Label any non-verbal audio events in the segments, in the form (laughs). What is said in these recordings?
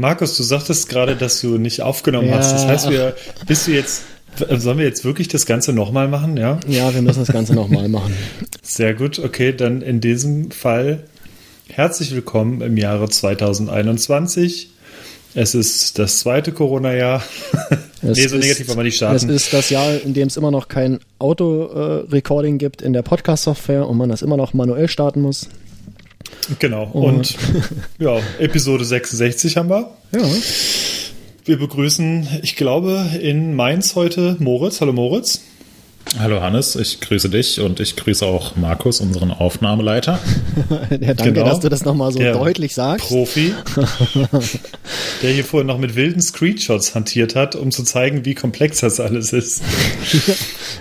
Markus, du sagtest gerade, dass du nicht aufgenommen ja. hast. Das heißt, wir, bist du jetzt, sollen wir jetzt wirklich das Ganze nochmal machen, ja? Ja, wir müssen das Ganze nochmal machen. Sehr gut, okay, dann in diesem Fall herzlich willkommen im Jahre 2021. Es ist das zweite Corona-Jahr. (laughs) nee, so negativ wollen wir nicht starten. Es ist das Jahr, in dem es immer noch kein Auto-Recording gibt in der Podcast-Software und man das immer noch manuell starten muss. Genau. Und, ja, Episode 66 haben wir. Ja. Wir begrüßen, ich glaube, in Mainz heute Moritz. Hallo Moritz. Hallo Hannes, ich grüße dich und ich grüße auch Markus, unseren Aufnahmeleiter. (laughs) ja, danke, genau. dass du das nochmal so der deutlich sagst. Profi, (laughs) der hier vorhin noch mit wilden Screenshots hantiert hat, um zu zeigen, wie komplex das alles ist.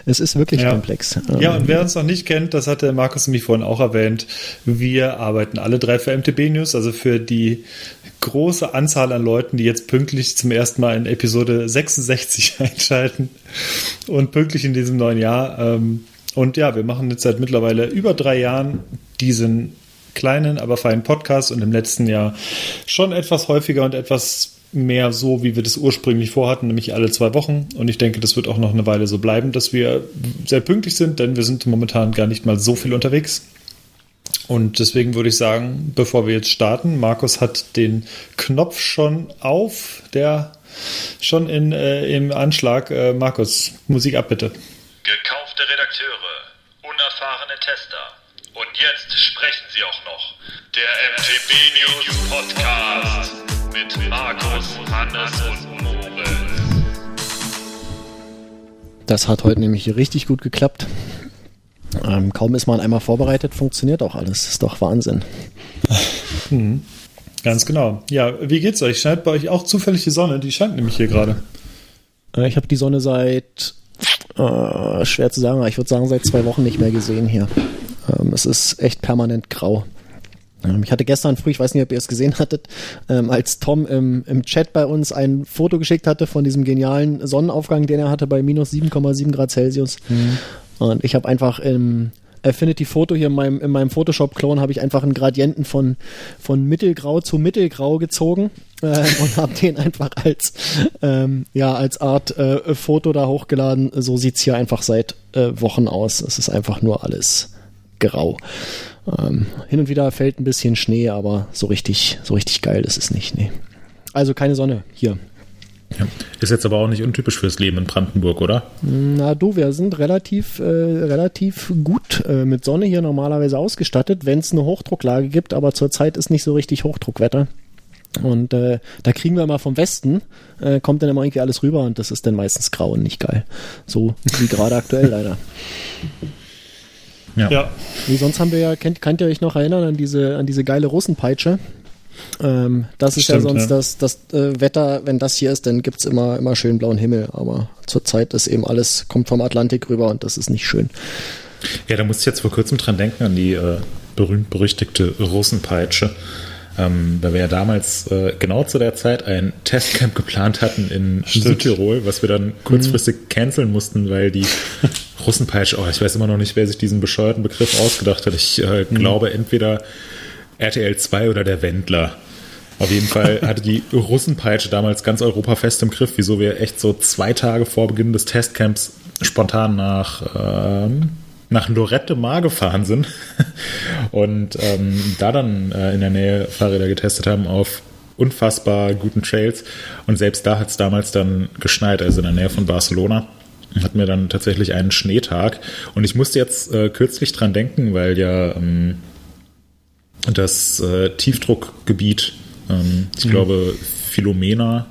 es ist wirklich ja. komplex. Ja, und wer uns noch nicht kennt, das hat der Markus nämlich vorhin auch erwähnt, wir arbeiten alle drei für MTB News, also für die große Anzahl an Leuten, die jetzt pünktlich zum ersten Mal in Episode 66 (laughs) einschalten und pünktlich in diesem neuen Jahr. Ähm, und ja, wir machen jetzt seit mittlerweile über drei Jahren diesen kleinen, aber feinen Podcast und im letzten Jahr schon etwas häufiger und etwas mehr so, wie wir das ursprünglich vorhatten, nämlich alle zwei Wochen. Und ich denke, das wird auch noch eine Weile so bleiben, dass wir sehr pünktlich sind, denn wir sind momentan gar nicht mal so viel unterwegs. Und deswegen würde ich sagen, bevor wir jetzt starten, Markus hat den Knopf schon auf, der schon in, äh, im Anschlag. Äh, Markus, Musik ab bitte. Gekaufte Redakteure, unerfahrene Tester. Und jetzt sprechen sie auch noch. Der MTB News Podcast mit Markus, Hannes und Moritz. Das hat heute nämlich richtig gut geklappt. Ähm, kaum ist man einmal vorbereitet, funktioniert auch alles. Das ist doch Wahnsinn. (laughs) Hm. Ganz genau. Ja, wie geht's euch? Scheint bei euch auch zufällig die Sonne? Die scheint nämlich hier gerade. Äh, ich habe die Sonne seit, äh, schwer zu sagen, ich würde sagen, seit zwei Wochen nicht mehr gesehen hier. Ähm, es ist echt permanent grau. Ähm, ich hatte gestern früh, ich weiß nicht, ob ihr es gesehen hattet, ähm, als Tom im, im Chat bei uns ein Foto geschickt hatte von diesem genialen Sonnenaufgang, den er hatte bei minus 7,7 Grad Celsius. Mhm. Und ich habe einfach im Affinity-Foto hier in meinem, in meinem Photoshop-Clone habe ich einfach einen Gradienten von, von mittelgrau zu mittelgrau gezogen (laughs) äh, und habe den einfach als, ähm, ja, als Art äh, Foto da hochgeladen. So sieht's hier einfach seit äh, Wochen aus. Es ist einfach nur alles grau. Ähm, hin und wieder fällt ein bisschen Schnee, aber so richtig, so richtig geil ist es nicht. Nee. Also keine Sonne hier. Ja. Ist jetzt aber auch nicht untypisch fürs Leben in Brandenburg, oder? Na du, wir sind relativ, äh, relativ gut äh, mit Sonne hier normalerweise ausgestattet, wenn es eine Hochdrucklage gibt, aber zurzeit ist nicht so richtig Hochdruckwetter. Und äh, da kriegen wir mal vom Westen, äh, kommt dann immer irgendwie alles rüber und das ist dann meistens grau und nicht geil. So wie gerade aktuell (laughs) leider. Ja. ja. Wie sonst haben wir ja, kennt, könnt ihr euch noch erinnern an diese, an diese geile Russenpeitsche? Ähm, das ist Stimmt, ja sonst ja. das, das äh, Wetter, wenn das hier ist, dann gibt's immer, immer schön blauen Himmel. Aber zurzeit ist eben alles, kommt vom Atlantik rüber und das ist nicht schön. Ja, da musste ich jetzt vor kurzem dran denken an die äh, berühmt-berüchtigte Russenpeitsche. Ähm, weil wir ja damals äh, genau zu der Zeit ein Testcamp geplant hatten in Stimmt. Südtirol, was wir dann kurzfristig mhm. canceln mussten, weil die Russenpeitsche, oh, ich weiß immer noch nicht, wer sich diesen bescheuerten Begriff ausgedacht hat. Ich äh, mhm. glaube, entweder RTL 2 oder der Wendler. Auf jeden Fall (laughs) hatte die Russenpeitsche damals ganz Europa fest im Griff, wieso wir echt so zwei Tage vor Beginn des Testcamps spontan nach, ähm, nach Lorette Mar gefahren sind (laughs) und ähm, da dann äh, in der Nähe Fahrräder getestet haben auf unfassbar guten Trails. Und selbst da hat es damals dann geschneit, also in der Nähe von Barcelona. Hatten wir dann tatsächlich einen Schneetag. Und ich musste jetzt äh, kürzlich dran denken, weil ja ähm, das äh, Tiefdruckgebiet, ähm, ich mhm. glaube Philomena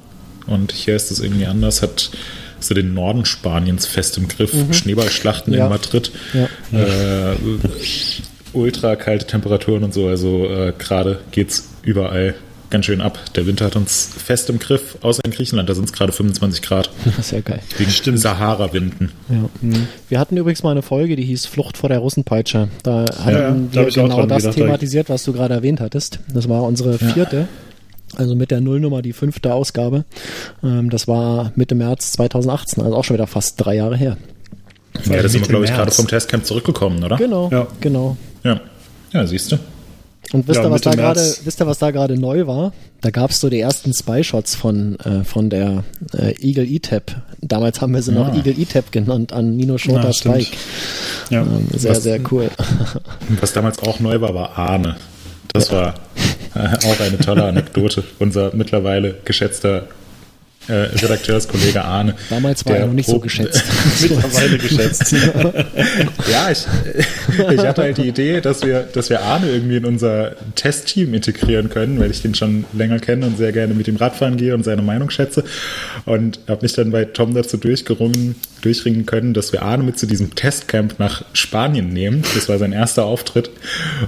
und hier ist es irgendwie anders, hat so den Norden Spaniens fest im Griff. Mhm. Schneeballschlachten ja. in Madrid. Ja. Äh, ultra kalte Temperaturen und so. Also äh, gerade geht's überall ganz schön ab. Der Winter hat uns fest im Griff, außer in Griechenland, da sind es gerade 25 Grad. (laughs) Sehr geil. Wegen Stimmt. Sahara-Winden. Ja. Mhm. Wir hatten übrigens mal eine Folge, die hieß Flucht vor der Russenpeitsche. Da hatten ja, wir genau das thematisiert, was du gerade erwähnt hattest. Das war unsere vierte. Ja. Also mit der Nullnummer die fünfte Ausgabe. Ähm, das war Mitte März 2018, also auch schon wieder fast drei Jahre her. Ja, da sind wir, glaube ich, gerade vom Testcamp zurückgekommen, oder? Genau, ja. genau. Ja, ja siehst du. Und wisst, Ja, ihr, was da März. wisst ihr, was da gerade neu war? Da gab es so die ersten Spy-Shots von, äh, von der äh, Eagle E-Tap. Damals haben wir sie noch Ah. Eagle E-Tap genannt, an Nino Schurter Ah, stimmt. Spike. Ja. Ähm, sehr, Was- sehr cool. (laughs) Was damals auch neu war, war Arne. Das war äh, auch eine tolle Anekdote. Unser mittlerweile geschätzter äh, Redakteurskollege Arne. Damals war er noch nicht so geschätzt. (laughs) Mittlerweile geschätzt. (laughs) Ja, ich, ich hatte halt die Idee, dass wir, dass wir Arne irgendwie in unser Testteam integrieren können, weil ich den schon länger kenne und sehr gerne mit ihm Radfahren gehe und seine Meinung schätze. Und habe mich dann bei Tom dazu durchgerungen, durchringen können, dass wir Arne mit zu diesem Testcamp nach Spanien nehmen. Das war sein erster Auftritt.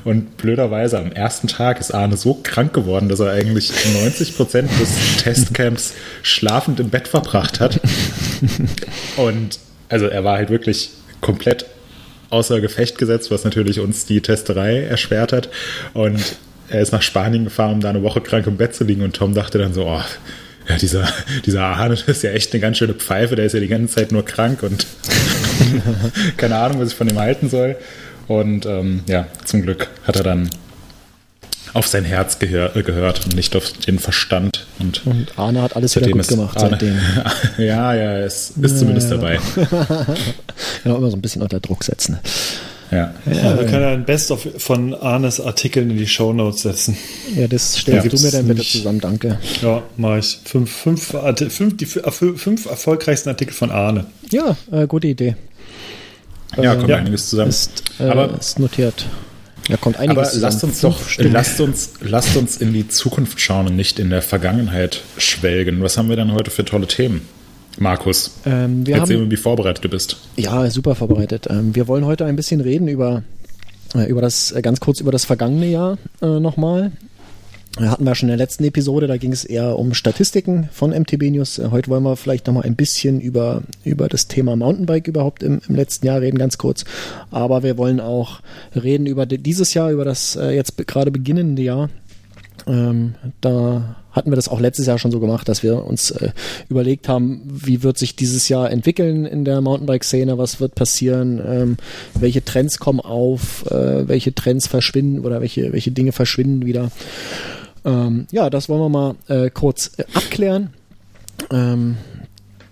Und blöderweise am ersten Tag ist Arne so krank geworden, dass er eigentlich 90 Prozent des Testcamps schlafend im Bett verbracht hat. (laughs) Und also er war halt wirklich komplett außer Gefecht gesetzt, was natürlich uns die Testerei erschwert hat. Und er ist nach Spanien gefahren, um da eine Woche krank im Bett zu liegen. Und Tom dachte dann so, oh, ja, dieser, dieser Ahane, (laughs) ist ja echt eine ganz schöne Pfeife, der ist ja die ganze Zeit nur krank und (laughs) keine Ahnung, was ich von ihm halten soll. Und ähm, ja, zum Glück hat er dann auf sein Herz gehör, äh, gehört und nicht auf den Verstand. Und Und Arne hat alles wieder gut gemacht Arne, seitdem. (laughs) ja, ja, er ist, ist zumindest dabei. (laughs) Genau, immer so ein bisschen unter Druck setzen. Ja. Ja, wir können ja ein Best-of von Arnes Artikeln in die Shownotes setzen. Ja, das stellst Ja, du mir dann bitte zusammen, danke. Ja, mache ich. Fünf, fünf, fünf, die fünf, fünf erfolgreichsten Artikel von Arne. Ja, äh, gute Idee. Ja, kommt Ja. einiges zusammen. Ist, äh, Aber- ist notiert. Ja, kommt einiges Aber zusammen. lasst uns doch, lasst uns, lasst uns in die Zukunft schauen und nicht in der Vergangenheit schwelgen. Was haben wir denn heute für tolle Themen? Markus, Ähm, wir erzähl haben, mir, wie vorbereitet du bist. Ja, super vorbereitet. Ähm, wir wollen heute ein bisschen reden über, äh, über das, äh, ganz kurz über das vergangene Jahr äh, nochmal. Äh, Hatten wir schon in der letzten Episode, da ging es eher um Statistiken von MTB News. Äh, Heute wollen wir vielleicht nochmal ein bisschen über, über das Thema Mountainbike überhaupt im, im letzten Jahr reden, ganz kurz. Aber wir wollen auch reden über di- dieses Jahr, über das äh, jetzt gerade beginnende Jahr. Ähm, da hatten wir das auch letztes Jahr schon so gemacht, dass wir uns äh, überlegt haben, wie wird sich dieses Jahr entwickeln in der Mountainbike-Szene, was wird passieren, ähm, welche Trends kommen auf, äh, welche Trends verschwinden oder welche, welche Dinge verschwinden wieder. Ähm, ja, das wollen wir mal äh, kurz äh, abklären. Ähm,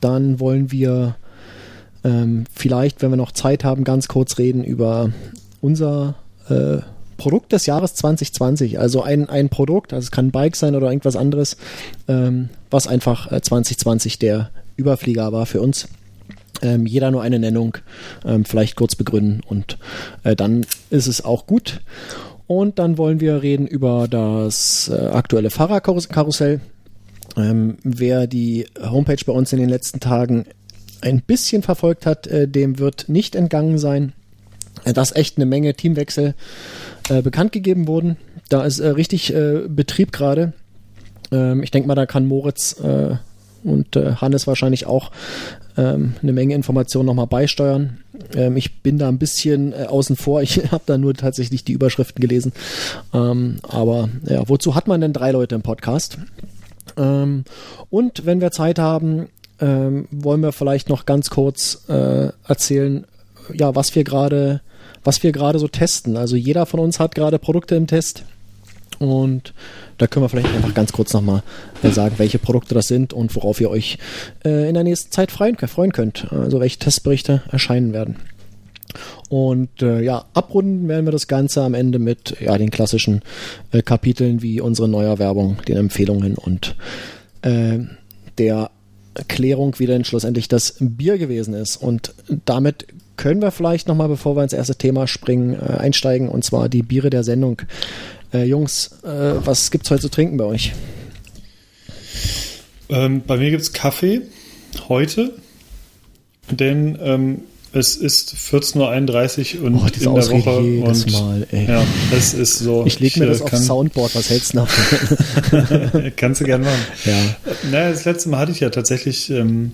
dann wollen wir ähm, vielleicht, wenn wir noch Zeit haben, ganz kurz reden über unser äh, Produkt des Jahres 2020. Also ein, ein Produkt, also es kann ein Bike sein oder irgendwas anderes, ähm, was einfach äh, 2020 der Überflieger war für uns. Ähm, jeder nur eine Nennung, ähm, vielleicht kurz begründen und äh, dann ist es auch gut. Und dann wollen wir reden über das äh, aktuelle Fahrerkarussell. Ähm, wer die Homepage bei uns in den letzten Tagen ein bisschen verfolgt hat, äh, dem wird nicht entgangen sein, äh, dass echt eine Menge Teamwechsel äh, bekannt gegeben wurden. Da ist äh, richtig äh, Betrieb gerade. Ähm, ich denke mal, da kann Moritz äh, und äh, Hannes wahrscheinlich auch ähm, eine Menge Informationen nochmal beisteuern. Ähm, ich bin da ein bisschen äh, außen vor. Ich (laughs) habe da nur tatsächlich die Überschriften gelesen. Ähm, aber ja, wozu hat man denn drei Leute im Podcast? Ähm, und wenn wir Zeit haben, ähm, wollen wir vielleicht noch ganz kurz äh, erzählen, ja, was wir gerade, was wir gerade so testen. Also jeder von uns hat gerade Produkte im Test. Und da können wir vielleicht einfach ganz kurz nochmal äh, sagen, welche Produkte das sind und worauf ihr euch äh, in der nächsten Zeit freuen, könnt. Also welche Testberichte erscheinen werden. Und äh, ja, abrunden werden wir das Ganze am Ende mit ja, den klassischen äh, Kapiteln wie unsere Neuerwerbung, den Empfehlungen und äh, der Erklärung, wie denn schlussendlich das Bier gewesen ist. Und damit können wir vielleicht nochmal, bevor wir ins erste Thema springen, äh, einsteigen, und zwar die Biere der Sendung. Äh, Jungs, äh, was gibt's heute zu trinken bei euch? Ähm, bei mir gibt es Kaffee heute, denn ähm, es ist 14.31 Uhr und Oh, in der Ausrede Woche. jedes und, Mal, ey. Ja, es ist so. Ich lege mir äh, das aufs kann- Soundboard, was hältst du davon? (laughs) Kannst du gerne machen. ja. Naja, das letzte Mal hatte ich ja tatsächlich ähm,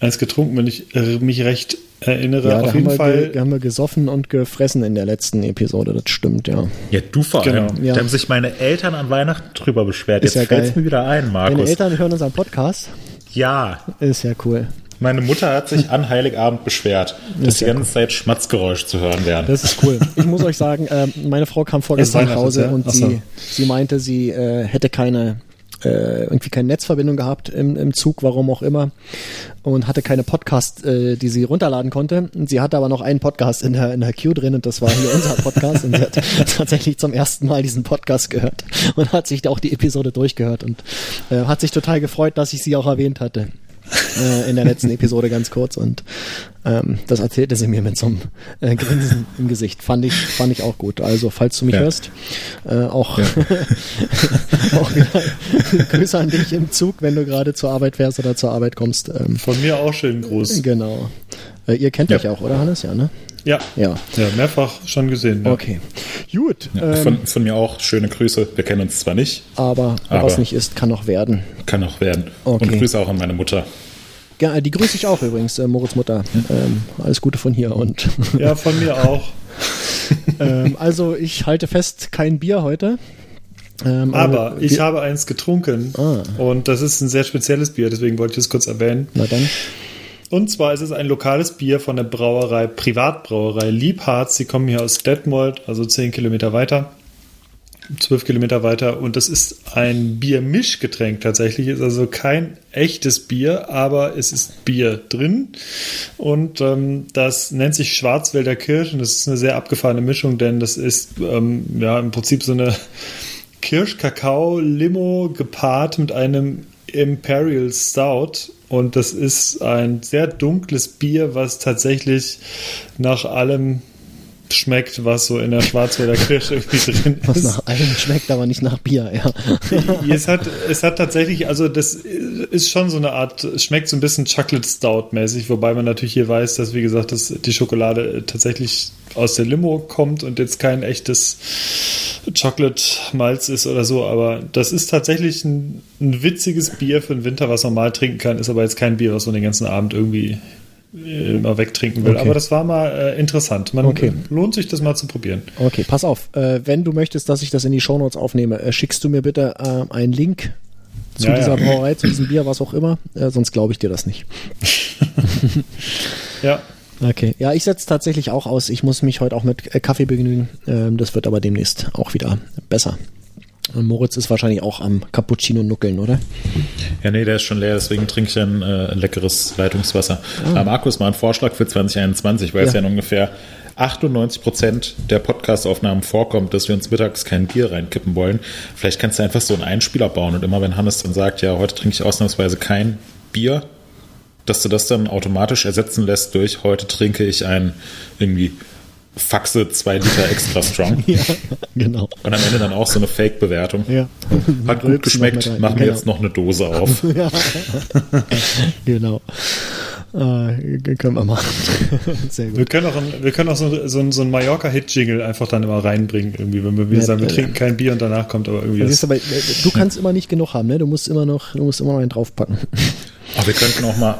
eins getrunken, wenn ich äh, mich recht erinnere. Ja, Auf jeden wir, Fall. ge, haben wir gesoffen und gefressen in der letzten Episode, das stimmt, ja. Ja, du vor allem. Genau, ja. Da haben sich meine Eltern an Weihnachten drüber beschwert. Ist Jetzt ja fällt's geil. mir wieder ein, Deine Markus. Eltern hören unseren Podcast, Ja, ist ja cool. Meine Mutter hat sich an Heiligabend beschwert, dass die ganze Zeit Schmatzgeräusche zu hören wären. Das ist cool. Ich muss euch sagen, äh, meine Frau kam (laughs) vorgestern nach Hause ja? und sie, sie meinte, sie äh, hätte keine äh, irgendwie keine Netzverbindung gehabt im, im Zug, warum auch immer, und hatte keine Podcast, äh, die sie runterladen konnte. Sie hatte aber noch einen Podcast in der, in der Queue drin und das war hier unser Podcast und sie hat (laughs) tatsächlich zum ersten Mal diesen Podcast gehört und hat sich da auch die Episode durchgehört und äh, hat sich total gefreut, dass ich sie auch erwähnt hatte äh, in der letzten Episode ganz kurz und ähm, das erzählte sie mir mit so einem äh, Grinsen im Gesicht. Fand ich, fand ich auch gut. Also falls du mich Ja. hörst, äh, auch, (laughs) auch wieder Grüße an dich im Zug, wenn du gerade zur Arbeit fährst oder zur Arbeit kommst. Ähm, Von mir auch schönen Gruß. genau. Äh, ihr kennt Ja. euch auch, oder Hannes? Ja, ne? Ja. Ja. Ja, mehrfach schon gesehen. Ja. Okay. Gut. Ja, ähm, von, von mir auch schöne Grüße. Wir kennen uns zwar nicht, aber, Aber- was nicht ist, kann noch werden. kann auch werden. Okay. Und Grüße auch an meine Mutter. Ja, die grüße ich auch übrigens, äh, Moritz Mutter. Ähm, alles Gute von hier und (laughs) Ja, von mir auch. ähm, also ich halte fest, kein Bier heute. Ähm, Aber ich wir- habe eins getrunken Ah. und das ist ein sehr spezielles Bier, deswegen wollte ich es kurz erwähnen. Na dann. Und zwar ist es ein lokales Bier von der Brauerei, Privatbrauerei Liebharz. Sie kommen hier aus Detmold, also 10 Kilometer weiter, 12 Kilometer weiter. Und das ist ein Biermischgetränk tatsächlich. Ist also kein echtes Bier, aber es ist Bier drin. Und ähm, das nennt sich Schwarzwälder Kirsch und das ist eine sehr abgefahrene Mischung, denn das ist ähm, ja im Prinzip so eine Kirsch-Kakao-Limo gepaart mit einem Imperial Stout. Und das ist ein sehr dunkles Bier, was tatsächlich nach allem schmeckt, was so in der Schwarzwälder Kirsch irgendwie drin (laughs) Was ist. nach allem schmeckt, aber nicht nach Bier, ja. (laughs) es, hat, es hat tatsächlich, also das ist schon so eine Art, schmeckt so ein bisschen Chocolate Stout mäßig, wobei man natürlich hier weiß, dass, wie gesagt, dass die Schokolade tatsächlich aus der Limo kommt und jetzt kein echtes Chocolate Malz ist oder so, aber das ist tatsächlich ein, ein witziges Bier für den Winter, was man mal trinken kann, ist aber jetzt kein Bier, was man den ganzen Abend irgendwie immer wegtrinken will. Okay. Aber das war mal äh, interessant. Man Okay. lohnt sich das mal zu probieren. Okay, pass auf. Äh, wenn du möchtest, dass ich das in die Shownotes aufnehme, äh, schickst du mir bitte äh, einen Link zu Ja, dieser ja. Brauerei, zu diesem Bier, was auch immer. Äh, sonst glaube ich dir das nicht. (laughs) Ja. Okay. Ja, ich setze tatsächlich auch aus. Ich muss mich heute auch mit äh, Kaffee begnügen. Ähm, das wird aber demnächst auch wieder besser. Und Moritz ist wahrscheinlich auch am Cappuccino nuckeln, oder? Ja, nee, der ist schon leer, deswegen trinke ich ein, äh, ein leckeres Leitungswasser. Ah. Markus, mal ein Vorschlag für 2021, weil es Ja. ja in ungefähr 98 Prozent der Podcast-Aufnahmen vorkommt, dass wir uns mittags kein Bier reinkippen wollen. Vielleicht kannst du einfach so einen Einspieler bauen und immer wenn Hannes dann sagt, ja, heute trinke ich ausnahmsweise kein Bier, dass du das dann automatisch ersetzen lässt durch heute trinke ich ein irgendwie Faxe 2 Liter extra strong. (laughs) Ja, genau. Und am Ende dann auch so eine Fake-Bewertung. Ja. Hat gut geschmeckt, machen wir Genau. jetzt noch eine Dose auf. (laughs) Ja. genau. Äh, können wir machen. (laughs) Sehr gut. Wir können auch, ein, wir können auch so, so, ein- so ein Mallorca-Hit-Jingle einfach dann immer reinbringen, irgendwie, wenn wir Ja, sagen, wir ja. trinken kein Bier und danach kommt aber irgendwie Du, das. aber, äh, du kannst immer nicht genug haben, ne? Du musst immer noch, du musst immer noch einen draufpacken. Aber wir könnten auch mal,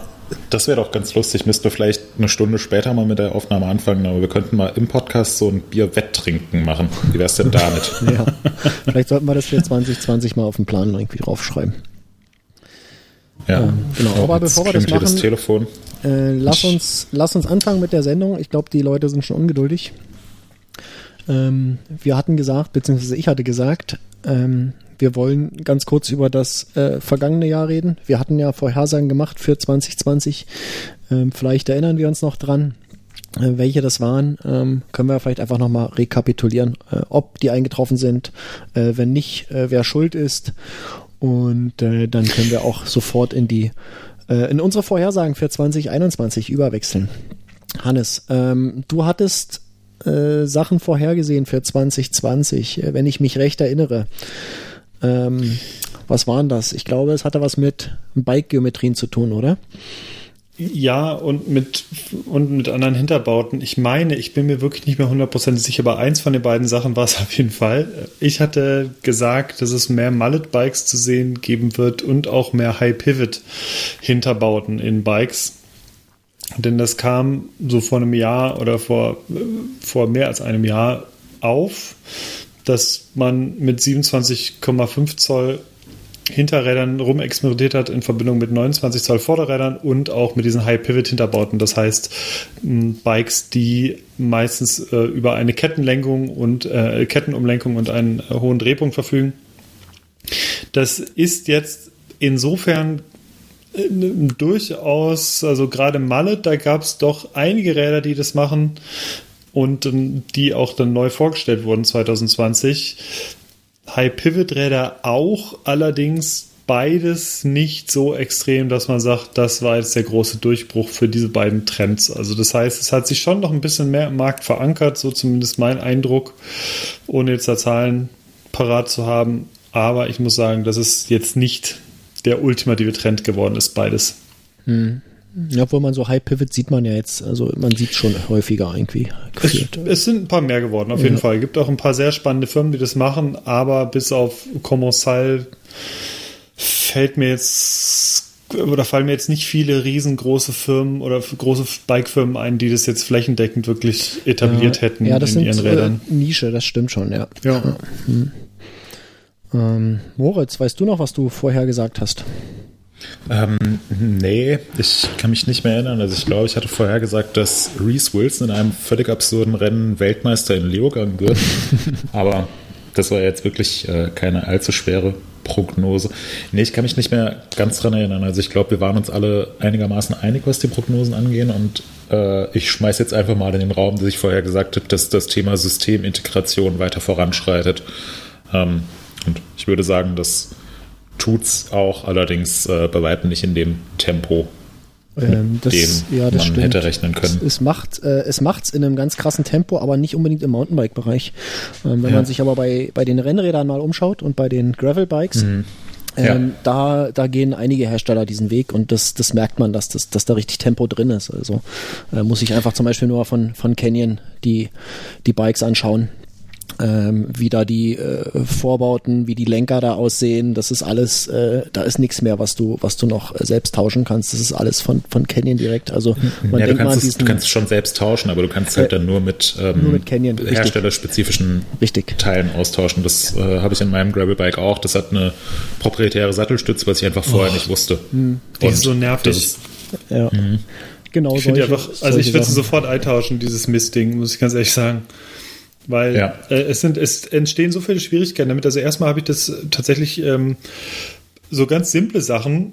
das wäre doch ganz lustig, müssten wir vielleicht eine Stunde später mal mit der Aufnahme anfangen, aber wir könnten mal im Podcast so ein Bier-Wetttrinken machen. Wie wär's denn damit? (laughs) ja. Vielleicht sollten wir das für 2020 mal auf den Plan irgendwie draufschreiben. Ja, genau. Oh, Aber bevor wir das hier das machen- Telefon. Äh, lass, uns, lass uns anfangen mit der Sendung. Ich glaube, die Leute sind schon ungeduldig. Ähm, wir hatten gesagt, beziehungsweise ich hatte gesagt, ähm, wir wollen ganz kurz über das äh, vergangene Jahr reden. Wir hatten ja Vorhersagen gemacht für 2020. Ähm, vielleicht erinnern wir uns noch dran, äh, welche das waren. Ähm, können wir vielleicht einfach nochmal rekapitulieren, äh, ob die eingetroffen sind, äh, wenn nicht, äh, wer schuld ist. Und äh, dann können wir auch sofort in die in unsere Vorhersagen für 2021 überwechseln. Hannes, ähm, du hattest äh, Sachen vorhergesehen für 2020, äh, wenn ich mich recht erinnere. Ähm, was waren das? Ich glaube, es hatte was mit Bike-Geometrien zu tun, oder? Ja, und mit, und mit anderen Hinterbauten. Ich meine, ich bin mir wirklich nicht mehr hundertprozentig sicher, aber eins von den beiden Sachen war es (laughs) auf jeden Fall. Ich hatte gesagt, dass es mehr Mallet-Bikes zu sehen geben wird und auch mehr High-Pivot-Hinterbauten in Bikes. Denn das kam so vor einem Jahr oder vor, vor mehr als einem Jahr auf, dass man mit 27,5 Zoll Hinterrädern rumexperimentiert hat in Verbindung mit 29 Zoll Vorderrädern und auch mit diesen High Pivot Hinterbauten. Das heißt, Bikes, die meistens äh, über eine Kettenlenkung und äh, Kettenumlenkung und einen äh, hohen Drehpunkt verfügen. Das ist jetzt insofern äh, durchaus, also gerade Mallet, da gab es doch einige Räder, die das machen und die auch dann neu vorgestellt wurden 2020. High-Pivot-Räder auch, allerdings beides nicht so extrem, dass man sagt, das war jetzt der große Durchbruch für diese beiden Trends. Also das heißt, es hat sich schon noch ein bisschen mehr im Markt verankert, so zumindest mein Eindruck, ohne jetzt da Zahlen parat zu haben. Aber ich muss sagen, dass es jetzt nicht der ultimative Trend geworden ist, beides. Hm. Ja, obwohl man so High Pivot sieht man ja jetzt, also man sieht schon häufiger irgendwie. Es, es, sind ein paar mehr geworden, auf ja. jeden Fall. Es gibt auch ein paar sehr spannende Firmen, die das machen, aber bis auf Commensal fällt mir jetzt oder fallen mir jetzt nicht viele riesengroße Firmen oder große Bike-Firmen ein, die das jetzt flächendeckend wirklich etabliert ja, hätten ja, das in sind, ihren Rädern. Äh, Nische, das stimmt schon, ja. Ja. Hm. Ähm, Moritz, weißt du noch, was du vorher gesagt hast? Ähm, nee, ich kann mich nicht mehr erinnern. Also ich glaube, ich hatte vorher gesagt, dass Reese Wilson in einem völlig absurden Rennen Weltmeister in Leogang wird. (laughs) Aber das war jetzt wirklich äh, keine allzu schwere Prognose. Nee, ich kann mich nicht mehr ganz dran erinnern. Also ich glaube, wir waren uns alle einigermaßen einig, was die Prognosen angehen. Und äh, ich schmeiße jetzt einfach mal in den Raum, dass ich vorher gesagt habe, dass das Thema Systemintegration weiter voranschreitet. Ähm, und ich würde sagen, dass tut's auch, allerdings äh, bei weitem nicht in dem Tempo, ähm, das, dem ja, das man stimmt. hätte rechnen können. Es, es macht äh, es macht's in einem ganz krassen Tempo, aber nicht unbedingt im Mountainbike-Bereich. Ähm, wenn ja. man sich aber bei, bei den Rennrädern mal umschaut und bei den Gravel-Bikes, mhm. Ja. Ähm, da, da gehen einige Hersteller diesen Weg und das, das merkt man, dass, das, dass da richtig Tempo drin ist. Also äh, muss ich einfach zum Beispiel nur von, von Canyon die, die Bikes anschauen ähm, wie da die äh, Vorbauten, wie die Lenker da aussehen, das ist alles, äh, da ist nichts mehr, was du, was du noch äh, selbst tauschen kannst. Das ist alles von, von Canyon direkt. Also man ja, denkt du, kannst es, diesen, du kannst es schon selbst tauschen, aber du kannst halt dann nur mit, ähm, nur mit Canyon, herstellerspezifischen richtig. Teilen austauschen. Das äh, habe ich in meinem Gravelbike auch. Das hat eine proprietäre Sattelstütze, was ich einfach vorher oh. nicht wusste. Mhm. Die ist so nervig. Ist, ja. Mhm. Genau. Ich solche, einfach, also ich würde sofort eintauschen, dieses Mistding, muss ich ganz ehrlich sagen. Weil ja. äh, es, sind, es entstehen so viele Schwierigkeiten damit. Also erstmal habe ich das tatsächlich ähm, so ganz simple Sachen.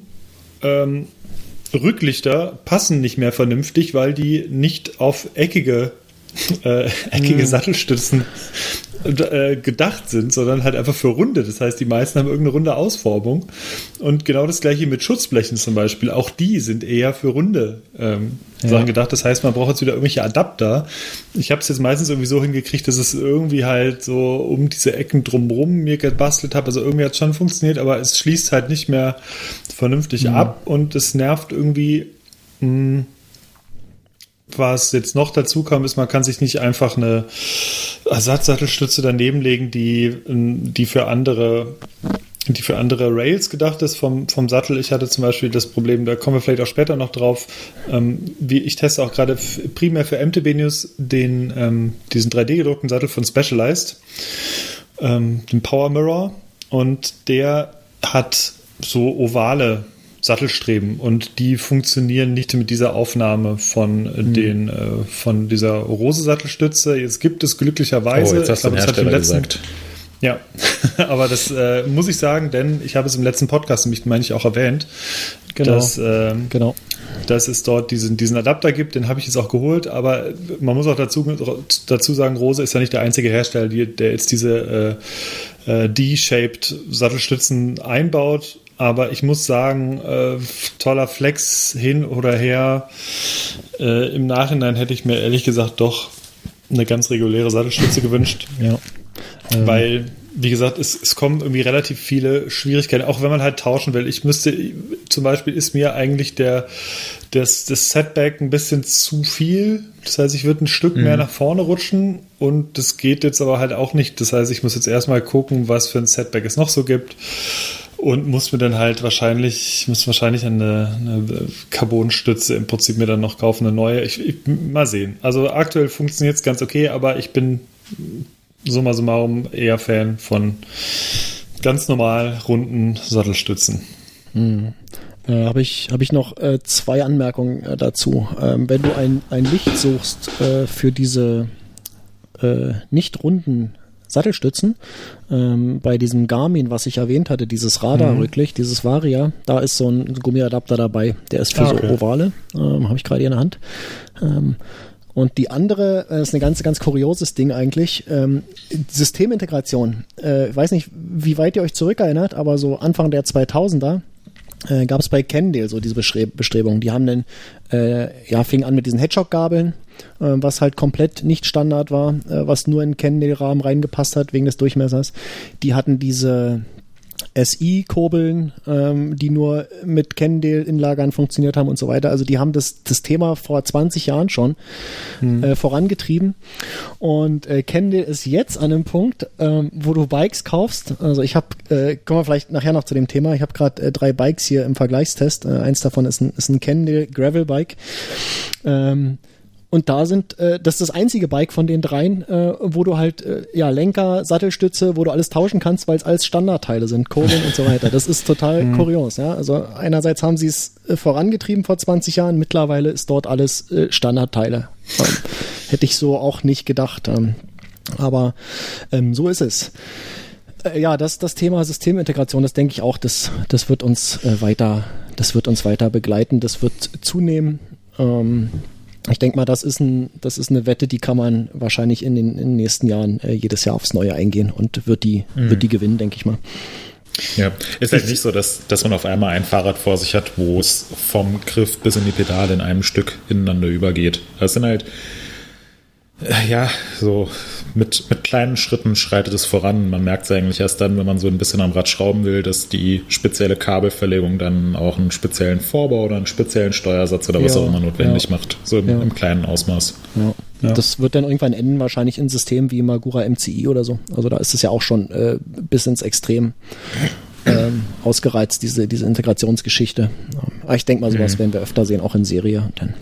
Ähm, Rücklichter passen nicht mehr vernünftig, weil die nicht auf eckige, äh, eckige hm. Sattelstützen äh, gedacht sind, sondern halt einfach für runde. Das heißt, die meisten haben irgendeine runde Ausformung. Und genau das gleiche mit Schutzblechen zum Beispiel. Auch die sind eher für runde ähm, ja. Sachen gedacht. Das heißt, man braucht jetzt wieder irgendwelche Adapter. Ich habe es jetzt meistens irgendwie so hingekriegt, dass es irgendwie halt so um diese Ecken drumrum mir gebastelt habe. Also irgendwie hat es schon funktioniert, aber es schließt halt nicht mehr vernünftig mhm. ab und es nervt irgendwie. Mh, hm, was jetzt noch dazu kam, ist, man kann sich nicht einfach eine Ersatzsattelstütze daneben legen, die, die für andere die für andere Rails gedacht ist vom, vom Sattel. Ich hatte zum Beispiel das Problem, da kommen wir vielleicht auch später noch drauf, ähm, wie ich teste auch gerade primär für MTB News den, ähm, diesen 3D-gedruckten Sattel von Specialized, ähm, den Power Mirror und der hat so ovale Sattelstreben und die funktionieren nicht mit dieser Aufnahme von mhm. den äh, von dieser Rose Sattelstütze. Jetzt gibt es glücklicherweise, oh, jetzt hast ich glaube, das letzten, gesagt. Ja, (laughs) aber das äh, muss ich sagen, denn ich habe es im letzten Podcast nämlich, meine ich, auch erwähnt, genau. dass, äh, genau. dass es dort diesen, diesen Adapter gibt, den habe ich jetzt auch geholt, aber man muss auch dazu, dazu sagen, Rose ist ja nicht der einzige Hersteller, der jetzt diese äh, äh, D-shaped Sattelstützen einbaut. Aber ich muss sagen, äh, toller Flex hin oder her. Äh, Im Nachhinein hätte ich mir ehrlich gesagt doch eine ganz reguläre Sattelstütze gewünscht. Ja. Ähm. Weil, wie gesagt, es, es kommen irgendwie relativ viele Schwierigkeiten, auch wenn man halt tauschen will. Ich müsste, zum Beispiel ist mir eigentlich der, das, das Setback ein bisschen zu viel. Das heißt, ich würde ein Stück mhm. mehr nach vorne rutschen und das geht jetzt aber halt auch nicht. Das heißt, ich muss jetzt erstmal gucken, was für ein Setback es noch so gibt und muss mir dann halt wahrscheinlich, muss wahrscheinlich eine, eine Carbonstütze im Prinzip mir dann noch kaufen, eine neue. Ich, ich mal sehen. Also aktuell funktioniert es ganz okay, aber ich bin summa summarum eher Fan von ganz normal runden Sattelstützen. Hm. Äh, Habe ich, hab ich noch äh, zwei Anmerkungen äh, dazu. Ähm, wenn du ein, ein Licht suchst äh, für diese äh, nicht runden Sattelstützen, ähm, bei diesem Garmin, was ich erwähnt hatte, dieses Radarrücklicht, mhm. dieses Varia, da ist so ein Gummiadapter dabei. Der ist für ah, okay. so Ovale. Ähm, Habe ich gerade hier in der Hand. Ähm, und die andere äh, ist ein ganz, ganz kurioses Ding eigentlich. Ähm, Systemintegration. Äh, ich weiß nicht, wie weit ihr euch zurückerinnert, aber so Anfang der 2000er äh, gab es bei Candle so diese Bestrebungen. Die haben dann, äh, ja, fing an mit diesen Hedgehog-Gabeln, äh, was halt komplett nicht Standard war, äh, was nur in Candle-Rahmen reingepasst hat wegen des Durchmessers. Die hatten diese SI-Kurbeln, ähm, die nur mit Cannondale-Inlagern funktioniert haben und so weiter. Also die haben das, das Thema vor 20 Jahren schon hm. äh, vorangetrieben. Und äh, Cannondale ist jetzt an einem Punkt, ähm, wo du Bikes kaufst. Also ich habe, äh, kommen wir vielleicht nachher noch zu dem Thema. Ich habe gerade äh, drei Bikes hier im Vergleichstest. Äh, eins davon ist ein, ist ein Cannondale Gravel Bike. Ähm, und da sind, äh, das ist das einzige Bike von den dreien, äh, wo du halt, äh, ja, Lenker, Sattelstütze, wo du alles tauschen kannst, weil es alles Standardteile sind, Kurbeln und so weiter. Das ist total mhm. kurios, ja. Also einerseits haben sie es äh, vorangetrieben vor 20 Jahren, mittlerweile ist dort alles äh, Standardteile. Ähm, hätte ich so auch nicht gedacht. Ähm, aber ähm, so ist es. Äh, ja, das, das Thema Systemintegration, das denke ich auch, das, das wird uns äh, weiter, das wird uns weiter begleiten, das wird zunehmen. Ähm, ich denke mal, das ist, ein, das ist eine Wette, die kann man wahrscheinlich in den, in den nächsten Jahren äh, jedes Jahr aufs Neue eingehen und wird die, mhm. wird die gewinnen, denke ich mal. Ja, ist halt nicht so, dass, dass man auf einmal ein Fahrrad vor sich hat, wo es vom Griff bis in die Pedale in einem Stück ineinander übergeht. Das sind halt, äh, ja, so mit, mit kleinen Schritten schreitet es voran. Man merkt es eigentlich erst dann, wenn man so ein bisschen am Rad schrauben will, dass die spezielle Kabelverlegung dann auch einen speziellen Vorbau oder einen speziellen Steuersatz oder was ja, auch immer notwendig ja. macht. So im, ja. im kleinen Ausmaß. Das wird dann irgendwann enden, wahrscheinlich in Systemen wie Magura MCI oder so. Also da ist es ja auch schon äh, bis ins Extrem ähm, ausgereizt, diese, diese Integrationsgeschichte. Aber ich denke mal, sowas mhm. werden wir öfter sehen, auch in Serie. Dann.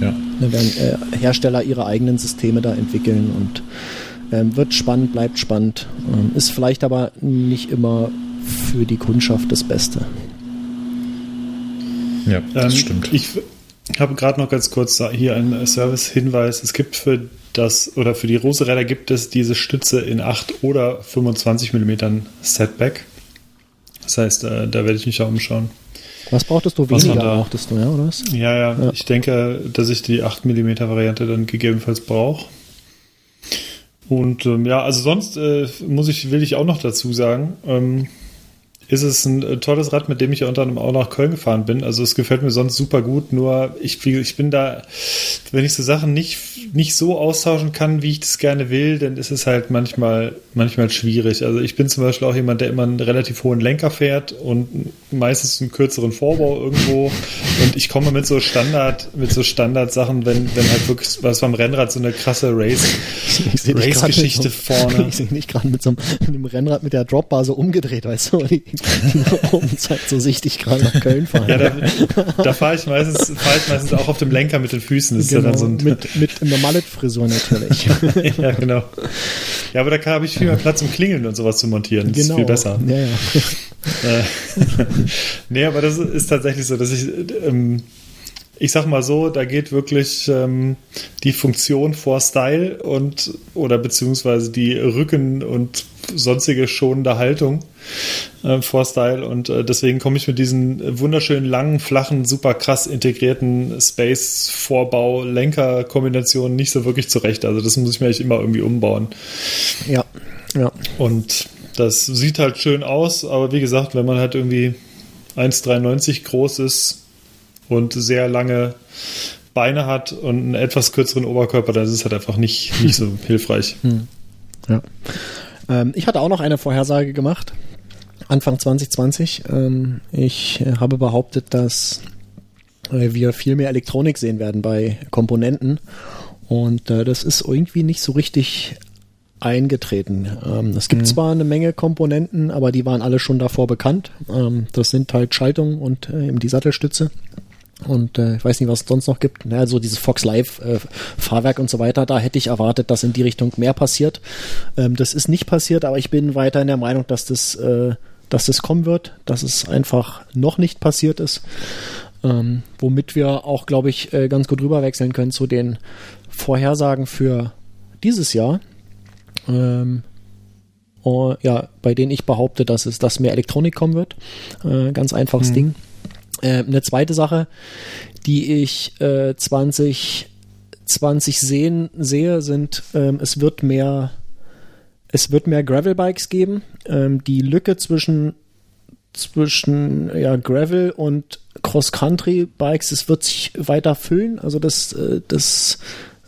Ja. Da werden äh, Hersteller ihre eigenen Systeme da entwickeln und ähm, wird spannend, bleibt spannend, ähm, ist vielleicht aber nicht immer für die Kundschaft das Beste. Ja, das ähm, stimmt. Ich habe gerade noch ganz kurz hier einen Service-Hinweis. Es gibt für das oder für die Rose-Räder gibt es diese Stütze in 8 oder 25 mm Setback. Das heißt, äh, da werde ich mich auch umschauen. Was brauchtest du? Weniger da, brauchtest du, ja, oder was? Ja, ja, ja, Ich denke, dass ich die 8 mm Variante dann gegebenenfalls brauche. Und ähm, ja, also sonst äh, muss ich, will ich auch noch dazu sagen, ähm, ist es ein äh, tolles Rad, mit dem ich ja unter anderem auch nach Köln gefahren bin. Also es gefällt mir sonst super gut, nur ich, ich bin da, wenn ich so Sachen nicht, nicht so austauschen kann, wie ich das gerne will, dann ist es halt manchmal, manchmal schwierig. Also ich bin zum Beispiel auch jemand, der immer einen relativ hohen Lenker fährt und meistens einen kürzeren Vorbau irgendwo. Und ich komme mit so Standard, mit so Standardsachen, wenn, wenn halt wirklich was beim Rennrad so eine krasse Race, Race-Geschichte vorne. (laughs) Ich sehe nicht gerade mit so einem, einem Rennrad mit der Dropbar so umgedreht, weißt du, die, oben zeigt so sichtig gerade nach Köln fahren. Ja, da, da fahre ich meistens, fahre ich meistens auch auf dem Lenker mit den Füßen. Das genau, ist dann so ein mit, mit einer Mallet-Frisur natürlich. (laughs) ja, genau. Ja, aber da habe ich viel mehr Platz, um Klingeln und sowas zu montieren. Das genau. ist viel besser. Ja, ja. (laughs) Äh, (laughs) nee, aber das ist tatsächlich so, dass ich ähm, ich sag mal so, da geht wirklich ähm, die Funktion vor Style und oder beziehungsweise die Rücken und sonstige schonende Haltung äh, vor Style und äh, deswegen komme ich mit diesen wunderschönen langen, flachen, super krass integrierten Space-Vorbau, Lenker-Kombinationen nicht so wirklich zurecht. Also das muss ich mir eigentlich immer irgendwie umbauen. Ja, ja. Und das sieht halt schön aus, aber wie gesagt, wenn man halt irgendwie 1,93 groß ist, und sehr lange Beine hat und einen etwas kürzeren Oberkörper, dann ist es halt einfach nicht, nicht so (laughs) hilfreich. Hm. Ja. Ähm, ich hatte auch noch eine Vorhersage gemacht, Anfang 2020. Ähm, ich habe behauptet, dass äh, wir viel mehr Elektronik sehen werden bei Komponenten. Und äh, das ist irgendwie nicht so richtig eingetreten. Ähm, es gibt mhm. zwar eine Menge Komponenten, aber die waren alle schon davor bekannt. Ähm, das sind halt Schaltung und äh, eben die Sattelstütze. Und äh, ich weiß nicht, was es sonst noch gibt. Naja, so dieses Fox Live äh, Fahrwerk und so weiter, da hätte ich erwartet, dass in die Richtung mehr passiert. Ähm, das ist nicht passiert, aber ich bin weiter in der Meinung, dass das, äh, dass das kommen wird, dass es einfach noch nicht passiert ist. Ähm, womit wir auch, glaube ich, äh, ganz gut rüberwechseln können zu den Vorhersagen für dieses Jahr. Ähm, uh, ja, bei denen ich behaupte, dass es, dass mehr Elektronik kommen wird. Äh, ganz einfaches mhm. Ding. Äh, eine zweite Sache, die ich äh, 2020 sehen, sehe, sind, ähm, es wird mehr, es wird mehr Gravel-Bikes geben. Ähm, die Lücke zwischen zwischen ja, Gravel und Cross-Country-Bikes, es wird sich weiter füllen. Also das, äh, das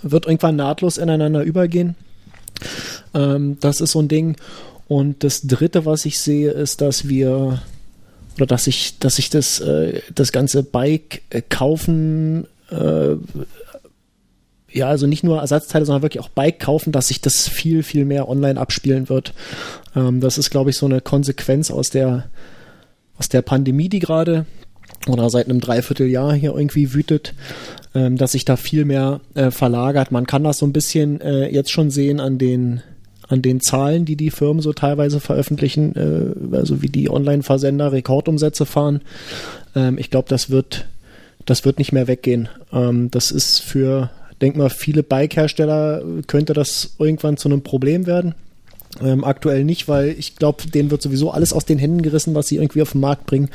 wird irgendwann nahtlos ineinander übergehen. Ähm, das ist so ein Ding. Und das dritte, was ich sehe, ist, dass wir oder dass ich, dass ich das, äh, das ganze Bike äh, kaufen, äh, ja, also nicht nur Ersatzteile, sondern wirklich auch Bike kaufen, dass sich das viel, viel mehr online abspielen wird. Ähm, das ist, glaube ich, so eine Konsequenz aus der, aus der Pandemie, die gerade oder seit einem Dreivierteljahr hier irgendwie wütet, ähm, dass sich da viel mehr äh, verlagert. Man kann das so ein bisschen äh, jetzt schon sehen an den an den Zahlen, die die Firmen so teilweise veröffentlichen, äh, also wie die Online-Versender Rekordumsätze fahren. Ähm, ich glaube, das wird, das wird nicht mehr weggehen. Ähm, das ist für, denk mal, viele Bike-Hersteller könnte das irgendwann zu einem Problem werden. Ähm, aktuell nicht, weil ich glaube, denen wird sowieso alles aus den Händen gerissen, was sie irgendwie auf den Markt bringen.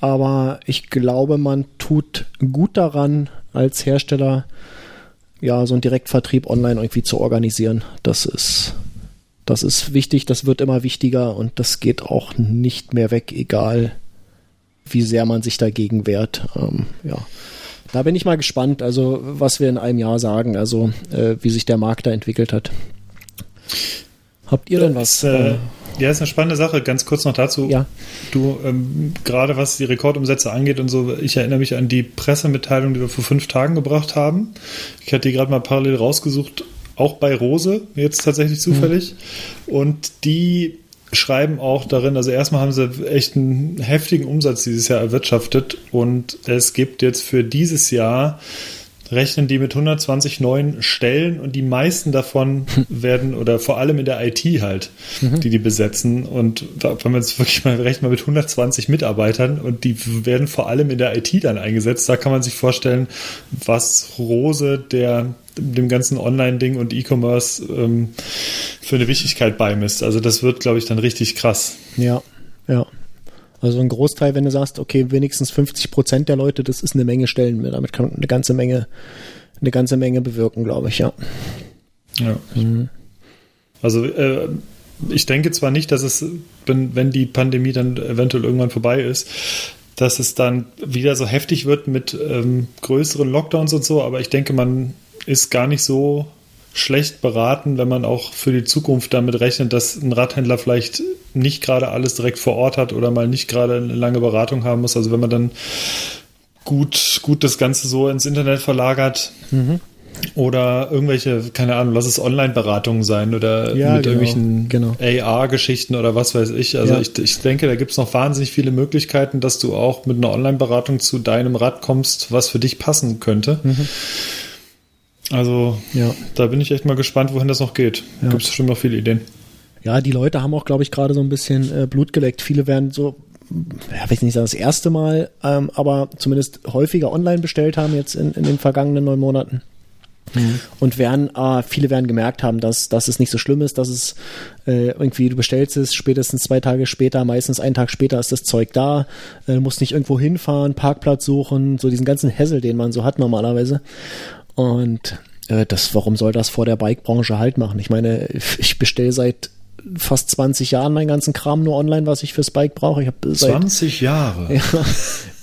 Aber ich glaube, man tut gut daran, als Hersteller ja, so einen Direktvertrieb online irgendwie zu organisieren. Das ist, das ist wichtig, das wird immer wichtiger und das geht auch nicht mehr weg, egal wie sehr man sich dagegen wehrt. Ähm, ja. Da bin ich mal gespannt, also was wir in einem Jahr sagen, also äh, wie sich der Markt da entwickelt hat. Habt ihr denn was? Äh, ja, ist eine spannende Sache. Ganz kurz noch dazu. Ja. Du, ähm, gerade was die Rekordumsätze angeht und so, ich erinnere mich an die Pressemitteilung, die wir vor fünf Tagen gebracht haben. Ich hatte die gerade mal parallel rausgesucht, auch bei Rose, jetzt tatsächlich zufällig. Mhm. Und die schreiben auch darin, also erstmal haben sie echt einen heftigen Umsatz dieses Jahr erwirtschaftet und es gibt jetzt für dieses Jahr rechnen die mit 120 neuen Stellen und die meisten davon (laughs) werden oder vor allem in der IT halt, mhm. die die besetzen. Und wenn man es wirklich mal rechnet, mal mit 120 Mitarbeitern und die werden vor allem in der IT dann eingesetzt, da kann man sich vorstellen, was Rose der dem ganzen Online-Ding und E-Commerce ähm, für eine Wichtigkeit beimisst. Also das wird, glaube ich, dann richtig krass. Ja, ja. Also ein Großteil, wenn du sagst, okay, wenigstens 50 Prozent der Leute, das ist eine Menge Stellen. Damit kann man eine ganze Menge, eine ganze Menge bewirken, glaube ich, ja. Ja. Mhm. Also äh, ich denke zwar nicht, dass es, wenn, wenn die Pandemie dann eventuell irgendwann vorbei ist, dass es dann wieder so heftig wird mit ähm, größeren Lockdowns und so, aber ich denke, man ist gar nicht so schlecht beraten, wenn man auch für die Zukunft damit rechnet, dass ein Radhändler vielleicht nicht gerade alles direkt vor Ort hat oder mal nicht gerade eine lange Beratung haben muss. Also wenn man dann gut, gut das Ganze so ins Internet verlagert. Mhm. Oder irgendwelche, keine Ahnung, lass es Online-Beratungen sein oder ja, mit genau, irgendwelchen genau. AR-Geschichten oder was weiß ich. Also Ja. ich, ich denke, da gibt es noch wahnsinnig viele Möglichkeiten, dass du auch mit einer Online-Beratung zu deinem Rad kommst, was für dich passen könnte. Mhm. Also Ja. da bin ich echt mal gespannt, wohin das noch geht. Ja. Gibt es bestimmt noch viele Ideen. Ja, die Leute haben auch, glaube ich, gerade so ein bisschen äh, Blut geleckt. Viele werden so, ja, will ich nicht sagen das erste Mal, ähm, aber zumindest häufiger online bestellt haben jetzt in, in den vergangenen neun Monaten. Und werden, äh, viele werden gemerkt haben, dass, dass es nicht so schlimm ist, dass es äh, irgendwie, du bestellst es, spätestens zwei Tage später, meistens einen Tag später ist das Zeug da, äh, musst nicht irgendwo hinfahren, Parkplatz suchen, so diesen ganzen Hassel, den man so hat normalerweise. Und äh, das, warum soll das vor der Bike-Branche halt machen? Ich meine, (laughs) ich bestelle seit fast 20 Jahren meinen ganzen Kram nur online, was ich fürs Bike brauche. Ich habe seit 20 Jahre. ja,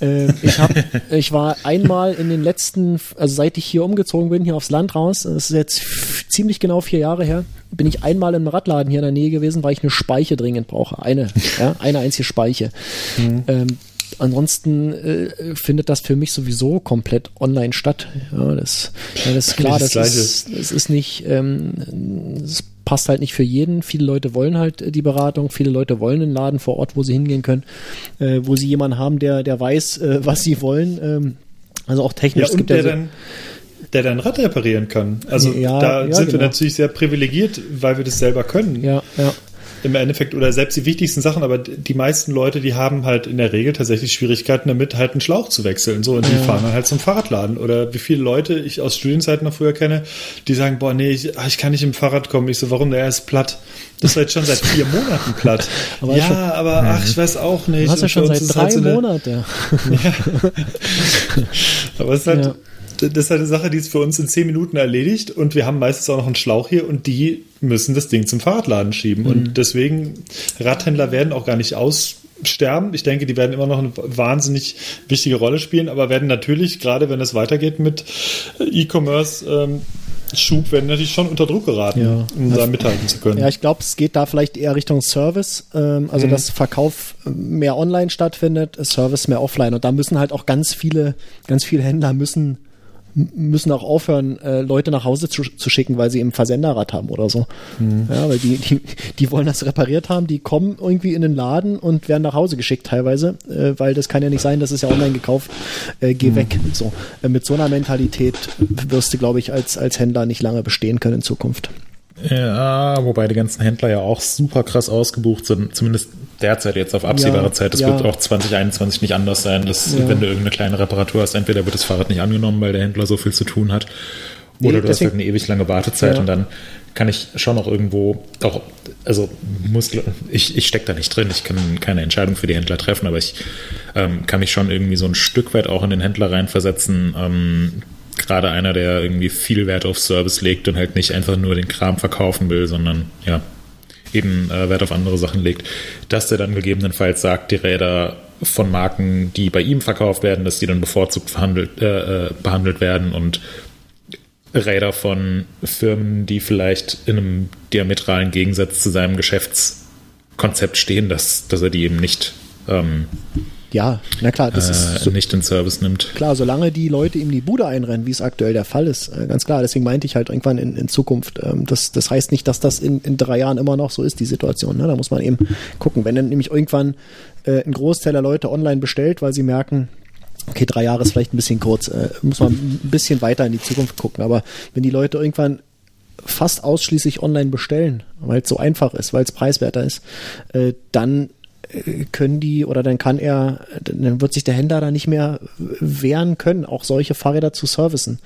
(laughs) äh, ich hab, ich war einmal in den letzten, also seit ich hier umgezogen bin, hier aufs Land raus, das ist jetzt ziemlich genau vier Jahre her, bin ich einmal im Radladen hier in der Nähe gewesen, weil ich eine Speiche dringend brauche. Eine, ja, eine einzige Speiche. Ähm, ansonsten äh, findet das für mich sowieso komplett online statt. Ja, das, ja, das ist klar, das, Das ist, das ist nicht, ähm, das passt halt nicht für jeden. Viele Leute wollen halt äh, die Beratung, viele Leute wollen einen Laden vor Ort, wo sie hingehen können, äh, wo sie jemanden haben, der, der weiß, äh, was sie wollen. Ähm, Also auch technisch. Ja, und der, so dann, der dann Rad reparieren kann. Also ja, da ja, sind genau. wir natürlich sehr privilegiert, weil wir das selber können. Ja, ja im Endeffekt oder selbst die wichtigsten Sachen, aber die meisten Leute, die haben halt in der Regel tatsächlich Schwierigkeiten damit, halt einen Schlauch zu wechseln. So, und die ja. fahren dann halt zum Fahrradladen. Oder wie viele Leute ich aus Studienzeiten noch früher kenne, die sagen, boah, nee, ich, ich kann nicht im Fahrrad kommen. Ich so, warum? Der ist platt. Das ist jetzt schon seit vier Monaten platt. (laughs) aber ja, schon, aber ach, ich weiß auch nicht. Du hast ja schon seit drei halt so Monaten. (laughs) Ja. (laughs) aber es ist halt, ja das ist halt eine Sache, die ist für uns in zehn Minuten erledigt und wir haben meistens auch noch einen Schlauch hier und die müssen das Ding zum Fahrradladen schieben. Mhm. Und deswegen, Radhändler werden auch gar nicht aussterben. Ich denke, die werden immer noch eine wahnsinnig wichtige Rolle spielen, aber werden natürlich, gerade wenn es weitergeht mit E-Commerce, ähm, Schub werden natürlich schon unter Druck geraten, ja. um da mithalten zu können. Ja, ich glaube, es geht da vielleicht eher Richtung Service, ähm, also mhm. dass Verkauf mehr online stattfindet, Service mehr offline und da müssen halt auch ganz viele, ganz viele Händler müssen müssen auch aufhören, äh, Leute nach Hause zu, zu schicken, weil sie eben Versenderrad haben oder so. Mhm. Ja, weil die, die, die wollen das repariert haben, die kommen irgendwie in den Laden und werden nach Hause geschickt teilweise, äh, weil das kann ja nicht sein, das ist ja online gekauft, äh, geh mhm. weg. So. Äh, mit so einer Mentalität wirst du, glaube ich, als, als Händler nicht lange bestehen können in Zukunft. Ja, wobei die ganzen Händler ja auch super krass ausgebucht sind, zumindest derzeit jetzt auf absehbare ja, Zeit. Das ja. wird auch 2021 nicht anders sein, dass ja. wenn du irgendeine kleine Reparatur hast, entweder wird das Fahrrad nicht angenommen, weil der Händler so viel zu tun hat, oder nee, du hast halt eine ewig lange Wartezeit und dann kann ich schon noch irgendwo auch, also muss, ich, ich stecke da nicht drin, ich kann keine Entscheidung für die Händler treffen, aber ich ähm, kann mich schon irgendwie so ein Stück weit auch in den Händler reinversetzen, ähm, gerade einer, der irgendwie viel Wert auf Service legt und halt nicht einfach nur den Kram verkaufen will, sondern ja, eben äh, Wert auf andere Sachen legt, dass der dann gegebenenfalls sagt, die Räder von Marken, die bei ihm verkauft werden, dass die dann bevorzugt verhandelt, äh, äh behandelt werden und Räder von Firmen, die vielleicht in einem diametralen Gegensatz zu seinem Geschäftskonzept stehen, dass, dass er die eben nicht ähm, ja, na klar, das äh, ist so, nicht in Service nimmt. Klar, solange die Leute ihm die Bude einrennen, wie es aktuell der Fall ist, äh, ganz klar. Deswegen meinte ich halt irgendwann in, in Zukunft. Ähm, das, das heißt nicht, dass das in, in drei Jahren immer noch so ist, die Situation. Ne? Da muss man eben gucken. Wenn dann nämlich irgendwann äh, ein Großteil der Leute online bestellt, weil sie merken, okay, drei Jahre ist vielleicht ein bisschen kurz, äh, muss man ein bisschen weiter in die Zukunft gucken. Aber wenn die Leute irgendwann fast ausschließlich online bestellen, weil es so einfach ist, weil es preiswerter ist, äh, dann können die oder dann kann er, dann wird sich der Händler da nicht mehr wehren können, auch solche Fahrräder zu servicen.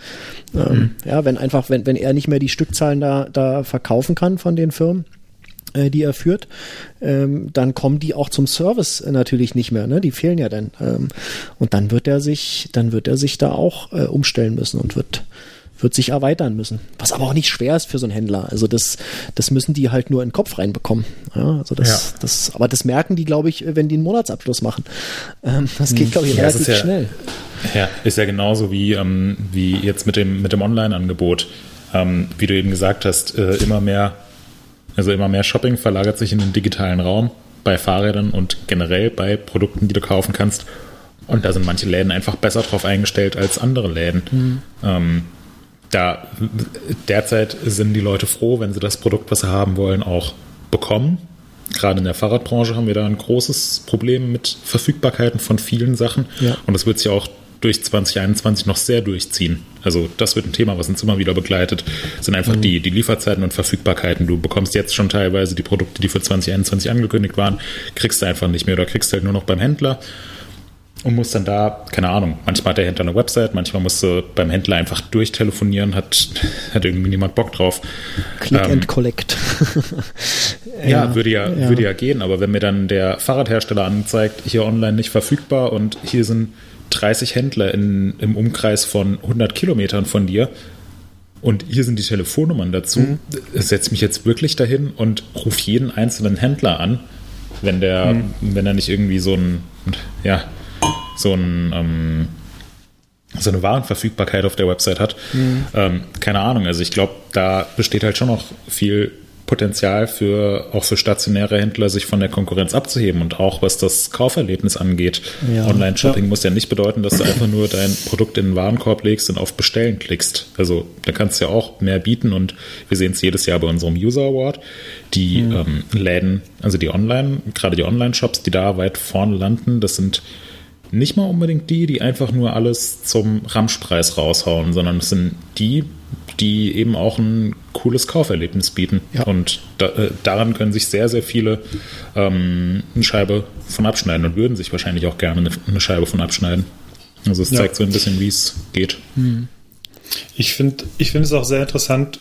Ähm, mhm. Ähm, ja, wenn einfach, wenn, wenn er nicht mehr die Stückzahlen da, da verkaufen kann von den Firmen, äh, die er führt, ähm, dann kommen die auch zum Service natürlich nicht mehr, ne? Die fehlen ja dann. Ähm, und dann wird er sich, dann wird er sich da auch äh, umstellen müssen und wird wird sich erweitern müssen. Was aber auch nicht schwer ist für so einen Händler. Also das, das müssen die halt nur in den Kopf reinbekommen. Ja, also das, ja. das, aber das merken die, glaube ich, wenn die einen Monatsabschluss machen. Ähm, das geht, glaube ich, ja, relativ ja, schnell. Ja, ist ja genauso wie, ähm, wie jetzt mit dem, mit dem Online-Angebot. Ähm, wie du eben gesagt hast, äh, immer mehr, also immer mehr Shopping verlagert sich in den digitalen Raum bei Fahrrädern und generell bei Produkten, die du kaufen kannst. Und da sind manche Läden einfach besser drauf eingestellt als andere Läden. Mhm. Ähm, da derzeit sind die Leute froh, wenn sie das Produkt, was sie haben wollen, auch bekommen. Gerade in der Fahrradbranche haben wir da ein großes Problem mit Verfügbarkeiten von vielen Sachen. Ja. Und das wird sich auch durch 2021 noch sehr durchziehen. Also das wird ein Thema, was uns immer wieder begleitet, sind einfach mhm. die, die Lieferzeiten und Verfügbarkeiten. Du bekommst jetzt schon teilweise die Produkte, die für 2021 angekündigt waren, kriegst du einfach nicht mehr oder kriegst halt nur noch beim Händler und muss dann da, keine Ahnung, manchmal hat der Händler eine Website, manchmal musst du beim Händler einfach durchtelefonieren, hat, hat irgendwie niemand Bock drauf. Click ähm, and collect. ja, (laughs) ja, würde ja, ja, würde ja gehen, aber wenn mir dann der Fahrradhersteller anzeigt, hier online nicht verfügbar und hier sind 30 Händler in, im Umkreis von 100 Kilometern von dir und hier sind die Telefonnummern dazu, mhm. setze mich jetzt wirklich dahin und rufe jeden einzelnen Händler an, wenn der, mhm. wenn er nicht irgendwie so ein, ja, so ein ähm, so eine Warenverfügbarkeit auf der Website hat. Mhm. Ähm, keine Ahnung, also ich glaube, da besteht halt schon noch viel Potenzial für auch für stationäre Händler, sich von der Konkurrenz abzuheben und auch was das Kauferlebnis angeht. Ja. Online-Shopping ja. muss ja nicht bedeuten, dass du einfach nur dein Produkt in den Warenkorb legst und auf Bestellen klickst. Also da kannst du ja auch mehr bieten und wir sehen es jedes Jahr bei unserem User Award. Die mhm. ähm, Läden, also die Online, gerade die Online-Shops, die da weit vorne landen, das sind nicht mal unbedingt die, die einfach nur alles zum Ramschpreis raushauen, sondern es sind die, die eben auch ein cooles Kauferlebnis bieten. Ja. Und da, äh, daran können sich sehr, sehr viele ähm, eine Scheibe von abschneiden und würden sich wahrscheinlich auch gerne eine, eine Scheibe von abschneiden. Also es ja. zeigt so ein bisschen, wie es geht. Hm. Ich finde ich find es auch sehr interessant,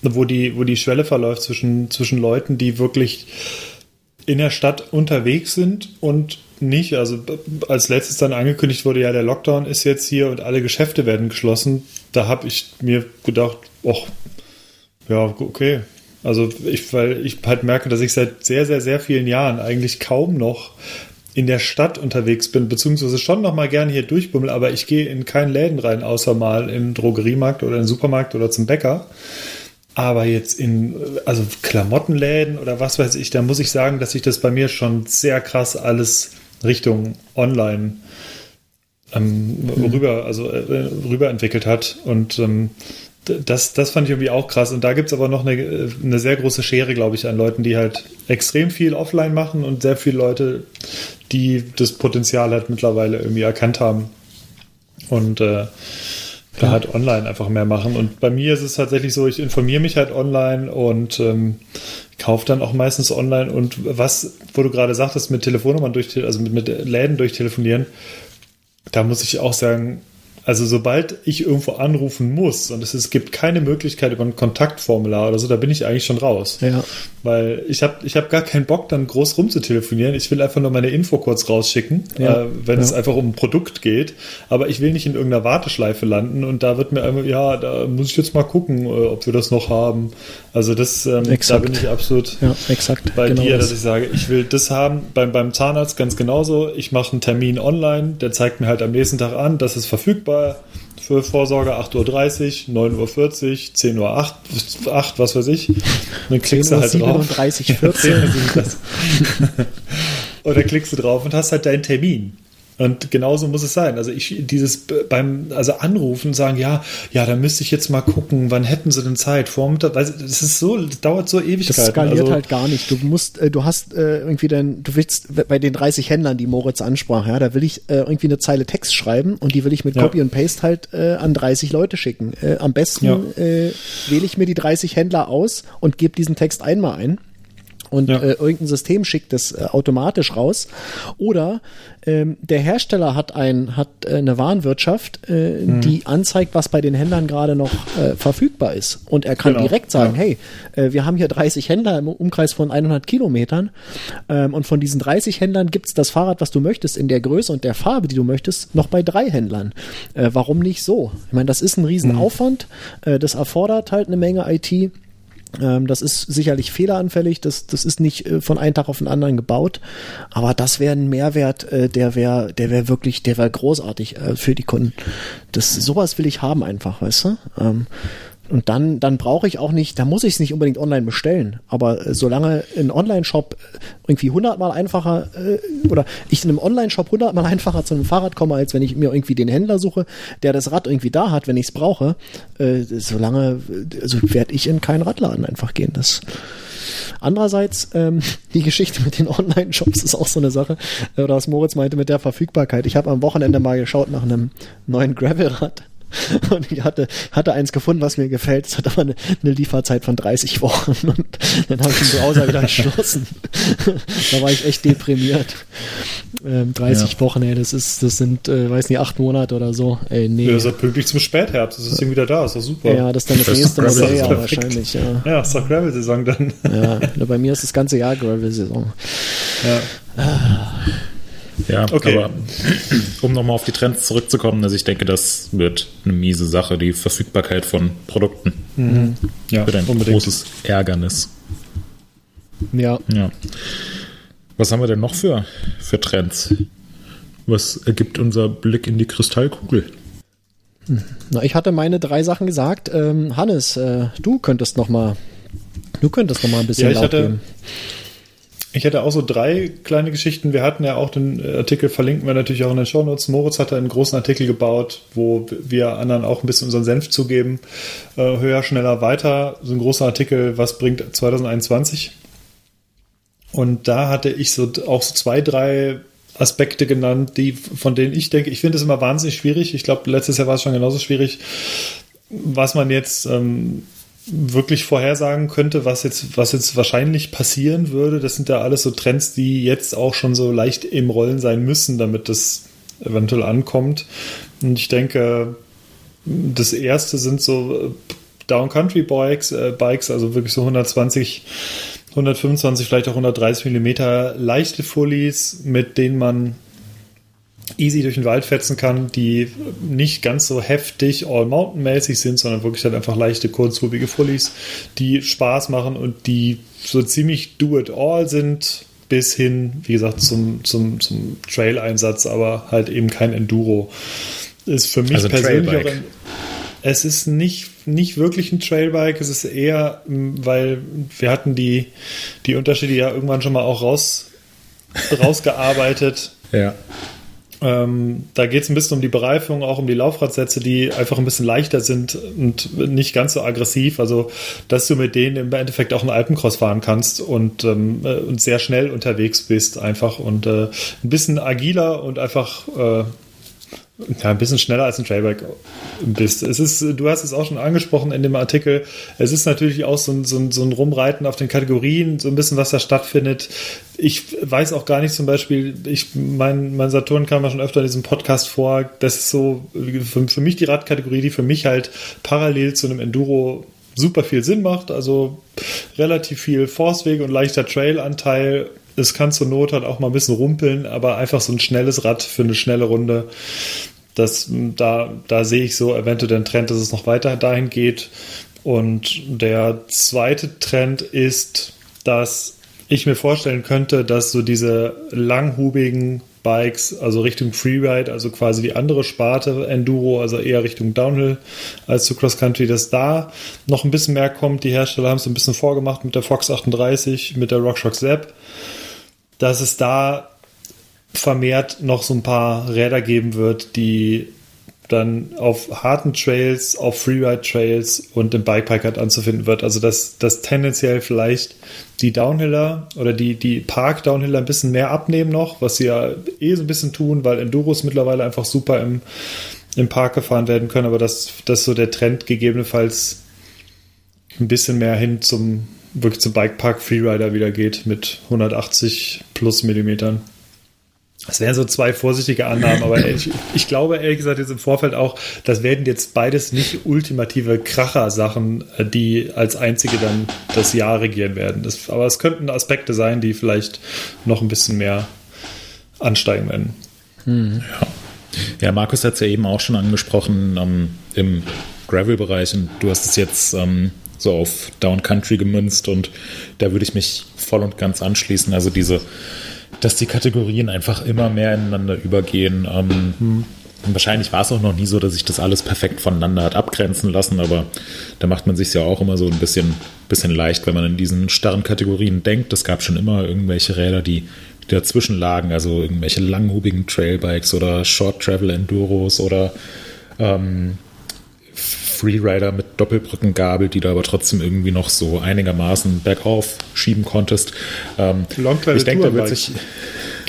wo die, wo die Schwelle verläuft zwischen, zwischen Leuten, die wirklich in der Stadt unterwegs sind und nicht. Also als letztes dann angekündigt wurde, ja, der Lockdown ist jetzt hier und alle Geschäfte werden geschlossen, da habe ich mir gedacht, ach, ja, okay. Also ich, weil ich halt merke, dass ich seit sehr, sehr, sehr vielen Jahren eigentlich kaum noch in der Stadt unterwegs bin, beziehungsweise schon noch mal gerne hier durchbummel, aber ich gehe in keinen Läden rein, außer mal im Drogeriemarkt oder im Supermarkt oder zum Bäcker. Aber jetzt in, also Klamottenläden oder was weiß ich, da muss ich sagen, dass sich das bei mir schon sehr krass alles Richtung Online ähm, mhm. rüber, also äh, rüber entwickelt hat. Und ähm, das, das fand ich irgendwie auch krass. Und da gibt es aber noch eine, eine sehr große Schere, glaube ich, an Leuten, die halt extrem viel offline machen und sehr viele Leute, die das Potenzial halt mittlerweile irgendwie erkannt haben. Und äh, da halt online einfach mehr machen. Und bei mir ist es tatsächlich so, ich informiere mich halt online und ähm, kaufe dann auch meistens online. Und was, wo du gerade sagtest, mit Telefonnummern durch, also mit, mit Läden durchtelefonieren, da muss ich auch sagen, also sobald ich irgendwo anrufen muss und es, es gibt keine Möglichkeit über ein Kontaktformular oder so, da bin ich eigentlich schon raus. Ja. Weil ich habe ich hab gar keinen Bock, dann groß rumzutelefonieren. Ich will einfach nur meine Info kurz rausschicken, ja. äh, wenn ja. es einfach um ein Produkt geht. Aber ich will nicht in irgendeiner Warteschleife landen und da wird mir einfach, ja, da muss ich jetzt mal gucken, äh, ob wir das noch haben. Also das, ähm, da bin ich absolut ja, exakt. bei genau dir, dass ich sage, ich will das haben. Beim, beim Zahnarzt ganz genauso. Ich mache einen Termin online, der zeigt mir halt am nächsten Tag an, das ist verfügbar für Vorsorge 8.30 Uhr, 9.40 Uhr, 10.08 Uhr, 8, 8, was weiß ich. dann klickst du halt 37, drauf. 14. (laughs) (laughs) und dann klickst du drauf und hast halt deinen Termin. Und genauso muss es sein. Also ich dieses beim also anrufen sagen, ja, ja, da müsste ich jetzt mal gucken, wann hätten sie denn Zeit? Vormittag, weil das ist so, das dauert so ewig. Das skaliert also, halt gar nicht. Du musst, äh, du hast äh, irgendwie dann, du willst bei den 30 Händlern, die Moritz ansprach, ja, da will ich äh, irgendwie eine Zeile Text schreiben und die will ich mit ja. Copy und Paste halt äh, an 30 Leute schicken. Am besten ja. äh, wähle ich mir die 30 Händler aus und gebe diesen Text einmal ein und ja. äh, irgendein System schickt das äh, automatisch raus. Oder ähm, der Hersteller hat ein hat äh, eine Warenwirtschaft, äh, mhm. die anzeigt, was bei den Händlern gerade noch äh, verfügbar ist. Und er kann genau. direkt sagen, ja. hey, äh, wir haben hier 30 Händler im Umkreis von 100 Kilometern ähm, und von diesen 30 Händlern gibt es das Fahrrad, was du möchtest, in der Größe und der Farbe, die du möchtest, noch bei drei Händlern. Äh, warum nicht so? Ich meine, das ist ein Riesenaufwand, mhm. äh, das erfordert halt eine Menge IT. Ähm, das ist sicherlich fehleranfällig, das, das ist nicht äh, von einem Tag auf den anderen gebaut, aber das wäre ein Mehrwert, äh, der wäre, der wäre wirklich, der wäre großartig äh, für die Kunden. Das, sowas will ich haben einfach, weißt du? Und dann, dann brauche ich auch nicht, da muss ich es nicht unbedingt online bestellen. Aber äh, solange ein Online-Shop irgendwie hundertmal einfacher äh, oder ich in einem Online-Shop hundertmal (laughs) einfacher zu einem Fahrrad komme, als wenn ich mir irgendwie den Händler suche, der das Rad irgendwie da hat, wenn ich es brauche, äh, solange, also werde ich in keinen Radladen einfach gehen. Das Andererseits, ähm, (laughs) die Geschichte mit den Online-Shops ist auch so eine Sache, oder was Moritz meinte mit der Verfügbarkeit. Ich habe am Wochenende mal geschaut nach einem neuen Gravelrad (laughs) Und ich hatte, hatte eins gefunden, was mir gefällt. Es hat aber eine, eine Lieferzeit von 30 Wochen. (laughs) Und dann habe ich den Browser wieder geschlossen. da war ich echt deprimiert. Ähm, 30 ja. Wochen, ey, das ist, das sind, äh, weiß nicht, acht Monate oder so. Ey, nee. Ja, ist halt pünktlich zum Spätherbst. Das ist Ding wieder da. Ist doch super. Ja, das ist dann das, das nächste Modell ja, wahrscheinlich, ja. Ja, ist doch Gravel-Saison dann. ja, bei mir ist das ganze Jahr Gravel-Saison. Ja. Ah. Ja, okay. aber um nochmal auf die Trends zurückzukommen, also ich denke, das wird eine miese Sache, die Verfügbarkeit von Produkten. Mhm. Ja, wird ein unbedingt. großes Ärgernis. Ja. ja. Was haben wir denn noch für, für Trends? Was ergibt unser Blick in die Kristallkugel? Na, ich hatte meine drei Sachen gesagt. Ähm, Hannes, äh, du könntest noch mal, du könntest noch mal ein bisschen ja, ich hatte, geben. Ich hätte auch so drei kleine Geschichten. Wir hatten ja auch den Artikel, verlinken wir natürlich auch in den Show Notes. Moritz hat einen großen Artikel gebaut, wo wir anderen auch ein bisschen unseren Senf zugeben. Äh, höher, schneller, weiter. So ein großer Artikel, was bringt 2021? Und da hatte ich so auch so zwei, drei Aspekte genannt, die, von denen ich denke, ich finde es immer wahnsinnig schwierig. Ich glaube, letztes Jahr war es schon genauso schwierig, was man jetzt ähm, wirklich vorhersagen könnte, was jetzt, was jetzt wahrscheinlich passieren würde. Das sind ja alles so Trends, die jetzt auch schon so leicht im Rollen sein müssen, damit das eventuell ankommt. Und ich denke, das erste sind so Down Country Bikes, äh, Bikes, also wirklich so 120 125, vielleicht auch 130 Millimeter leichte Fullies, mit denen man easy durch den Wald fetzen kann, die nicht ganz so heftig all-mountain-mäßig sind, sondern wirklich halt einfach leichte, kurzhubige Fullies, die Spaß machen und die so ziemlich do-it-all sind, bis hin, wie gesagt, zum, zum, zum Trail-Einsatz, aber halt eben kein Enduro. Ist für mich also persönlich auch ein, es ist nicht, nicht wirklich ein Trailbike, es ist eher, weil wir hatten die, die Unterschiede ja irgendwann schon mal auch raus, rausgearbeitet. (laughs) ja. Ähm, da geht es ein bisschen um die Bereifung, auch um die Laufradsätze, die einfach ein bisschen leichter sind und nicht ganz so aggressiv. Also, dass du mit denen im Endeffekt auch einen Alpencross fahren kannst und, ähm, äh, und sehr schnell unterwegs bist, einfach und äh, ein bisschen agiler und einfach äh, ja, ein bisschen schneller als ein Trailbike bist. Es ist, du hast es auch schon angesprochen in dem Artikel. Es ist natürlich auch so ein, so, ein, so ein Rumreiten auf den Kategorien, so ein bisschen, was da stattfindet. Ich weiß auch gar nicht zum Beispiel, ich, mein, mein Saturn kam ja schon öfter in diesem Podcast vor. Das ist so für, für mich die Radkategorie, die für mich halt parallel zu einem Enduro super viel Sinn macht. Also relativ viel Forceweg und leichter Trailanteil es kann zur Not halt auch mal ein bisschen rumpeln, aber einfach so ein schnelles Rad für eine schnelle Runde. Das, da, da sehe ich so eventuell den Trend, dass es noch weiter dahin geht. Und der zweite Trend ist, dass ich mir vorstellen könnte, dass so diese langhubigen Bikes, also Richtung Freeride, also quasi die andere Sparte Enduro, also eher Richtung Downhill als zu Cross Country, dass da noch ein bisschen mehr kommt. Die Hersteller haben es ein bisschen vorgemacht mit der Fox 38, mit der RockShox Zap dass es da vermehrt noch so ein paar Räder geben wird, die dann auf harten Trails, auf Freeride-Trails und im Bikepark halt anzufinden wird. Also dass, dass tendenziell vielleicht die Downhiller oder die, die Park-Downhiller ein bisschen mehr abnehmen noch, was sie ja eh so ein bisschen tun, weil Enduros mittlerweile einfach super im, im Park gefahren werden können, aber dass, dass so der Trend gegebenenfalls ein bisschen mehr hin zum wirklich zum Bikepark Freerider wieder geht mit 180 plus Millimetern. Das wären so zwei vorsichtige Annahmen, aber (laughs) ich, ich, glaube ehrlich gesagt jetzt im Vorfeld auch, das werden jetzt beides nicht ultimative Kracher-Sachen, äh, die als einzige dann das Jahr regieren werden. Das, aber es könnten Aspekte sein, die vielleicht noch ein bisschen mehr ansteigen werden. Hm. Ja. ja, Markus hat es ja eben auch schon angesprochen ähm, im Gravel-Bereich und du hast es jetzt ähm, so auf Down Country gemünzt und da würde ich mich voll und ganz anschließen. Also diese, dass die Kategorien einfach immer mehr ineinander übergehen. Ähm, hm. Wahrscheinlich war es auch noch nie so, dass sich das alles perfekt voneinander hat abgrenzen lassen, aber da macht man sich ja auch immer so ein bisschen, bisschen leicht, wenn man in diesen starren Kategorien denkt. Es gab schon immer irgendwelche Räder, die dazwischen lagen, also irgendwelche langhubigen Trailbikes oder Short Travel Enduros oder ähm, Freerider mit Doppelbrückengabel, die du aber trotzdem irgendwie noch so einigermaßen bergauf schieben konntest. Ähm, ich denke, da wird sich.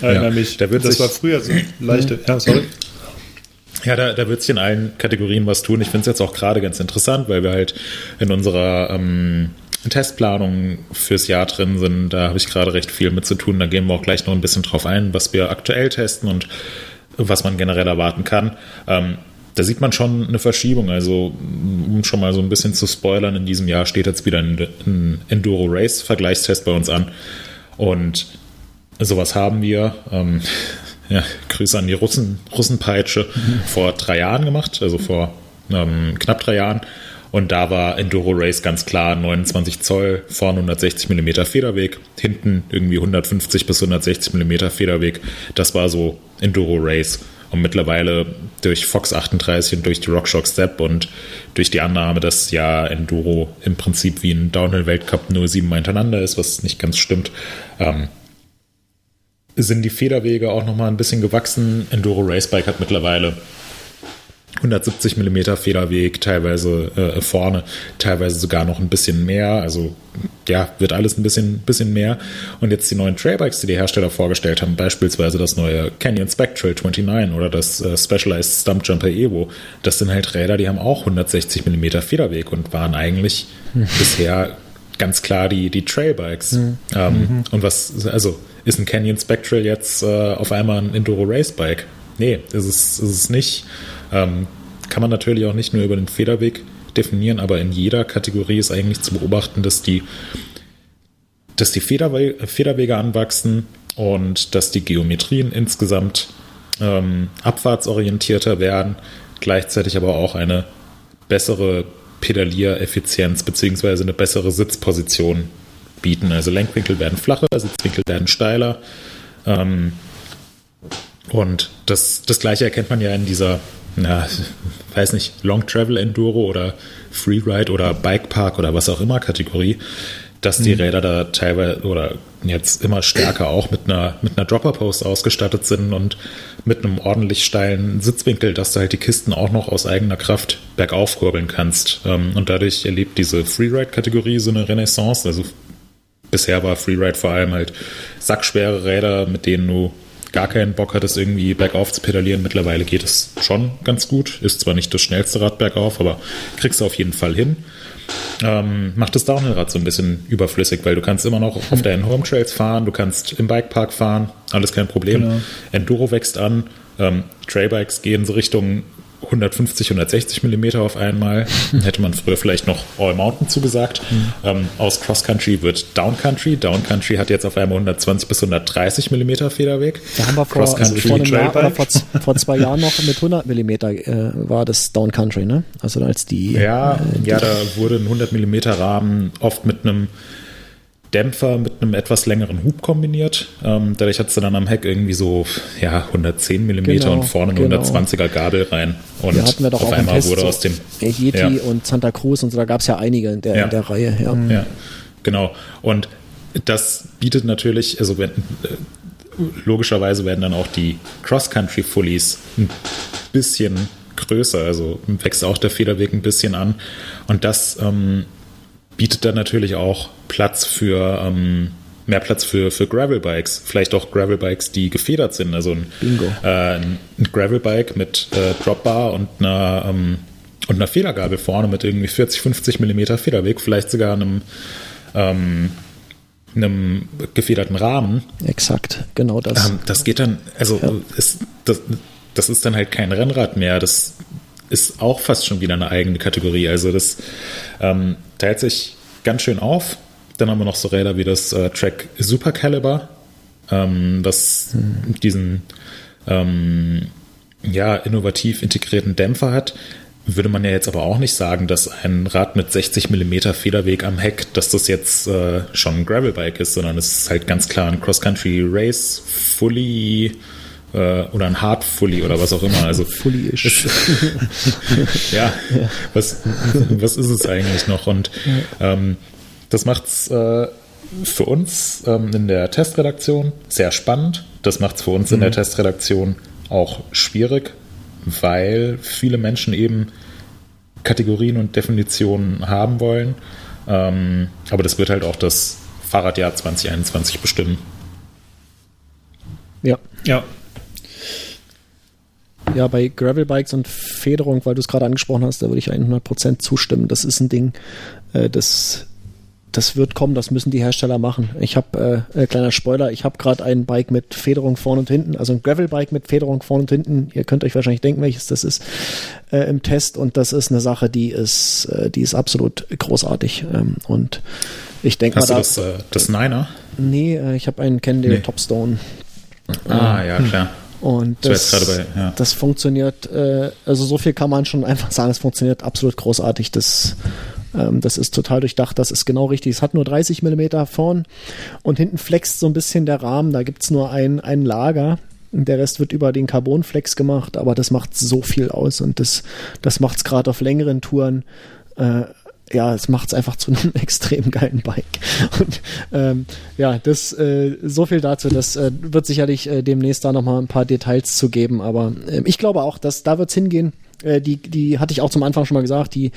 ja, mich. Da wird das sich, war früher so leichte. Ja, sorry. Ja, da, da wird sich in allen Kategorien was tun. Ich finde es jetzt auch gerade ganz interessant, weil wir halt in unserer ähm, Testplanung fürs Jahr drin sind. Da habe ich gerade recht viel mit zu tun. Da gehen wir auch gleich noch ein bisschen drauf ein, was wir aktuell testen und was man generell erwarten kann. Ähm, da sieht man schon eine Verschiebung. Also, um schon mal so ein bisschen zu spoilern, in diesem Jahr steht jetzt wieder ein, ein Enduro Race Vergleichstest bei uns an. Und sowas haben wir. Ähm, (laughs) ja, Grüße an die Russen, Russenpeitsche mhm. vor drei Jahren gemacht, also vor ähm, knapp drei Jahren. Und da war Enduro Race ganz klar 29 Zoll, vorne 160 mm Federweg, hinten irgendwie 150 bis 160 mm Federweg. Das war so Enduro Race. Und mittlerweile durch Fox 38 und durch die RockShox Step und durch die Annahme, dass ja Enduro im Prinzip wie ein Downhill-Weltcup nur siebenmal hintereinander ist, was nicht ganz stimmt, ähm, sind die Federwege auch nochmal ein bisschen gewachsen. Enduro Racebike hat mittlerweile 170 mm Federweg, teilweise äh, vorne, teilweise sogar noch ein bisschen mehr. Also ja, wird alles ein bisschen, bisschen mehr. Und jetzt die neuen Trailbikes, die die Hersteller vorgestellt haben, beispielsweise das neue Canyon Spectral 29 oder das äh, Specialized Stumpjumper Evo, das sind halt Räder, die haben auch 160 mm Federweg und waren eigentlich hm. bisher ganz klar die, die Trailbikes. Mhm. Ähm, mhm. Und was, also ist ein Canyon Spectral jetzt äh, auf einmal ein Enduro Racebike? Nee, ist es, ist es nicht. Ähm, kann man natürlich auch nicht nur über den Federweg definieren, aber in jeder Kategorie ist eigentlich zu beobachten, dass die, dass die Federwe Federwege anwachsen und dass die Geometrien insgesamt ähm, abfahrtsorientierter werden, gleichzeitig aber auch eine bessere Pedaliereffizienz bzw. eine bessere Sitzposition bieten. Also Lenkwinkel werden flacher, Sitzwinkel werden steiler. Ähm, und das, das gleiche erkennt man ja in dieser, na, weiß nicht, Long Travel Enduro oder Freeride oder Bikepark oder was auch immer Kategorie, dass die mhm. Räder da teilweise oder jetzt immer stärker auch mit einer, mit einer Dropper-Post ausgestattet sind und mit einem ordentlich steilen Sitzwinkel, dass du halt die Kisten auch noch aus eigener Kraft bergauf kurbeln kannst. Ähm, und dadurch erlebt diese Freeride-Kategorie so eine Renaissance. Also bisher war Freeride vor allem halt sackschwere Räder, mit denen du gar keinen Bock hattest, irgendwie bergauf zu pedalieren. Mittlerweile geht es schon ganz gut. Ist zwar nicht das schnellste Rad bergauf, aber kriegst du auf jeden Fall hin. Ähm, macht das Downhill-Rad so ein bisschen überflüssig, weil du kannst immer noch auf deinen Home Trails fahren, du kannst im Bikepark fahren, alles kein Problem. Genau. Enduro wächst an, ähm, Trailbikes gehen so Richtung 150, 160 Millimeter auf einmal. (laughs) Hätte man früher vielleicht noch All Mountain zugesagt. Mhm. Ähm, aus Cross Country wird Down Country. Down Country hat jetzt auf einmal 120 bis 130 Millimeter Federweg. Da haben wir vor, also vor, einem Jahr, oder vor, vor, zwei Jahren noch (laughs) mit 100 Millimeter äh, war das Down Country, ne? Also als die. Ja, äh, die ja, da wurde ein 100 Millimeter Rahmen oft mit einem Dämpfer mit einem etwas längeren Hub kombiniert. Ähm, dadurch hat es dann am Heck irgendwie so ja, 110 mm genau, und vorne eine genau. 120er Gabel rein. Und hatten wir doch auf einmal wurde so aus dem Yeti ja. und Santa Cruz und so, da gab es ja einige in der, ja. in der Reihe. Ja. ja, genau. Und das bietet natürlich, also wenn, äh, logischerweise werden dann auch die Cross-Country-Fullies ein bisschen größer, also wächst auch der Federweg ein bisschen an. Und das ähm, bietet dann natürlich auch Platz für ähm, mehr Platz für, für Gravelbikes. Vielleicht auch Gravelbikes, die gefedert sind. Also ein, äh, ein Gravelbike mit äh, Dropbar und einer, ähm, und einer Federgabel vorne mit irgendwie 40, 50 Millimeter Federweg, vielleicht sogar einem, ähm, einem gefederten Rahmen. Exakt, genau das. Ähm, das geht dann, also ja. ist, das, das ist dann halt kein Rennrad mehr. Das ist auch fast schon wieder eine eigene Kategorie. Also das ähm, teilt sich ganz schön auf. Dann haben wir noch so Räder wie das äh, Track Super Caliber, ähm, was hm. diesen ähm, ja, innovativ integrierten Dämpfer hat. Würde man ja jetzt aber auch nicht sagen, dass ein Rad mit 60 mm Federweg am Heck, dass das jetzt äh, schon ein Gravelbike ist, sondern es ist halt ganz klar ein Cross-Country Race, fully oder ein Hard Fully oder was auch immer. Also Fully ist. (laughs) ja, was, was ist es eigentlich noch? Und ähm, das macht's äh, für uns ähm, in der Testredaktion sehr spannend. Das macht es für uns mhm. in der mhm. Testredaktion auch schwierig, weil viele Menschen eben Kategorien und Definitionen haben wollen. Ähm, aber das wird halt auch das Fahrradjahr 2021 bestimmen. Ja. Ja, ja, bei Gravelbikes und Federung, weil du es gerade angesprochen hast, da würde ich 100% zustimmen. Das ist ein Ding, äh, das, das wird kommen, das müssen die Hersteller machen. Ich habe, äh, äh, kleiner Spoiler, ich habe gerade ein Bike mit Federung vorne und hinten, also ein Gravelbike mit Federung vorne und hinten. Ihr könnt euch wahrscheinlich denken, welches das ist äh, im Test und das ist eine Sache, die ist, äh, die ist absolut großartig. Ähm, und ich denke mal. Hast du das, äh, das Niner? Nee, äh, ich habe einen kennen, der nee. Topstone. Ah, ja, klar. Und das, bei, ja. das funktioniert, äh, also so viel kann man schon einfach sagen, es funktioniert absolut großartig. Das, ähm, das ist total durchdacht, das ist genau richtig. Es hat nur 30 Millimeter vorn und hinten flext so ein bisschen der Rahmen, da gibt es nur ein, ein Lager. Der Rest wird über den Carbonflex gemacht, aber das macht so viel aus und das, das macht es gerade auf längeren Touren äh, ja, es macht es einfach zu einem (laughs) extrem geilen Bike. Und ähm, ja, das äh, so viel dazu. Das äh, wird sicherlich äh, demnächst da nochmal ein paar Details zu geben. Aber äh, ich glaube auch, dass da wird's hingehen. Äh, die, die hatte ich auch zum Anfang schon mal gesagt, die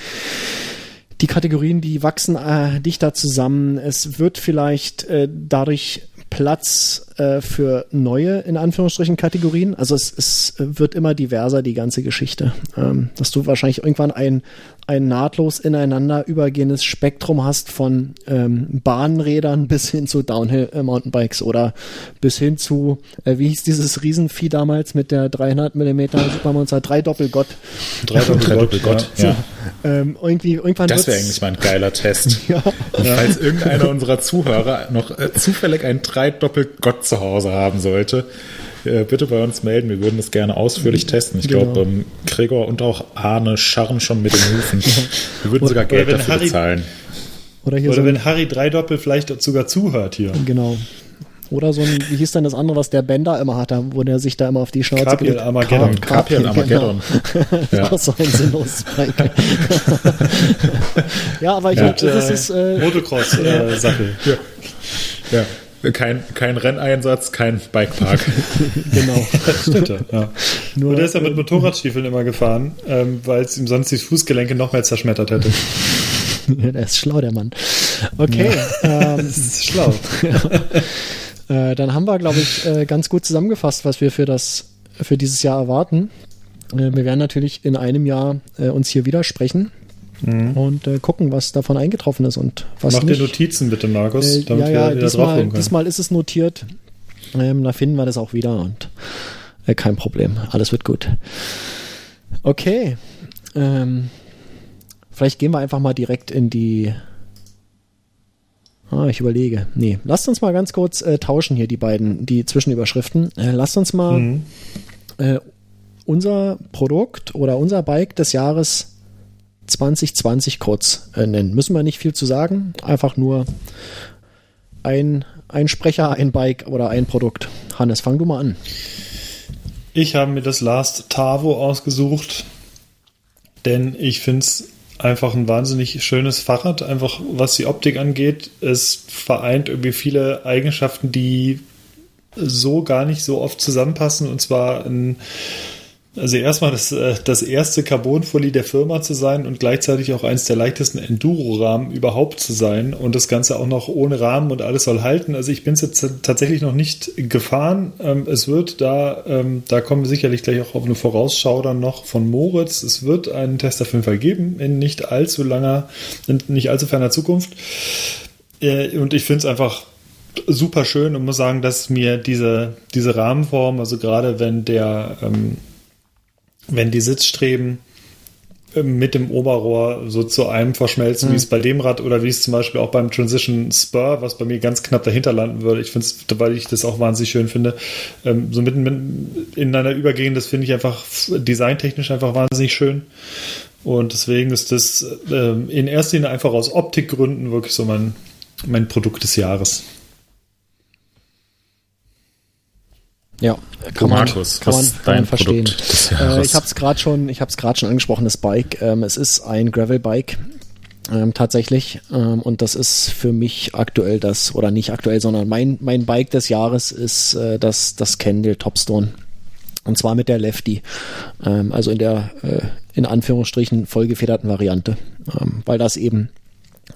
die Kategorien, die wachsen äh, dichter zusammen. Es wird vielleicht äh, dadurch Platz äh, für neue, in Anführungsstrichen, Kategorien. Also es, es wird immer diverser, die ganze Geschichte. Ähm, dass du wahrscheinlich irgendwann ein, ein nahtlos ineinander übergehendes Spektrum hast von ähm, Bahnrädern bis hin zu Downhill-Mountainbikes oder bis hin zu, äh, wie hieß dieses Riesenvieh damals mit der 300 mm Supermonster, drei Doppelgott. Drei Doppelgott, ja. ja. Ähm, irgendwie, irgendwann das wäre eigentlich mal ein geiler Test. (laughs) ja. Falls irgendeiner unserer Zuhörer noch äh, zufällig ein drei Doppelgott zu Hause haben sollte, äh, bitte bei uns melden. Wir würden das gerne ausführlich testen. Ich genau. glaube, ähm, Gregor und auch Arne scharren schon mit den Hufen. Wir würden oder, sogar Geld dafür Harry, bezahlen. Oder, oder so wenn Harry Dreidoppel vielleicht sogar zuhört hier. Genau. Oder so ein, wie hieß denn das andere, was der Bender immer hatte, wo der sich da immer auf die Schnauze Capiel Armageddon. Capiel Armageddon. Genau. (laughs) ja. auch so ein sinnloses (laughs) ja, aber ich ja, glaube, das ist... Äh, Motocross-Sache. Äh, ja. ja. Kein, kein Renneinsatz, kein Bikepark. (laughs) genau. Stimmt ja. Nur, der ist ja mit Motorradstiefeln immer gefahren, ähm, weil es ihm sonst die Fußgelenke noch mehr zerschmettert hätte. (laughs) ja, der ist schlau, der Mann. Okay. Ja. (laughs) Ähm, das ist schlau. äh, dann haben wir, glaube ich, äh, ganz gut zusammengefasst, was wir für das für dieses Jahr erwarten. Äh, wir werden natürlich in einem Jahr äh, uns hier widersprechen mhm. und äh, gucken, was davon eingetroffen ist und was Mach nicht. dir Notizen bitte, Markus, äh, damit ja, ja, wir diesmal, diesmal ist es notiert. Ähm, da finden wir das auch wieder und äh, kein Problem. Alles wird gut. Okay. Ähm, vielleicht gehen wir einfach mal direkt in die. Ah, ich überlege. Nee, lasst uns mal ganz kurz äh, tauschen hier die beiden, die Zwischenüberschriften. Äh, lasst uns mal mhm. äh, unser Produkt oder unser Bike des Jahres 2020 kurz äh, nennen. Müssen wir nicht viel zu sagen, einfach nur ein, ein Sprecher, ein Bike oder ein Produkt. Hannes, fang du mal an. Ich habe mir das Last Tavo ausgesucht, denn ich finde es einfach ein wahnsinnig schönes Fahrrad, einfach was die Optik angeht. Es vereint irgendwie viele Eigenschaften, die so gar nicht so oft zusammenpassen und zwar ein also erstmal das, äh, das erste Carbon-Fully der Firma zu sein und gleichzeitig auch eines der leichtesten Enduro-Rahmen überhaupt zu sein und das Ganze auch noch ohne Rahmen und alles soll halten. Also ich bin es jetzt tatsächlich noch nicht gefahren. Ähm, es wird da, ähm, da kommen wir sicherlich gleich auch auf eine Vorausschau dann noch von Moritz. Es wird einen Test auf jeden Fall geben in nicht allzu langer, in nicht allzu ferner Zukunft. Äh, und ich finde es einfach super schön und muss sagen, dass mir diese, diese Rahmenform, also gerade wenn der ähm, wenn die Sitzstreben äh, mit dem Oberrohr so zu einem verschmelzen, mhm. wie es bei dem Rad oder wie es zum Beispiel auch beim Transition Spur, was bei mir ganz knapp dahinter landen würde. Ich finde es, weil ich das auch wahnsinnig schön finde, ähm, so mitten ineinander übergehen, das finde ich einfach designtechnisch einfach wahnsinnig schön. Und deswegen ist das ähm, in erster Linie einfach aus Optikgründen wirklich so mein, mein Produkt des Jahres. Ja, kann man, Markus, kann man, kann man verstehen. Äh, ich habe es gerade schon, ich habe es gerade schon angesprochen, das Bike. Ähm, es ist ein Gravel-Bike. Ähm, tatsächlich. Ähm, und das ist für mich aktuell das, oder nicht aktuell, sondern mein, mein Bike des Jahres ist äh, das, das Kendall Topstone. Und zwar mit der Lefty. Ähm, also in der, äh, in Anführungsstrichen, vollgefederten Variante. Ähm, weil das eben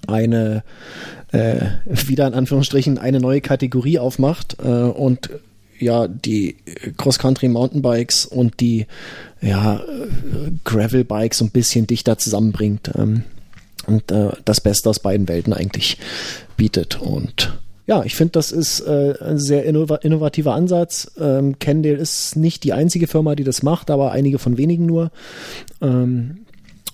eine, äh, (laughs) wieder in Anführungsstrichen, eine neue Kategorie aufmacht äh, und ja die Cross-Country Mountainbikes und die ja Gravel-Bikes so ein bisschen dichter zusammenbringt ähm, und äh, das Beste aus beiden Welten eigentlich bietet und ja, ich finde, das ist äh, ein sehr innov innovativer Ansatz. Ähm, Kendall ist nicht die einzige Firma, die das macht, aber einige von wenigen nur. Ähm,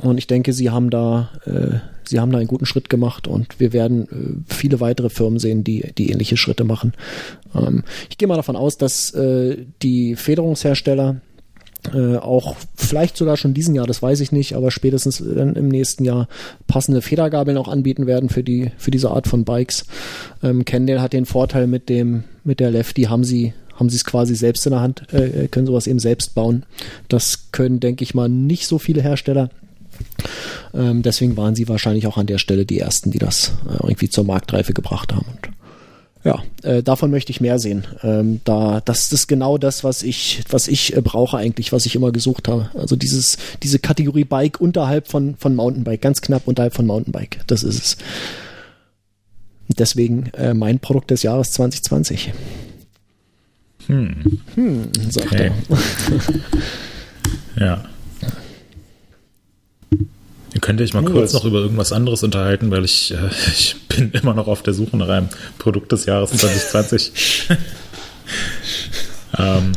und ich denke, sie haben da, äh, sie haben da einen guten Schritt gemacht und wir werden äh, viele weitere Firmen sehen, die, die ähnliche Schritte machen. Ähm, ich gehe mal davon aus, dass äh, die Federungshersteller äh, auch vielleicht sogar schon diesen Jahr, das weiß ich nicht, aber spätestens im nächsten Jahr passende Federgabeln auch anbieten werden für die für diese Art von Bikes. Ähm, Kendall hat den Vorteil mit dem mit der Lefty haben sie haben sie es quasi selbst in der Hand, äh, können sowas eben selbst bauen. Das können, denke ich mal, nicht so viele Hersteller. Ähm, deswegen waren sie wahrscheinlich auch an der Stelle die ersten, die das äh, irgendwie zur Marktreife gebracht haben. Und ja, äh, davon möchte ich mehr sehen. Ähm, da, das ist genau das, was ich, was ich äh, brauche eigentlich, was ich immer gesucht habe. Also dieses, diese Kategorie Bike unterhalb von, von Mountainbike, ganz knapp unterhalb von Mountainbike. Das ist es. Deswegen äh, mein Produkt des Jahres 2020. Hm. Hm, sagt Okay. er. (laughs) Ja. Ihr könnt euch mal Nee, kurz noch über irgendwas anderes unterhalten, weil ich, äh, (laughs) ich bin immer noch auf der Suche nach einem Produkt des Jahres 2020. (laughs) ähm,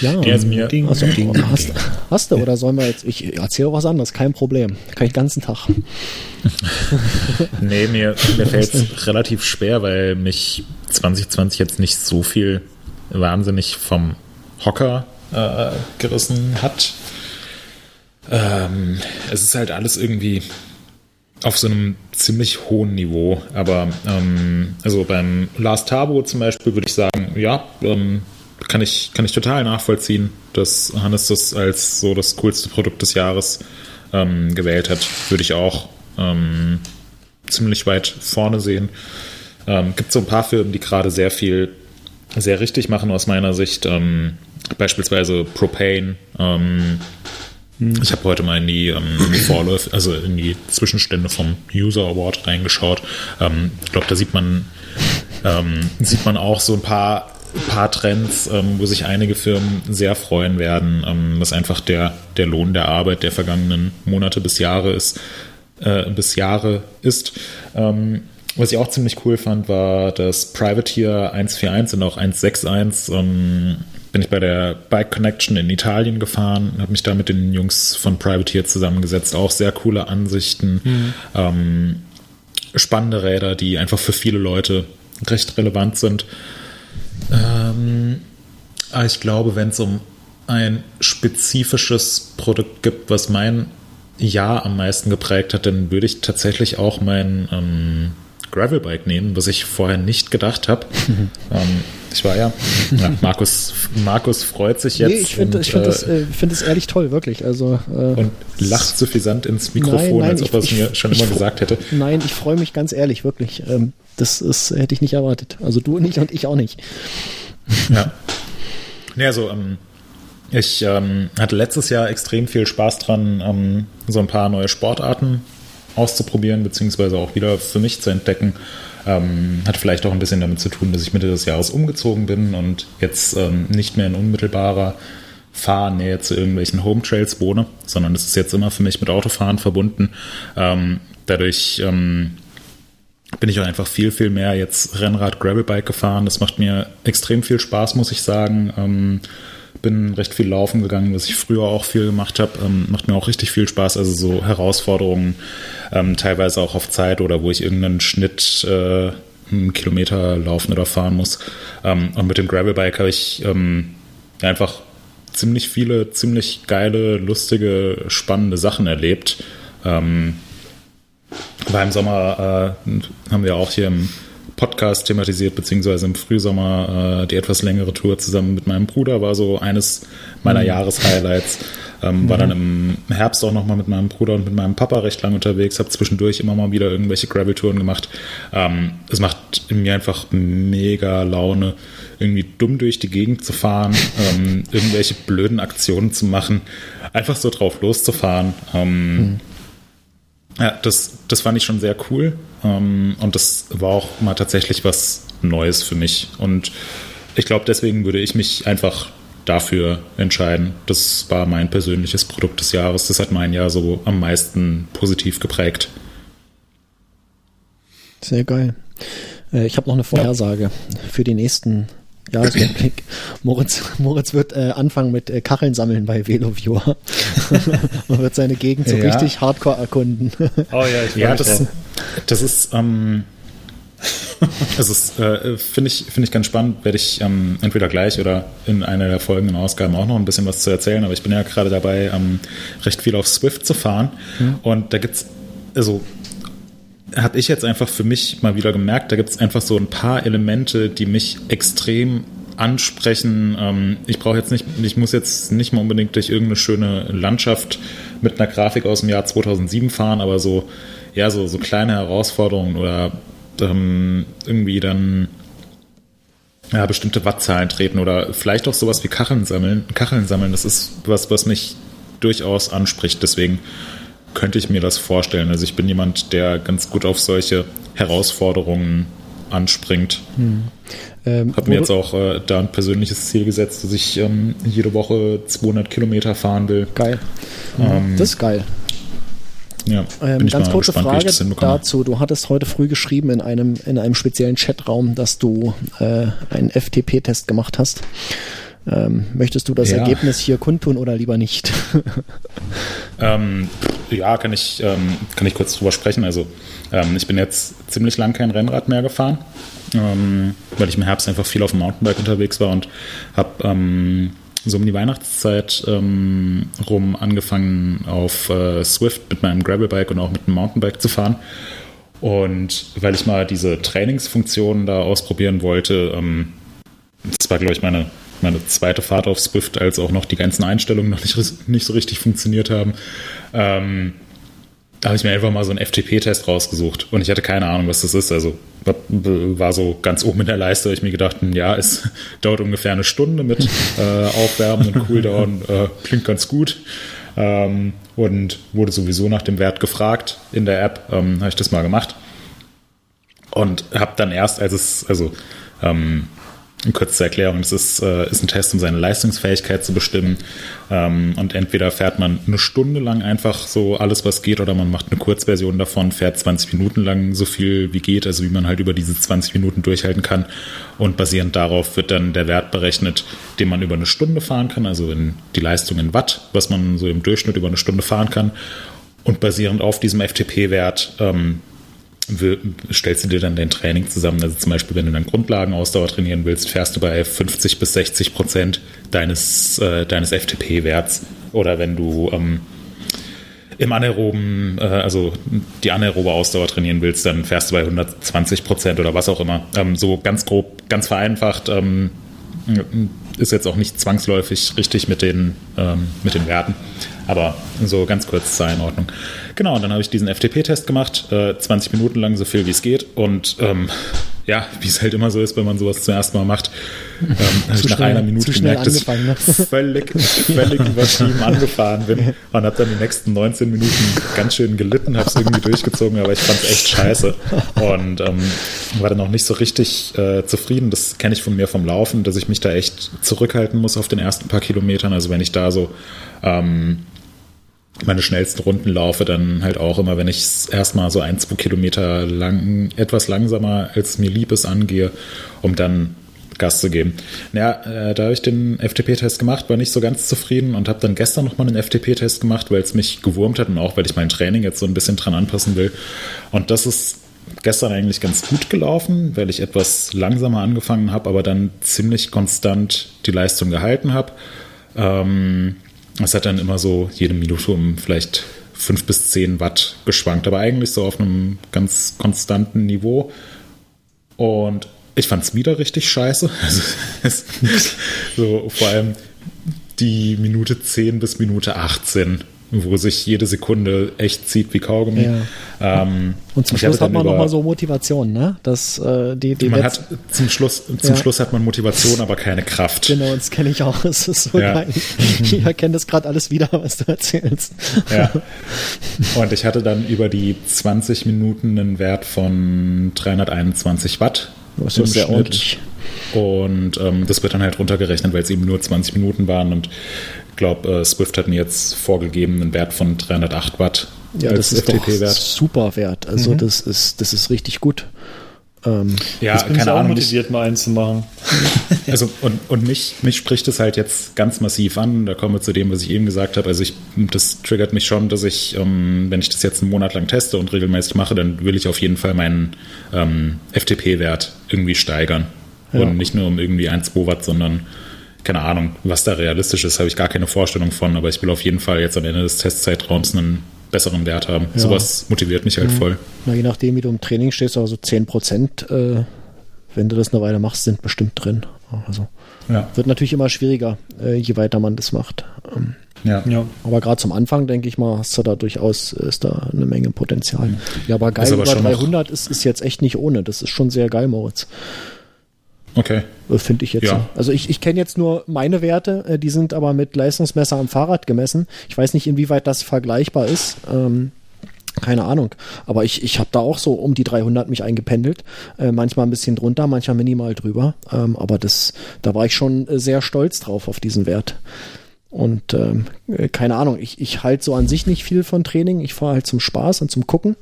Ja, der ist mir, Ding. Achso, hast, hast du oder sollen wir jetzt? Ich erzähle auch was anderes, kein Problem. Kann ich den ganzen Tag. (laughs) nee, mir, mir fällt es relativ schwer, weil mich 2020 jetzt nicht so viel wahnsinnig vom Hocker äh, gerissen hat. Ähm, es ist halt alles irgendwie auf so einem ziemlich hohen Niveau. Aber ähm, also beim Last Tabo zum Beispiel würde ich sagen, ja, ähm, kann ich, kann ich total nachvollziehen, dass Hannes das als so das coolste Produkt des Jahres ähm, gewählt hat. Würde ich auch ähm, ziemlich weit vorne sehen. Ähm, gibt so ein paar Firmen, die gerade sehr viel, sehr richtig machen aus meiner Sicht. Ähm, beispielsweise Propane. Ähm, ich habe heute mal in die ähm, Vorläufe, also in die Zwischenstände vom User Award reingeschaut. Ähm, ich glaube, da sieht man, ähm, sieht man auch so ein paar, paar Trends, ähm, wo sich einige Firmen sehr freuen werden, ähm, was einfach der, der Lohn der Arbeit der vergangenen Monate bis Jahre ist, äh, bis Jahre ist. Ähm, was ich auch ziemlich cool fand, war das Privateer 141 und auch 161. Ähm, bin ich bei der Bike Connection in Italien gefahren, habe mich da mit den Jungs von Privateer zusammengesetzt. Auch sehr coole Ansichten, ähm, spannende Räder, die einfach für viele Leute recht relevant sind. Ähm, aber ich glaube, wenn es um ein spezifisches Produkt gibt, was mein Jahr am meisten geprägt hat, dann würde ich tatsächlich auch mein ähm, Gravelbike nehmen, was ich vorher nicht gedacht habe. ähm, ich war ja, ja Markus, Markus freut sich jetzt nee, ich finde ich find äh, das, äh, find das ehrlich toll, wirklich. Also, äh, und lacht suffisant ins Mikrofon, Nein, nein, als ob er es mir schon immer gesagt hätte. nein, ich freue mich ganz ehrlich, wirklich. Ähm, das ist, hätte ich nicht erwartet. Also du nicht und ich auch nicht. Ja. Nee, also, ähm, ich ähm, hatte letztes Jahr extrem viel Spaß dran, ähm, so ein paar neue Sportarten auszuprobieren, beziehungsweise auch wieder für mich zu entdecken. Ähm, hat vielleicht auch ein bisschen damit zu tun, dass ich Mitte des Jahres umgezogen bin und jetzt ähm, nicht mehr in unmittelbarer Fahrnähe zu irgendwelchen Home Trails wohne, sondern es ist jetzt immer für mich mit Autofahren verbunden. Ähm, dadurch ähm, bin ich auch einfach viel, viel mehr jetzt Rennrad, Gravelbike gefahren. Das macht mir extrem viel Spaß, muss ich sagen. Ähm, bin recht viel laufen gegangen, was ich früher auch viel gemacht habe. Ähm, macht mir auch richtig viel Spaß. Also so Herausforderungen, ähm, teilweise auch auf Zeit oder wo ich irgendeinen Schnitt äh, einen Kilometer laufen oder fahren muss. Ähm, und mit dem Gravelbike habe ich ähm, einfach ziemlich viele, ziemlich geile, lustige, spannende Sachen erlebt. Ähm, war im Sommer, äh, haben wir auch hier im Podcast thematisiert, beziehungsweise im Frühsommer äh, die etwas längere Tour zusammen mit meinem Bruder war so eines meiner Jahreshighlights. Ähm, War dann im Herbst auch nochmal mit meinem Bruder und mit meinem Papa recht lang unterwegs, habe zwischendurch immer mal wieder irgendwelche Gravel-Touren gemacht. Ähm, es macht mir einfach mega Laune, irgendwie dumm durch die Gegend zu fahren, ähm, (laughs) irgendwelche blöden Aktionen zu machen, einfach so drauf loszufahren. Ähm, ja, das, das fand ich schon sehr cool. Ähm, und das war auch mal tatsächlich was Neues für mich. Und ich glaube, deswegen würde ich mich einfach dafür entscheiden. Das war mein persönliches Produkt des Jahres. Das hat mein Jahr so am meisten positiv geprägt. Sehr geil. Äh, ich habe noch eine Vorhersage für die nächsten Jahresrückblick. (clears throat) Moritz, Moritz wird äh, anfangen mit äh, Kacheln sammeln bei VeloViewer. (laughs) Man wird seine Gegend so Ja. richtig hardcore erkunden. Oh ja, ich Ja, das. Das ist, ähm, (laughs) das ist, äh, finde ich, finde ich ganz spannend. Werde ich ähm, entweder gleich oder in einer der folgenden Ausgaben auch noch ein bisschen was zu erzählen. Aber ich bin ja gerade dabei, ähm, recht viel auf Swift zu fahren. Und da gibt's, also habe ich jetzt einfach für mich mal wieder gemerkt, da gibt es einfach so ein paar Elemente, die mich extrem ansprechen. Ähm, ich brauche jetzt nicht, ich muss jetzt nicht mal unbedingt durch irgendeine schöne Landschaft mit einer Grafik aus dem Jahr 2007 fahren, aber so, ja, so, so kleine Herausforderungen oder ähm, irgendwie dann ja, bestimmte Wattzahlen treten oder vielleicht auch sowas wie Kacheln sammeln. Kacheln sammeln, das ist was, was mich durchaus anspricht. Deswegen könnte ich mir das vorstellen. Also ich bin jemand, der ganz gut auf solche Herausforderungen anspringt. Hm. Ähm, habe mir jetzt auch äh, da ein persönliches Ziel gesetzt, dass ich ähm, jede Woche 200 Kilometer fahren will. Geil. Ähm, das ist geil. Ja, ähm, ganz kurze gespannt, Frage dazu. Du hattest heute früh geschrieben in einem, in einem speziellen Chatraum, dass du äh, einen FTP-Test gemacht hast. Ähm, möchtest du das ja. Ergebnis hier kundtun oder lieber nicht? (laughs) ähm, ja, kann ich, ähm, kann ich kurz drüber sprechen. Also ähm, ich bin jetzt ziemlich lang kein Rennrad mehr gefahren, ähm, weil ich im Herbst einfach viel auf dem Mountainbike unterwegs war und habe ähm, so um die Weihnachtszeit ähm, rum angefangen auf äh, Swift mit meinem Gravelbike und auch mit dem Mountainbike zu fahren. Und weil ich mal diese Trainingsfunktion da ausprobieren wollte, ähm, das war, glaube ich, meine, meine zweite Fahrt auf Swift, als auch noch die ganzen Einstellungen noch nicht, nicht so richtig funktioniert haben, ähm, da habe ich mir einfach mal so einen FTP-Test rausgesucht und ich hatte keine Ahnung, was das ist. Also war so ganz oben in der Leiste, habe ich mir gedacht, ja, es (laughs) dauert ungefähr eine Stunde mit äh, Aufwärmen und Cooldown, (laughs) äh, klingt ganz gut. Ähm, und wurde sowieso nach dem Wert gefragt in der App, ähm, habe ich das mal gemacht. Und habe dann erst, als es, also ähm, kurze Erklärung, das ist, äh, ist ein Test, um seine Leistungsfähigkeit zu bestimmen. Ähm, und entweder fährt man eine Stunde lang einfach so alles, was geht, oder man macht eine Kurzversion davon, fährt 20 Minuten lang so viel wie geht, also wie man halt über diese 20 Minuten durchhalten kann. Und basierend darauf wird dann der Wert berechnet, den man über eine Stunde fahren kann, also in die Leistung in Watt, was man so im Durchschnitt über eine Stunde fahren kann. Und basierend auf diesem FTP-Wert ähm, stellst du dir dann dein Training zusammen. Also zum Beispiel, wenn du dann Grundlagenausdauer trainieren willst, fährst du bei 50 bis 60 Prozent deines, äh, deines FTP-Werts. Oder wenn du ähm, im anaeroben, äh, also die anaerobe Ausdauer trainieren willst, dann fährst du bei 120 Prozent oder was auch immer. Ähm, so ganz grob, ganz vereinfacht. Ähm, ist jetzt auch nicht zwangsläufig richtig mit den, ähm, mit den Werten, aber so ganz kurz zur Einordnung. Genau, und dann habe ich diesen FTP-Test gemacht, äh, 20 Minuten lang, so viel wie es geht. Und ähm, ja, wie es halt immer so ist, wenn man sowas zum ersten Mal macht, ähm, (laughs) habe ich nach schnell, einer Minute gemerkt, dass ich ne? völlig, völlig übertrieben (laughs) angefahren bin und habe dann die nächsten 19 Minuten ganz schön gelitten, habe es irgendwie durchgezogen, aber ich fand es echt scheiße und ähm, war dann auch nicht so richtig äh, zufrieden. Das kenne ich von mir vom Laufen, dass ich mich da echt zurückhalten muss auf den ersten paar Kilometern. Also wenn ich da so ähm, meine schnellsten Runden laufe, dann halt auch immer, wenn ich erstmal so ein, zwei Kilometer lang, etwas langsamer als mir lieb ist angehe, um dann Gas zu geben. Ja, äh, da habe ich den FTP-Test gemacht, war nicht so ganz zufrieden und habe dann gestern nochmal einen FTP-Test gemacht, weil es mich gewurmt hat und auch, weil ich mein Training jetzt so ein bisschen dran anpassen will. Und das ist gestern eigentlich ganz gut gelaufen, weil ich etwas langsamer angefangen habe, aber dann ziemlich konstant die Leistung gehalten habe. Ähm, es hat dann immer so jede Minute um vielleicht fünf bis zehn Watt geschwankt, aber eigentlich so auf einem ganz konstanten Niveau. Und ich fand es wieder richtig scheiße. (laughs) Also, so vor allem die Minute 10 bis Minute 18 wo sich jede Sekunde echt zieht wie Kaugummi. Ja. Ähm, und zum Schluss hat man nochmal so Motivation, ne? Dass, äh, die, die man hat zum Schluss, zum ja. Schluss hat man Motivation, aber keine Kraft. Genau, das kenne ich auch. (laughs) Es ist so ja. geil. Ich erkenne das gerade alles wieder, was du erzählst. Ja. Und ich hatte dann über die 20 Minuten einen Wert von 321 Watt. Das ist sehr ordentlich. Und ähm, das wird dann halt runtergerechnet, weil es eben nur 20 Minuten waren. Und glaube, äh, Swift hat mir jetzt vorgegeben einen Wert von 308 Watt. Ja, das ist doch super Wert. Also mhm. das ist das ist richtig gut. Ähm, ja, jetzt bin keine ich auch Ahnung, motiviert, mal einen zu machen. (laughs) Also und, und mich, mich spricht es halt jetzt ganz massiv an. Da kommen wir zu dem, was ich eben gesagt habe. Also ich, das triggert mich schon, dass ich, ähm, wenn ich das jetzt einen Monat lang teste und regelmäßig mache, dann will ich auf jeden Fall meinen ähm, FTP-Wert irgendwie steigern. Ja. Und nicht nur um irgendwie 1, 2 Watt, sondern keine Ahnung, was da realistisch ist, habe ich gar keine Vorstellung von, aber ich will auf jeden Fall jetzt am Ende des Testzeitraums einen besseren Wert haben. Ja. Sowas motiviert mich halt mhm. voll. Na, je nachdem, wie du im Training stehst, also 10 Prozent, äh, wenn du das eine Weile machst, sind bestimmt drin. Also ja. wird natürlich immer schwieriger, äh, je weiter man das macht. Ähm. Ja. ja. Aber gerade zum Anfang, denke ich mal, hast du da durchaus, ist da eine Menge Potenzial. Mhm. Ja, aber geil, aber über 300 ist, ist jetzt echt nicht ohne. Das ist schon sehr geil, Moritz. Okay. Äh, finde ich jetzt. Ja. Also ich, ich kenne jetzt nur meine Werte, äh, die sind aber mit Leistungsmesser am Fahrrad gemessen. Ich weiß nicht, inwieweit das vergleichbar ist. Ähm, keine Ahnung. Aber ich, ich habe da auch so um die 300 mich eingependelt. Äh, manchmal ein bisschen drunter, manchmal minimal drüber. Ähm, aber das, da war ich schon sehr stolz drauf auf diesen Wert. Und ähm, äh, keine Ahnung, ich, ich halte so an sich nicht viel von Training. Ich fahre halt zum Spaß und zum Gucken.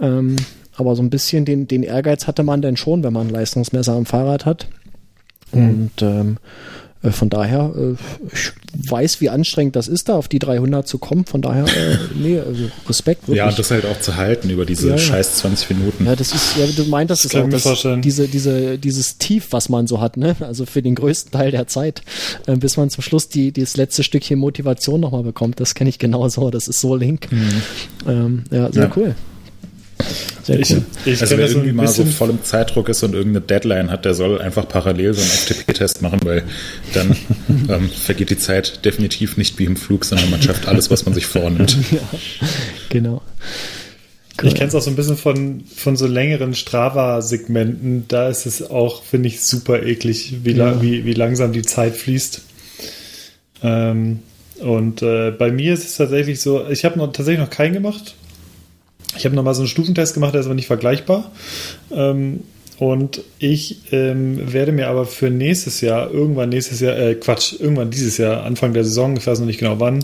Ähm, aber so ein bisschen den, den Ehrgeiz hatte man denn schon, wenn man ein Leistungsmesser am Fahrrad hat. Mhm. Und ähm, äh, von daher, äh, ich weiß, wie anstrengend das ist, da auf die 300 zu kommen. Von daher, äh, nee, also Respekt. Wirklich. Ja, und das halt auch zu halten über diese ja, scheiß 20 Minuten. Ja, das ist, ja, du meintest das, das auch das, diese, diese, dieses Tief, was man so hat, ne? Also für den größten Teil der Zeit, äh, bis man zum Schluss die, das letzte Stückchen Motivation nochmal bekommt. Das kenne ich genauso. Das ist so link. Mhm. Ähm, ja, sehr ja. cool. Sehr ich, cool. ich also wer irgendwie mal so voll im Zeitdruck ist und irgendeine Deadline hat, der soll einfach parallel so einen FTP-Test machen, weil dann (laughs) ähm, vergeht die Zeit definitiv nicht wie im Flug, sondern man schafft alles, was man sich vornimmt. (laughs) ja, genau. Cool. Ich kenne es auch so ein bisschen von, von so längeren Strava-Segmenten. Da ist es auch, finde ich, super eklig, wie, ja. la wie, wie langsam die Zeit fließt. Ähm, und äh, bei mir ist es tatsächlich so, ich habe noch, tatsächlich noch keinen gemacht. Ich habe nochmal so einen Stufentest gemacht, der ist aber nicht vergleichbar. Ähm, und ich ähm, werde mir aber für nächstes Jahr, irgendwann nächstes Jahr, äh, Quatsch, irgendwann dieses Jahr, Anfang der Saison, ich weiß noch nicht genau wann,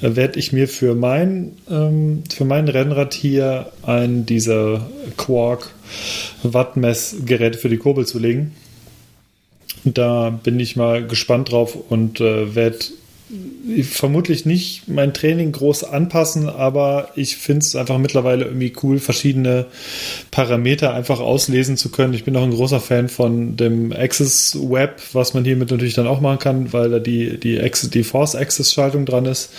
äh, werde ich mir für mein, ähm, für mein Rennrad hier ein dieser Quark Wattmessgerät für die Kurbel zu legen. Da bin ich mal gespannt drauf und äh, werde vermutlich nicht mein Training groß anpassen, aber ich finde es einfach mittlerweile irgendwie cool, verschiedene Parameter einfach auslesen zu können. Ich bin auch ein großer Fan von dem Access Web, was man hiermit natürlich dann auch machen kann, weil da die, die, Access, die Force Access Schaltung dran ist.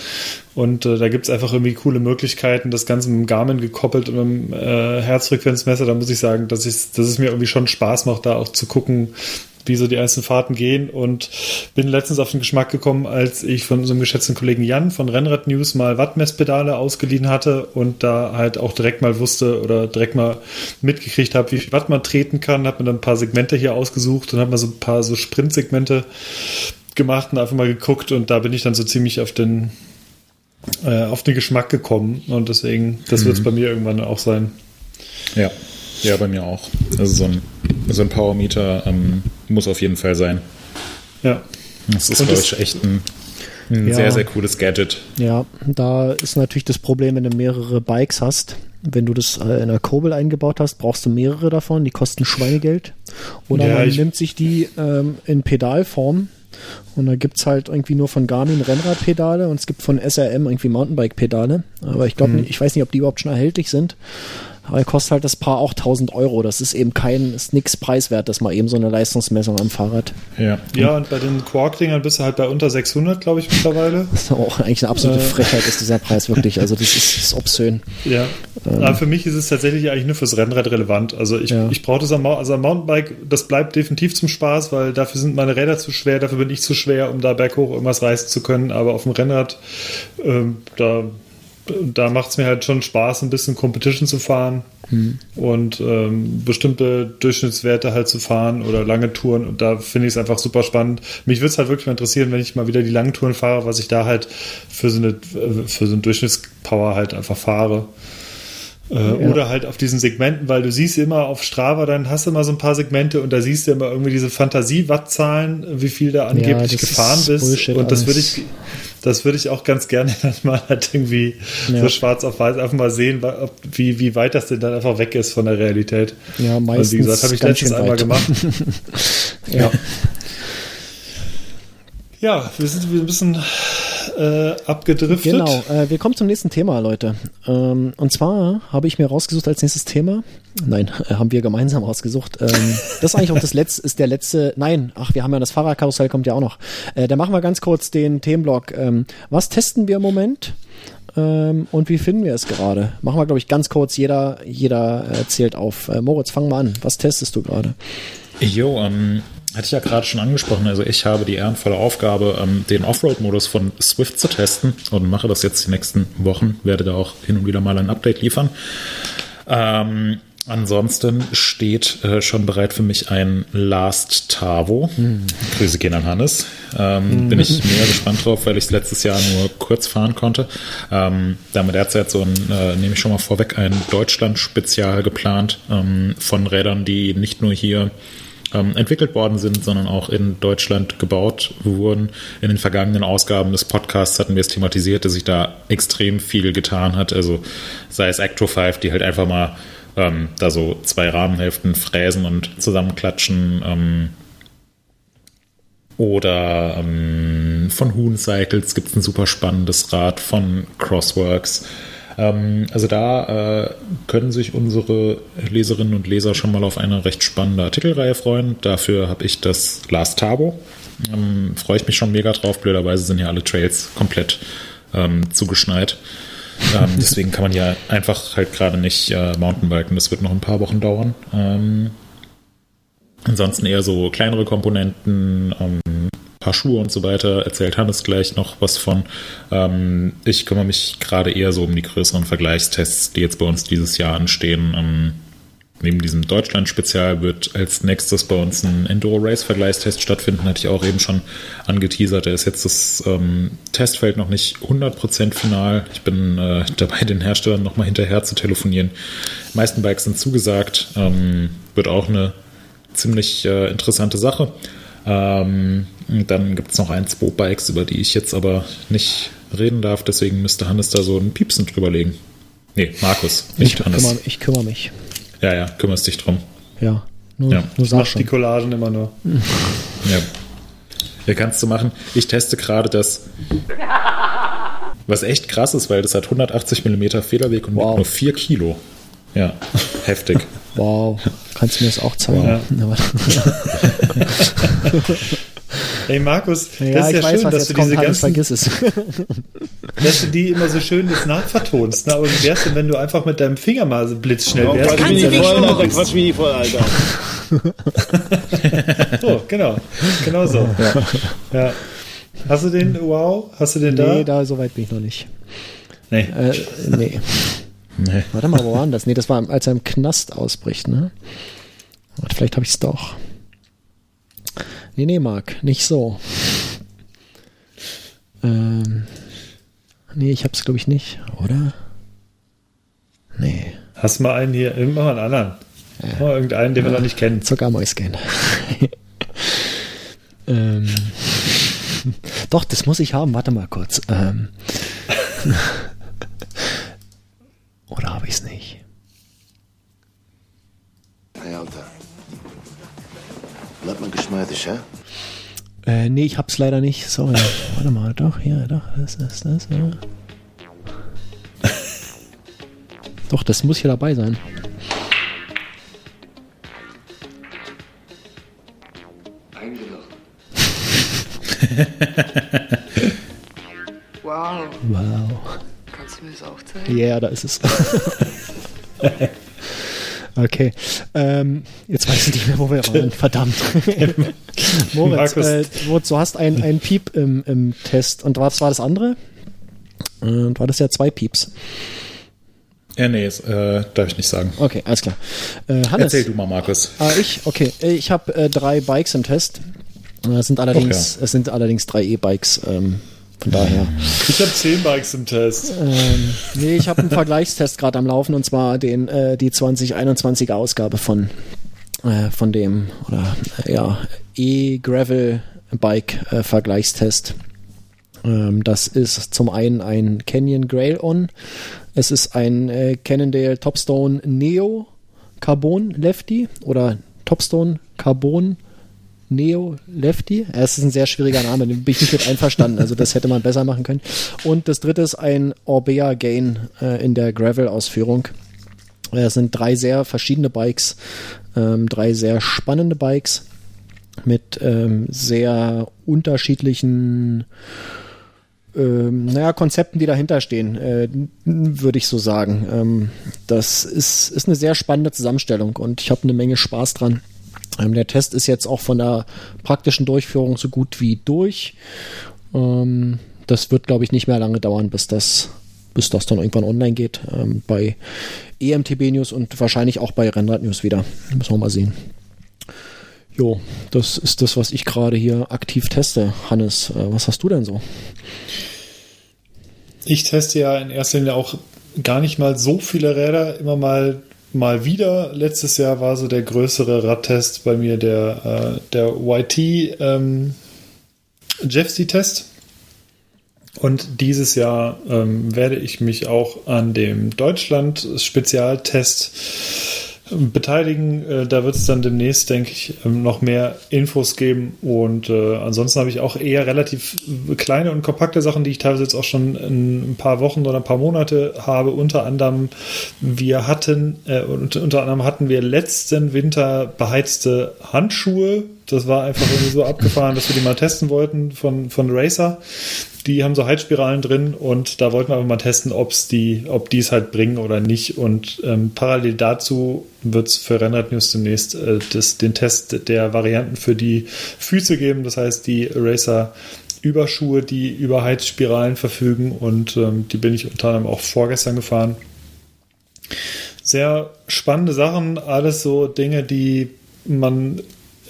Und äh, da gibt es einfach irgendwie coole Möglichkeiten, das Ganze mit dem Garmin gekoppelt und mit dem äh, Herzfrequenzmesser. Da muss ich sagen, dass, dass es mir irgendwie schon Spaß macht, da auch zu gucken, wie so die einzelnen Fahrten gehen. Und bin letztens auf den Geschmack gekommen, als ich von unserem geschätzten Kollegen Jan von Rennrad News mal Wattmesspedale ausgeliehen hatte und da halt auch direkt mal wusste oder direkt mal mitgekriegt habe, wie viel Watt man treten kann, habe mir dann ein paar Segmente hier ausgesucht und habe mal so ein paar so Sprintsegmente gemacht und einfach mal geguckt. Und da bin ich dann so ziemlich auf den äh, auf den Geschmack gekommen. Und deswegen, das mhm. wird es bei mir irgendwann auch sein. Ja, ja, bei mir auch. Also so ein, so ein Powermeter ähm, muss auf jeden Fall sein. Ja. Das ist, glaube ich, echt ein, ein ja. sehr, sehr cooles Gadget. Ja, da ist natürlich das Problem, wenn du mehrere Bikes hast. Wenn du das äh, in der Kurbel eingebaut hast, brauchst du mehrere davon, die kosten Schweinegeld. Oder ja, man nimmt sich die ähm, in Pedalform und da gibt es halt irgendwie nur von Garmin Rennradpedale und es gibt von SRM irgendwie Mountainbike-Pedale. Aber ich glaube, mhm. ich weiß nicht, ob die überhaupt schon erhältlich sind. Aber kostet halt das Paar auch 1000 Euro. Das ist eben kein, ist nix preiswert, das mal eben so eine Leistungsmessung am Fahrrad. Ja, ja und bei den Quark-Dingern bist du halt bei unter 600, glaube ich, mittlerweile. Das ist auch eigentlich eine absolute äh. Frechheit, ist dieser Preis wirklich. Also das ist, ist obszön. Ja, ähm. aber für mich ist es tatsächlich eigentlich nur fürs Rennrad relevant. Also ich, ja. ich brauche das am, also am Mountainbike, das bleibt definitiv zum Spaß, weil dafür sind meine Räder zu schwer, dafür bin ich zu schwer, um da berghoch irgendwas reißen zu können. Aber auf dem Rennrad, ähm, da da macht es mir halt schon Spaß, ein bisschen Competition zu fahren mhm. und ähm, bestimmte Durchschnittswerte halt zu fahren oder lange Touren. Und da finde ich es einfach super spannend. Mich würde es halt wirklich mal interessieren, wenn ich mal wieder die langen Touren fahre, was ich da halt für so eine für so eine Durchschnittspower halt einfach fahre. Äh, ja. Oder halt auf diesen Segmenten, weil du siehst immer auf Strava, dann hast du immer so ein paar Segmente und da siehst du immer irgendwie diese Fantasie-Wattzahlen, wie viel da angeblich ja, gefahren bist. Bullshit und das würde ich, das würde ich auch ganz gerne (laughs) dann mal halt irgendwie ja. so schwarz auf weiß einfach mal sehen, wie, wie weit das denn dann einfach weg ist von der Realität. Ja, meistens. Und wie gesagt, habe ich letztens einmal gemacht. (laughs) ja. Ja, wir sind ein bisschen äh, abgedriftet. Genau, äh, wir kommen zum nächsten Thema, Leute. Ähm, und zwar habe ich mir rausgesucht als nächstes Thema. Nein, äh, haben wir gemeinsam rausgesucht. Ähm, das ist eigentlich auch das (laughs) letzte, ist der letzte. Nein, ach, wir haben ja das Fahrradkarussell kommt ja auch noch. Äh, da machen wir ganz kurz den Themenblock. Ähm, was testen wir im Moment? Ähm, und wie finden wir es gerade? Machen wir, glaube ich, ganz kurz. Jeder, jeder äh, zählt auf. Äh, Moritz, fang mal an. Was testest du gerade? Jo, ähm, hatte ich ja gerade schon angesprochen. Also ich habe die ehrenvolle Aufgabe, ähm, den Offroad-Modus von Swift zu testen und mache das jetzt die nächsten Wochen. Werde da auch hin und wieder mal ein Update liefern. Ähm, Ansonsten steht äh, schon bereit für mich ein Last Tavo. Mhm. Grüße gehen an Hannes. Ähm, mhm. Bin ich (laughs) mega gespannt drauf, weil ich es letztes Jahr nur kurz fahren konnte. Ähm, da haben wir derzeit so ein, äh, nehme ich schon mal vorweg, ein Deutschland-Spezial geplant ähm, von Rädern, die nicht nur hier ähm, entwickelt worden sind, sondern auch in Deutschland gebaut wurden. In den vergangenen Ausgaben des Podcasts hatten wir es thematisiert, dass sich da extrem viel getan hat. Also sei es Acto 5, die halt einfach mal ähm, da so zwei Rahmenhälften fräsen und zusammenklatschen. Ähm, oder ähm, von Hoon Cycles gibt es ein super spannendes Rad von Crossworks. Ähm, also da äh, können sich unsere Leserinnen und Leser schon mal auf eine recht spannende Artikelreihe freuen. Dafür habe ich das Last Tabo. Ähm, Freue ich mich schon mega drauf. Blöderweise sind ja alle Trails komplett ähm, zugeschneit. Ähm, (laughs) deswegen kann man ja einfach halt gerade nicht äh, Mountainbiken. Das wird noch ein paar Wochen dauern. Ähm, ansonsten eher so kleinere Komponenten, ähm, paar Schuhe und so weiter. Erzählt Hannes gleich noch was von. Ähm, ich kümmere mich gerade eher so um die größeren Vergleichstests, die jetzt bei uns dieses Jahr anstehen. Ähm, neben diesem Deutschland-Spezial wird als nächstes bei uns ein Enduro-Race-Vergleichstest stattfinden, hatte ich auch eben schon angeteasert. Da ist jetzt das ähm, Testfeld noch nicht 100% final. Ich bin äh, dabei, den Herstellern nochmal hinterher zu telefonieren. Die meisten Bikes sind zugesagt. Ähm, wird auch eine ziemlich äh, interessante Sache. Ähm, dann gibt es noch ein, zwei Bikes, über die ich jetzt aber nicht reden darf. Deswegen müsste Hannes da so einen Piepsen drüber legen. Nee, Markus, nicht ich Hannes. Kümmere, ich kümmere mich. Ja, ja, kümmerst dich drum. Ja, nur, ja. nur sag schon. die Collagen immer nur. (laughs) Ja. Ja, kannst du machen. Ich teste gerade das, was echt krass ist, weil das hat 180 mm Federweg und wow. wiegt nur 4 Kilo. Ja, (laughs) heftig. Wow. Kannst du mir das auch zeigen? Wow. (laughs) Ey Markus, ja, das ist ja weiß, schön, dass du diese kommt, ganzen, vergiss es. (laughs) dass du die immer so schön das nachvertonst. Ne? Aber wie wär's denn, wenn du einfach mit deinem Finger mal so blitzschnell wärst? Quatsch mich nicht voll, Alter, quatsch mich nicht voll, Alter. (laughs) oh, genau. Genau so. Ja. ja. Hast du den, wow, hast du den da? Nee, da so weit bin ich noch nicht. Nee. Äh, nee. Nee. Warte mal, wo war denn das? Nee, das war, als er im Knast ausbricht, ne? Warte, vielleicht habe ich es doch. Nee, nee, Marc, nicht so. Ähm, nee, ich hab's glaube ich nicht, oder? Nee. Hast du mal einen hier, immer einen anderen. Ja. Mal irgendeinen, den ja, wir noch nicht kennen. Zuckermäuschen. ähm, doch, das muss ich haben. Warte mal kurz. Ähm, (laughs) oder habe ich es nicht? Hey, Alter. Bleibt man geschmeidig, ja? Äh, nee, ich hab's leider nicht. Sorry. Warte mal, doch, hier, doch, das ist das, ja. (laughs) doch, das muss hier dabei sein. (laughs) wow. Wow. Kannst du mir das auch zeigen? Ja, yeah, da ist es. (laughs) Okay. Ähm, jetzt weiß ich nicht mehr, wo wir waren. (laughs) Verdammt. (laughs) Moritz, äh, Moritz, du hast einen, einen Piep im, im Test. Und was war das andere? Äh, und war das ja zwei Pieps. Ja, nee, das, äh, darf ich nicht sagen. Okay, alles klar. Äh, Hannes, Erzähl du mal, Markus. Ah, ich? Okay. Ich habe äh, drei Bikes im Test. Es sind allerdings, ja. es sind allerdings drei E-Bikes. Ähm, von daher. Ich habe zehn Bikes im Test. Ähm, nee, ich habe einen Vergleichstest gerade am Laufen und zwar den äh, die 2021er Ausgabe von äh, von dem oder äh, ja E-Gravel Bike äh, Vergleichstest. Ähm, das ist zum einen ein Canyon Grail On. Es ist ein äh, Cannondale Topstone Neo Carbon Lefty oder Topstone Carbon Neo Lefty. Es ist ein sehr schwieriger Name, den bin ich nicht mit einverstanden. Also das hätte man besser machen können. Und das dritte ist ein Orbea Gain äh, in der Gravel-Ausführung. Es sind drei sehr verschiedene Bikes, ähm, drei sehr spannende Bikes mit ähm, sehr unterschiedlichen ähm, naja, Konzepten, die dahinter stehen, äh, würde ich so sagen. Ähm, das ist, ist eine sehr spannende Zusammenstellung und ich habe eine Menge Spaß dran der Test ist jetzt auch von der praktischen Durchführung so gut wie durch. Ähm, das wird, glaube ich, nicht mehr lange dauern, bis das, bis das dann irgendwann online geht. Ähm, bei EMTB News und wahrscheinlich auch bei Rennrad News wieder. Müssen wir mal sehen. Jo, das ist das, was ich gerade hier aktiv teste. Hannes, äh, was hast du denn so? Ich teste ja in erster Linie auch gar nicht mal so viele Räder, immer mal mal wieder. Letztes Jahr war so der größere Radtest bei mir der, äh, der YT ähm, Jeffsy-Test. Und dieses Jahr ähm, werde ich mich auch an dem Deutschland-Spezialtest beteiligen. Äh, da wird es dann demnächst, denke ich, ähm, noch mehr Infos geben. Und äh, ansonsten habe ich auch eher relativ kleine und kompakte Sachen, die ich teilweise jetzt auch schon in ein paar Wochen oder ein paar Monate habe. Unter anderem, wir hatten, äh, unter anderem hatten wir letzten Winter beheizte Handschuhe. Das war einfach irgendwie so (laughs) abgefahren, dass wir die mal testen wollten von, von Racer. Die haben so Heizspiralen drin und da wollten wir aber mal testen, ob's die, ob die es halt bringen oder nicht. Und ähm, parallel dazu wird es für Rennrad News demnächst äh, das, den Test der Varianten für die Füße geben. Das heißt, die Racer Überschuhe, die über Heizspiralen verfügen und ähm, die bin ich unter anderem auch vorgestern gefahren. Sehr spannende Sachen, alles so Dinge, die man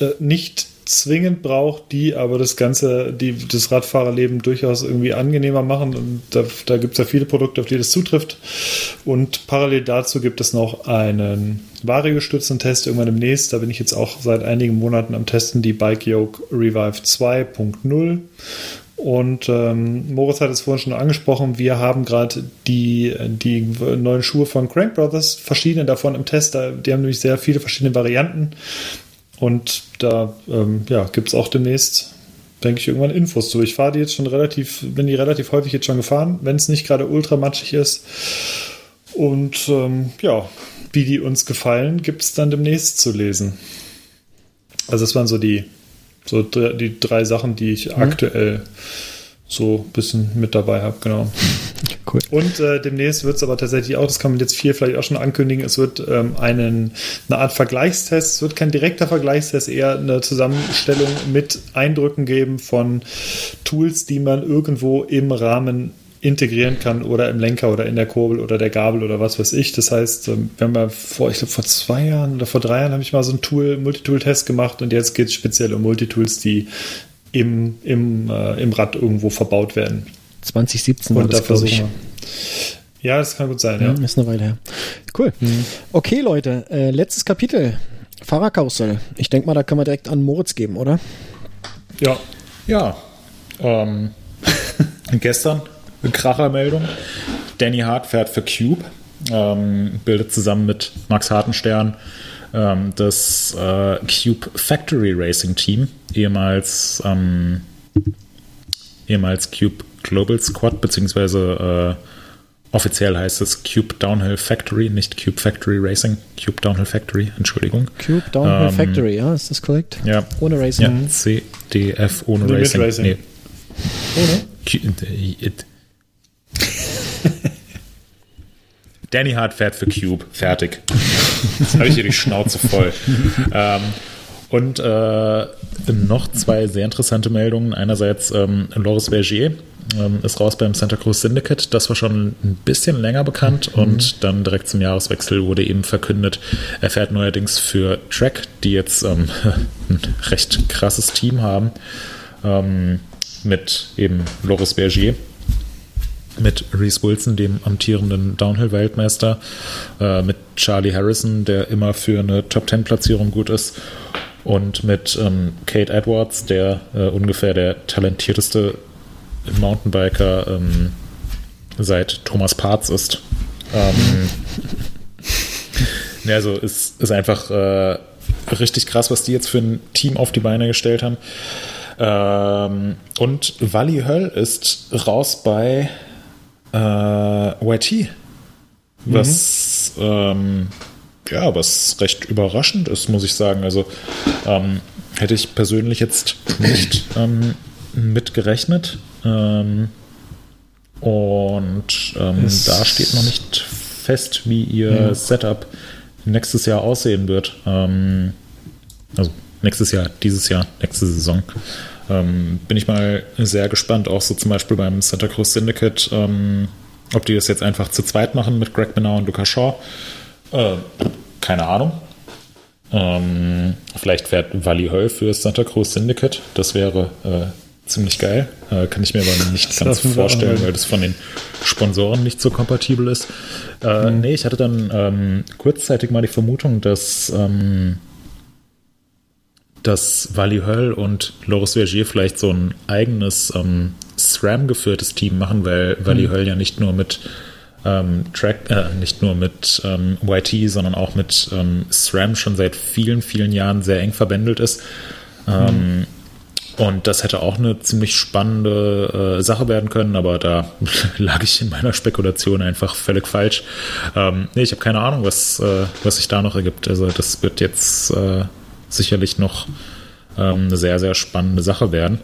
äh, nicht zwingend braucht, die aber das ganze, die das Radfahrerleben durchaus irgendwie angenehmer machen. Und da, da gibt es ja viele Produkte, auf die das zutrifft. Und parallel dazu gibt es noch einen variogestützten Test irgendwann demnächst. Da bin ich jetzt auch seit einigen Monaten am Testen, die Bike Yoke Revive 2.0. Und ähm, Moritz hat es vorhin schon angesprochen, wir haben gerade die, die neuen Schuhe von Crank Brothers, verschiedene davon im Test. Die haben nämlich sehr viele verschiedene Varianten. Und da ähm, ja, gibt es auch demnächst, denke ich, irgendwann Infos zu. Ich fahre die jetzt schon relativ, bin die relativ häufig jetzt schon gefahren, wenn es nicht gerade ultra matschig ist. Und ähm, ja, wie die uns gefallen, gibt es dann demnächst zu lesen. Also das waren so die, so die drei Sachen, die ich mhm. aktuell so ein bisschen mit dabei habe, genau. (laughs) Cool. Und äh, demnächst wird es aber tatsächlich auch, das kann man jetzt viel vielleicht auch schon ankündigen, es wird ähm, einen, eine Art Vergleichstest, es wird kein direkter Vergleichstest, eher eine Zusammenstellung mit Eindrücken geben von Tools, die man irgendwo im Rahmen integrieren kann oder im Lenker oder in der Kurbel oder der Gabel oder was weiß ich. Das heißt, ähm, wir haben ja vor, ich glaube, vor zwei Jahren oder vor drei Jahren habe ich mal so einen Tool, Multitool-Test gemacht und jetzt geht es speziell um Multitools, die im, im, äh, im Rad irgendwo verbaut werden. 2017 war das, glaube ich. Ja, das kann gut sein, ja. Mhm, ist eine Weile her. Cool. Mhm. Okay, Leute, äh, letztes Kapitel. Fahrerkarussell. Ich denke mal, da können wir direkt an Moritz geben, oder? Ja. Ja. Ähm, (laughs) gestern eine Krachermeldung. Danny Hart fährt für Cube, ähm, bildet zusammen mit Max Hartenstern ähm, das äh, Cube Factory Racing Team, ehemals, ähm, ehemals Cube Global Squad, beziehungsweise äh, offiziell heißt es Cube Downhill Factory, nicht Cube Factory Racing, Cube Downhill Factory, Entschuldigung. Cube Downhill ähm, Factory, ja, ist das korrekt? Ja. Ohne Racing. Ja, CDF ohne nee, Racing. Racing. Nee. Ohne? (laughs) Danny Hart fährt für Cube. Fertig. Jetzt habe ich hier die Schnauze voll. ähm, und äh, noch zwei sehr interessante Meldungen. Einerseits ähm, Loris Vergier ähm, ist raus beim Santa Cruz Syndicate. Das war schon ein bisschen länger bekannt mhm. und dann direkt zum Jahreswechsel wurde eben verkündet, er fährt neuerdings für Track, die jetzt ähm, (laughs) ein recht krasses Team haben, ähm, mit eben Loris Vergier mit Reese Wilson, dem amtierenden Downhill-Weltmeister, äh, mit Charlie Harrison, der immer für eine Top-10-Platzierung gut ist, und mit ähm, Kate Edwards, der äh, ungefähr der talentierteste Mountainbiker ähm, seit Thomas Parts ist. Ähm, (laughs) also ist, ist einfach äh, richtig krass, was die jetzt für ein Team auf die Beine gestellt haben. Ähm, und Wally Höll ist raus bei YT. Was, mhm. ähm, ja, was recht überraschend ist, muss ich sagen. Also ähm, hätte ich persönlich jetzt nicht (laughs) ähm, mit gerechnet. Ähm, und ähm, da steht noch nicht fest, wie ihr mhm. Setup nächstes Jahr aussehen wird. Ähm, also nächstes Jahr, dieses Jahr, nächste Saison. Ähm, bin ich mal sehr gespannt, auch so zum Beispiel beim Santa Cruz Syndicate, ähm, ob die das jetzt einfach zu zweit machen mit Greg Benau und Luca Shaw. Äh, keine Ahnung. Ähm, vielleicht fährt Wally Höll für Santa Cruz Syndicate. Das wäre äh, ziemlich geil. Äh, kann ich mir aber (laughs) nicht Das ganz vorstellen, weil das von den Sponsoren nicht so kompatibel ist. Äh, Nee, ich hatte dann ähm, kurzzeitig mal die Vermutung, dass, ähm, dass Wally Höll und Loris Vergier vielleicht so ein eigenes ähm, SRAM-geführtes Team machen, weil Wally Höll ja nicht nur mit ähm, Track, äh, nicht nur mit ähm, YT, sondern auch mit ähm, SRAM schon seit vielen, vielen Jahren sehr eng verbändelt ist. Ähm, und das hätte auch eine ziemlich spannende äh, Sache werden können, aber da (laughs) lag ich in meiner Spekulation einfach völlig falsch. Ähm, nee, ich habe keine Ahnung, was, äh, was sich da noch ergibt. Also das wird jetzt äh, sicherlich noch ähm, eine sehr, sehr spannende Sache werden.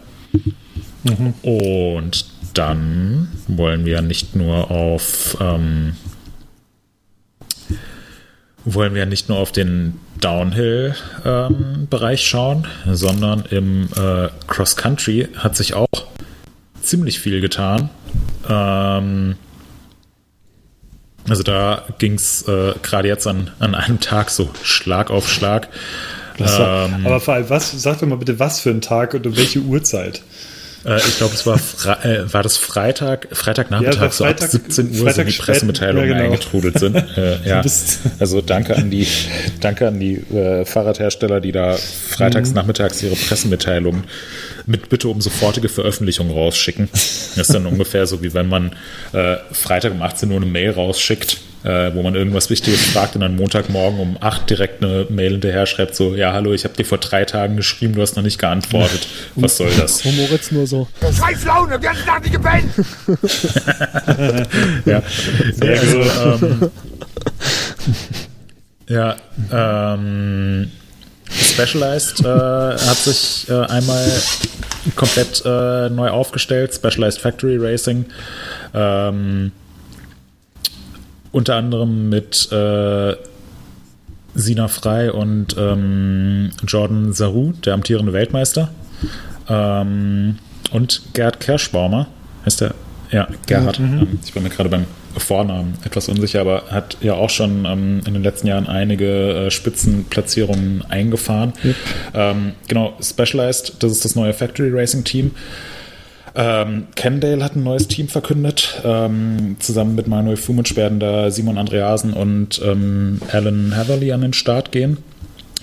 Und dann wollen wir nicht nur auf ähm, wollen wir nicht nur auf den Downhill-Bereich schauen, sondern im äh, Cross-Country hat sich auch ziemlich viel getan. Ähm, also da ging es äh, gerade jetzt an, an einem Tag so Schlag auf Schlag. War, Ähm, aber vor allem, was, sag doch mal bitte, was für ein Tag und um welche Uhrzeit? Äh, ich glaube, es war, Fre äh, war das Freitag, Freitagnachmittag, Ja, so ab Freitag- 17 Uhr Freitag sind die spät, Pressemitteilungen ja, genau. eingetrudelt sind. (laughs) Äh, ja. Also danke an die, danke an die äh, Fahrradhersteller, die da freitags Mhm. nachmittags ihre Pressemitteilungen mit Bitte um sofortige Veröffentlichung rausschicken. Das ist dann ungefähr so, wie wenn man äh, Freitag um 18 Uhr eine Mail rausschickt, äh, wo man irgendwas Wichtiges fragt und dann Montagmorgen um 8 direkt eine Mail hinterher schreibt, so, ja, hallo, ich habe dir vor drei Tagen geschrieben, du hast noch nicht geantwortet. Was soll das? Wo Moritz nur so. Scheiß Laune, wir haben nicht gepennt. (laughs) Ja, Sehr also, gut. ähm, ja, ähm, Specialized äh, hat sich äh, einmal komplett äh, neu aufgestellt, Specialized Factory Racing. Ähm, unter anderem mit äh, Sina Frei und ähm, Jordan Saru, der amtierende Weltmeister. Ähm, und Gerd Kerschbaumer, heißt der? Ja, Gerhard. Ähm, Ich bin mir gerade beim Vornamen etwas unsicher, aber hat ja auch schon ähm, in den letzten Jahren einige äh, Spitzenplatzierungen eingefahren. Ähm, genau, Specialized, das ist das neue Factory Racing Team. Ähm, Cannondale hat ein neues Team verkündet. Ähm, zusammen mit Manuel Fumic werden da Simon Andreasen und ähm, Alan Hatherley an den Start gehen.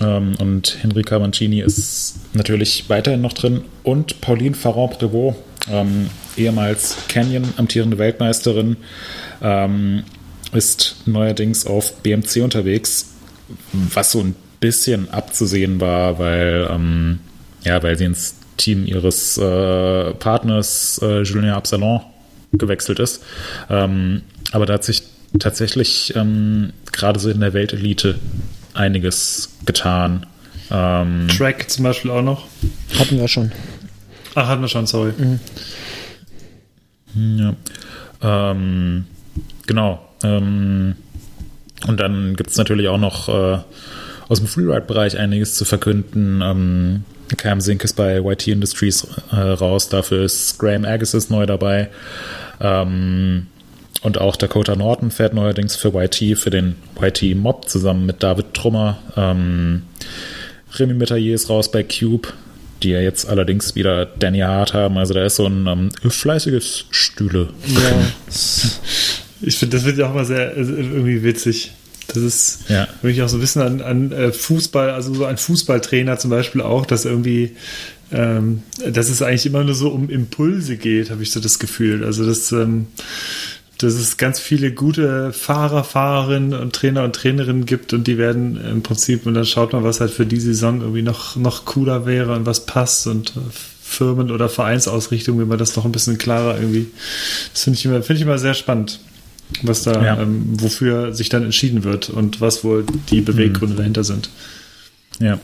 Ähm, und Henrika Mancini ist natürlich weiterhin noch drin. Und Pauline Farron-Prevot, ähm, ehemals Canyon, amtierende Weltmeisterin, ähm, ist neuerdings auf BMC unterwegs, was so ein bisschen abzusehen war, weil, ähm, ja, weil sie ins Team ihres äh, Partners äh, Julien Absalon gewechselt ist. Ähm, aber da hat sich tatsächlich ähm, gerade so in der Weltelite einiges getan. Ähm, Track zum Beispiel auch noch. Hatten wir schon. Ach, hatten wir schon, sorry. Ja. Ähm, genau. Ähm, und dann gibt es natürlich auch noch äh, aus dem Freeride-Bereich einiges zu verkünden. Ähm, Cam Sink ist bei YT Industries äh, raus, dafür ist Graham Agassiz neu dabei. Ähm, und auch Dakota Norton fährt neuerdings für YT, für den YT Mob zusammen mit David Trummer. Ähm, Remy Metayer ist raus bei Cube, die ja jetzt allerdings wieder Danny Hart haben. Also da ist so ein ähm, fleißiges Stühle. Ja. (laughs) Ich finde, das wird ja auch mal sehr also irgendwie witzig. Das ist Ja. wirklich auch so ein bisschen an, an äh, Fußball, also so ein Fußballtrainer zum Beispiel auch, dass irgendwie, ähm, dass es eigentlich immer nur so um Impulse geht, habe ich so das Gefühl. Also dass, ähm, dass es ganz viele gute Fahrer, Fahrerinnen und Trainer und Trainerinnen gibt und die werden im Prinzip, und dann schaut man, was halt für die Saison irgendwie noch, noch cooler wäre und was passt und äh, Firmen- oder Vereinsausrichtung, wenn man das noch ein bisschen klarer irgendwie, das finde ich immer, finde ich immer sehr spannend was da, Ja. ähm, wofür sich dann entschieden wird und was wohl die Beweggründe dahinter sind. Ja.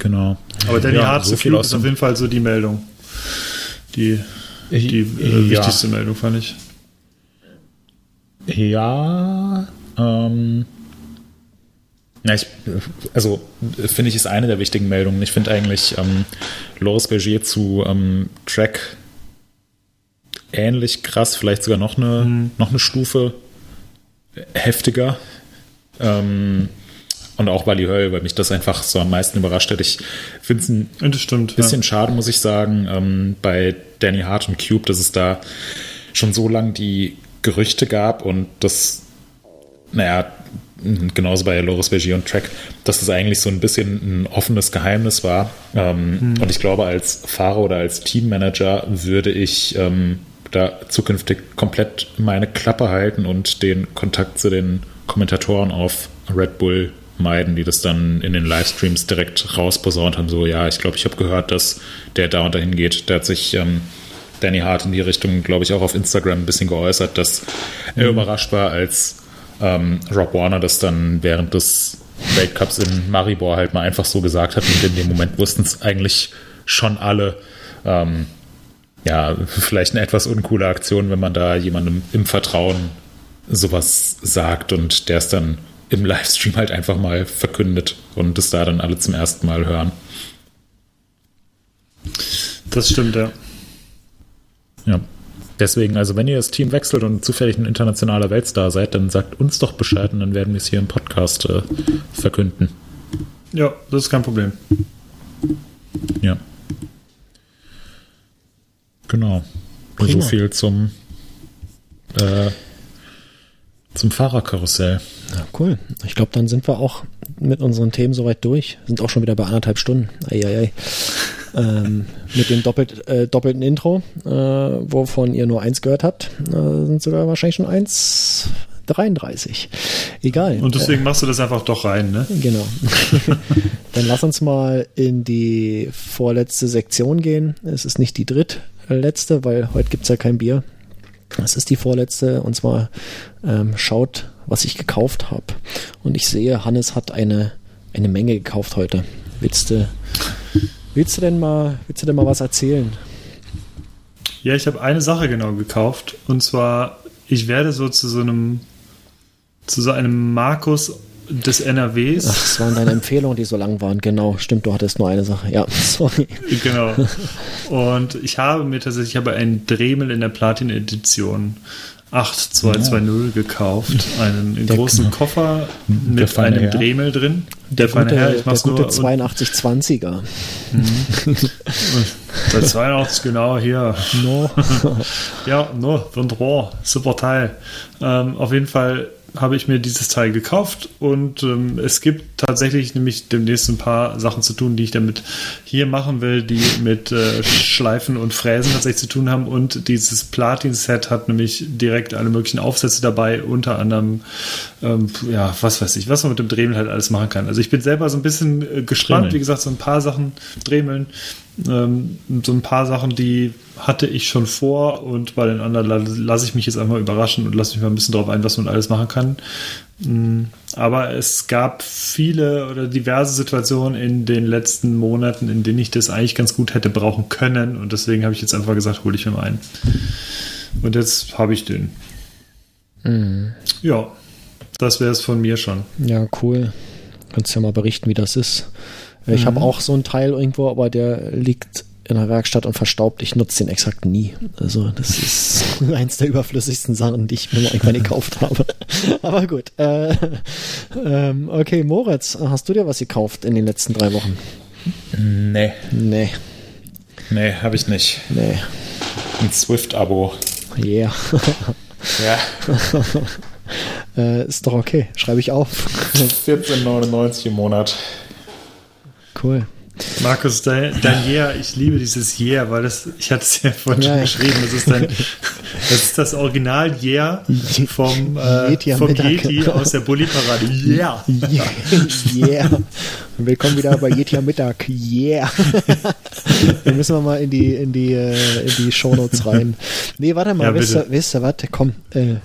Genau. Aber Danny Ja, Hart so zu viel ist auf jeden Fall so die Meldung. Die, die äh, Ja. wichtigste Meldung, fand ich. Ja, ähm, Ja, ich, also finde ich, ist eine der wichtigen Meldungen. Ich finde eigentlich ähm, Loris Bergier zu ähm, Track ähnlich krass, vielleicht sogar noch eine, mhm. noch eine Stufe heftiger. Ähm, und auch Wally Höll, weil mich das einfach so am meisten überrascht hat. Ich finde es ein stimmt, bisschen ja. schade, muss ich sagen, ähm, bei Danny Hart und Cube, dass es da schon so lange die Gerüchte gab und das, naja, genauso bei Loris Bergier und Track, dass es eigentlich so ein bisschen ein offenes Geheimnis war. Ähm, mhm. Und ich glaube, als Fahrer oder als Teammanager würde ich ähm, da zukünftig komplett meine Klappe halten und den Kontakt zu den Kommentatoren auf Red Bull meiden, die das dann in den Livestreams direkt rausposaunt haben. So, ja, ich glaube, ich habe gehört, dass der da und dahin geht. Der hat sich ähm, Danny Hart in die Richtung, glaube ich, auch auf Instagram ein bisschen geäußert, dass er mhm. überrascht war, als ähm, Rob Warner das dann während des Weltcups in Maribor halt mal einfach so gesagt hat und in dem Moment wussten es eigentlich schon alle. Ähm, ja, vielleicht eine etwas uncoole Aktion, wenn man da jemandem im Vertrauen sowas sagt und der es dann im Livestream halt einfach mal verkündet und es da dann alle zum ersten Mal hören. Das stimmt, ja. Ja. Deswegen, also wenn ihr das Team wechselt und zufällig ein internationaler Weltstar seid, dann sagt uns doch Bescheid und dann werden wir es hier im Podcast äh, verkünden. Ja, das ist kein Problem. Ja. Genau. Prima. So viel zum, äh, zum Fahrerkarussell. Ja, cool. Ich glaube, dann sind wir auch mit unseren Themen soweit durch. Sind auch schon wieder bei anderthalb Stunden. Eieiei. ähm, mit dem doppelt, äh, doppelten Intro, äh, wovon ihr nur eins gehört habt, äh, sind sogar wahrscheinlich schon eins 33. Egal. Und deswegen äh, machst du das einfach doch rein, ne? Genau. (laughs) Dann lass uns mal in die vorletzte Sektion gehen. Es ist nicht die drittletzte, weil heute gibt es ja kein Bier. Es ist die vorletzte und zwar ähm, schaut, was ich gekauft habe. Und ich sehe, Hannes hat eine, eine Menge gekauft heute. Willst du, willst du denn mal, willst du denn mal was erzählen? Ja, ich habe eine Sache genau gekauft und zwar, ich werde so zu so einem zu so einem Markus des NRWs. Ach, das waren deine Empfehlungen, die so lang waren. Genau, stimmt, du hattest nur eine Sache. Ja, (laughs) sorry. Genau. Und ich habe mir tatsächlich aber einen Dremel in der Platin-Edition 8220 ja. gekauft. Einen der großen Koffer mit einem Herr. Dremel drin. Der, der gute, Herr, ich der gute 8220er. Mhm. der 82, genau, hier. No. (laughs) ja, no, wunderbar. Super Teil. Ähm, auf jeden Fall habe ich mir dieses Teil gekauft und ähm, es gibt tatsächlich nämlich demnächst ein paar Sachen zu tun, die ich damit hier machen will, die mit äh, Schleifen und Fräsen tatsächlich zu tun haben und dieses Platin-Set hat nämlich direkt alle möglichen Aufsätze dabei, unter anderem ähm, ja, was weiß ich, was man mit dem Dremel halt alles machen kann. Also ich bin selber so ein bisschen äh, gespannt, Dremeln. wie gesagt, so ein paar Sachen Dremeln, ähm, so ein paar Sachen, die hatte ich schon vor und bei den anderen lasse ich mich jetzt einfach überraschen und lasse mich mal ein bisschen drauf ein, was man alles machen kann. Mm, aber es gab viele oder diverse Situationen in den letzten Monaten, in denen ich das eigentlich ganz gut hätte brauchen können und deswegen habe ich jetzt einfach gesagt, hole ich mir mal einen. Und jetzt habe ich den. Mhm. Ja, das wäre es von mir schon. Ja, cool. Kannst ja mal berichten, wie das ist. Ich mhm. habe auch so einen Teil irgendwo, aber der liegt in der Werkstatt und verstaubt. Ich nutze den exakt nie. Also das ist (laughs) eins der überflüssigsten Sachen, die ich mir mal irgendwann gekauft habe. (laughs) Aber gut. Äh, ähm, okay, Moritz, hast du dir was gekauft in den letzten drei Wochen? Nee. Nee. Nee, habe ich nicht. Nee. Ein Swift-Abo. Yeah. (laughs) ja. äh, ist doch okay. Schreibe ich auf. 14,99 im Monat. Cool. Markus, dein, dein Yeah, ich liebe dieses Yeah, weil das, ich hatte es ja vorhin ja. schon geschrieben, das ist, dein, das ist das Original Yeah vom, äh, Yeti, vom Yeti aus der Bulli-Parade. Yeah. yeah. yeah. Willkommen wieder bei Yeti am Mittag. Yeah. Dann müssen wir mal in die, in die, äh, in die Shownotes rein. Nee, warte mal, ja, wisst, ihr, wisst ihr, warte, komm. Äh,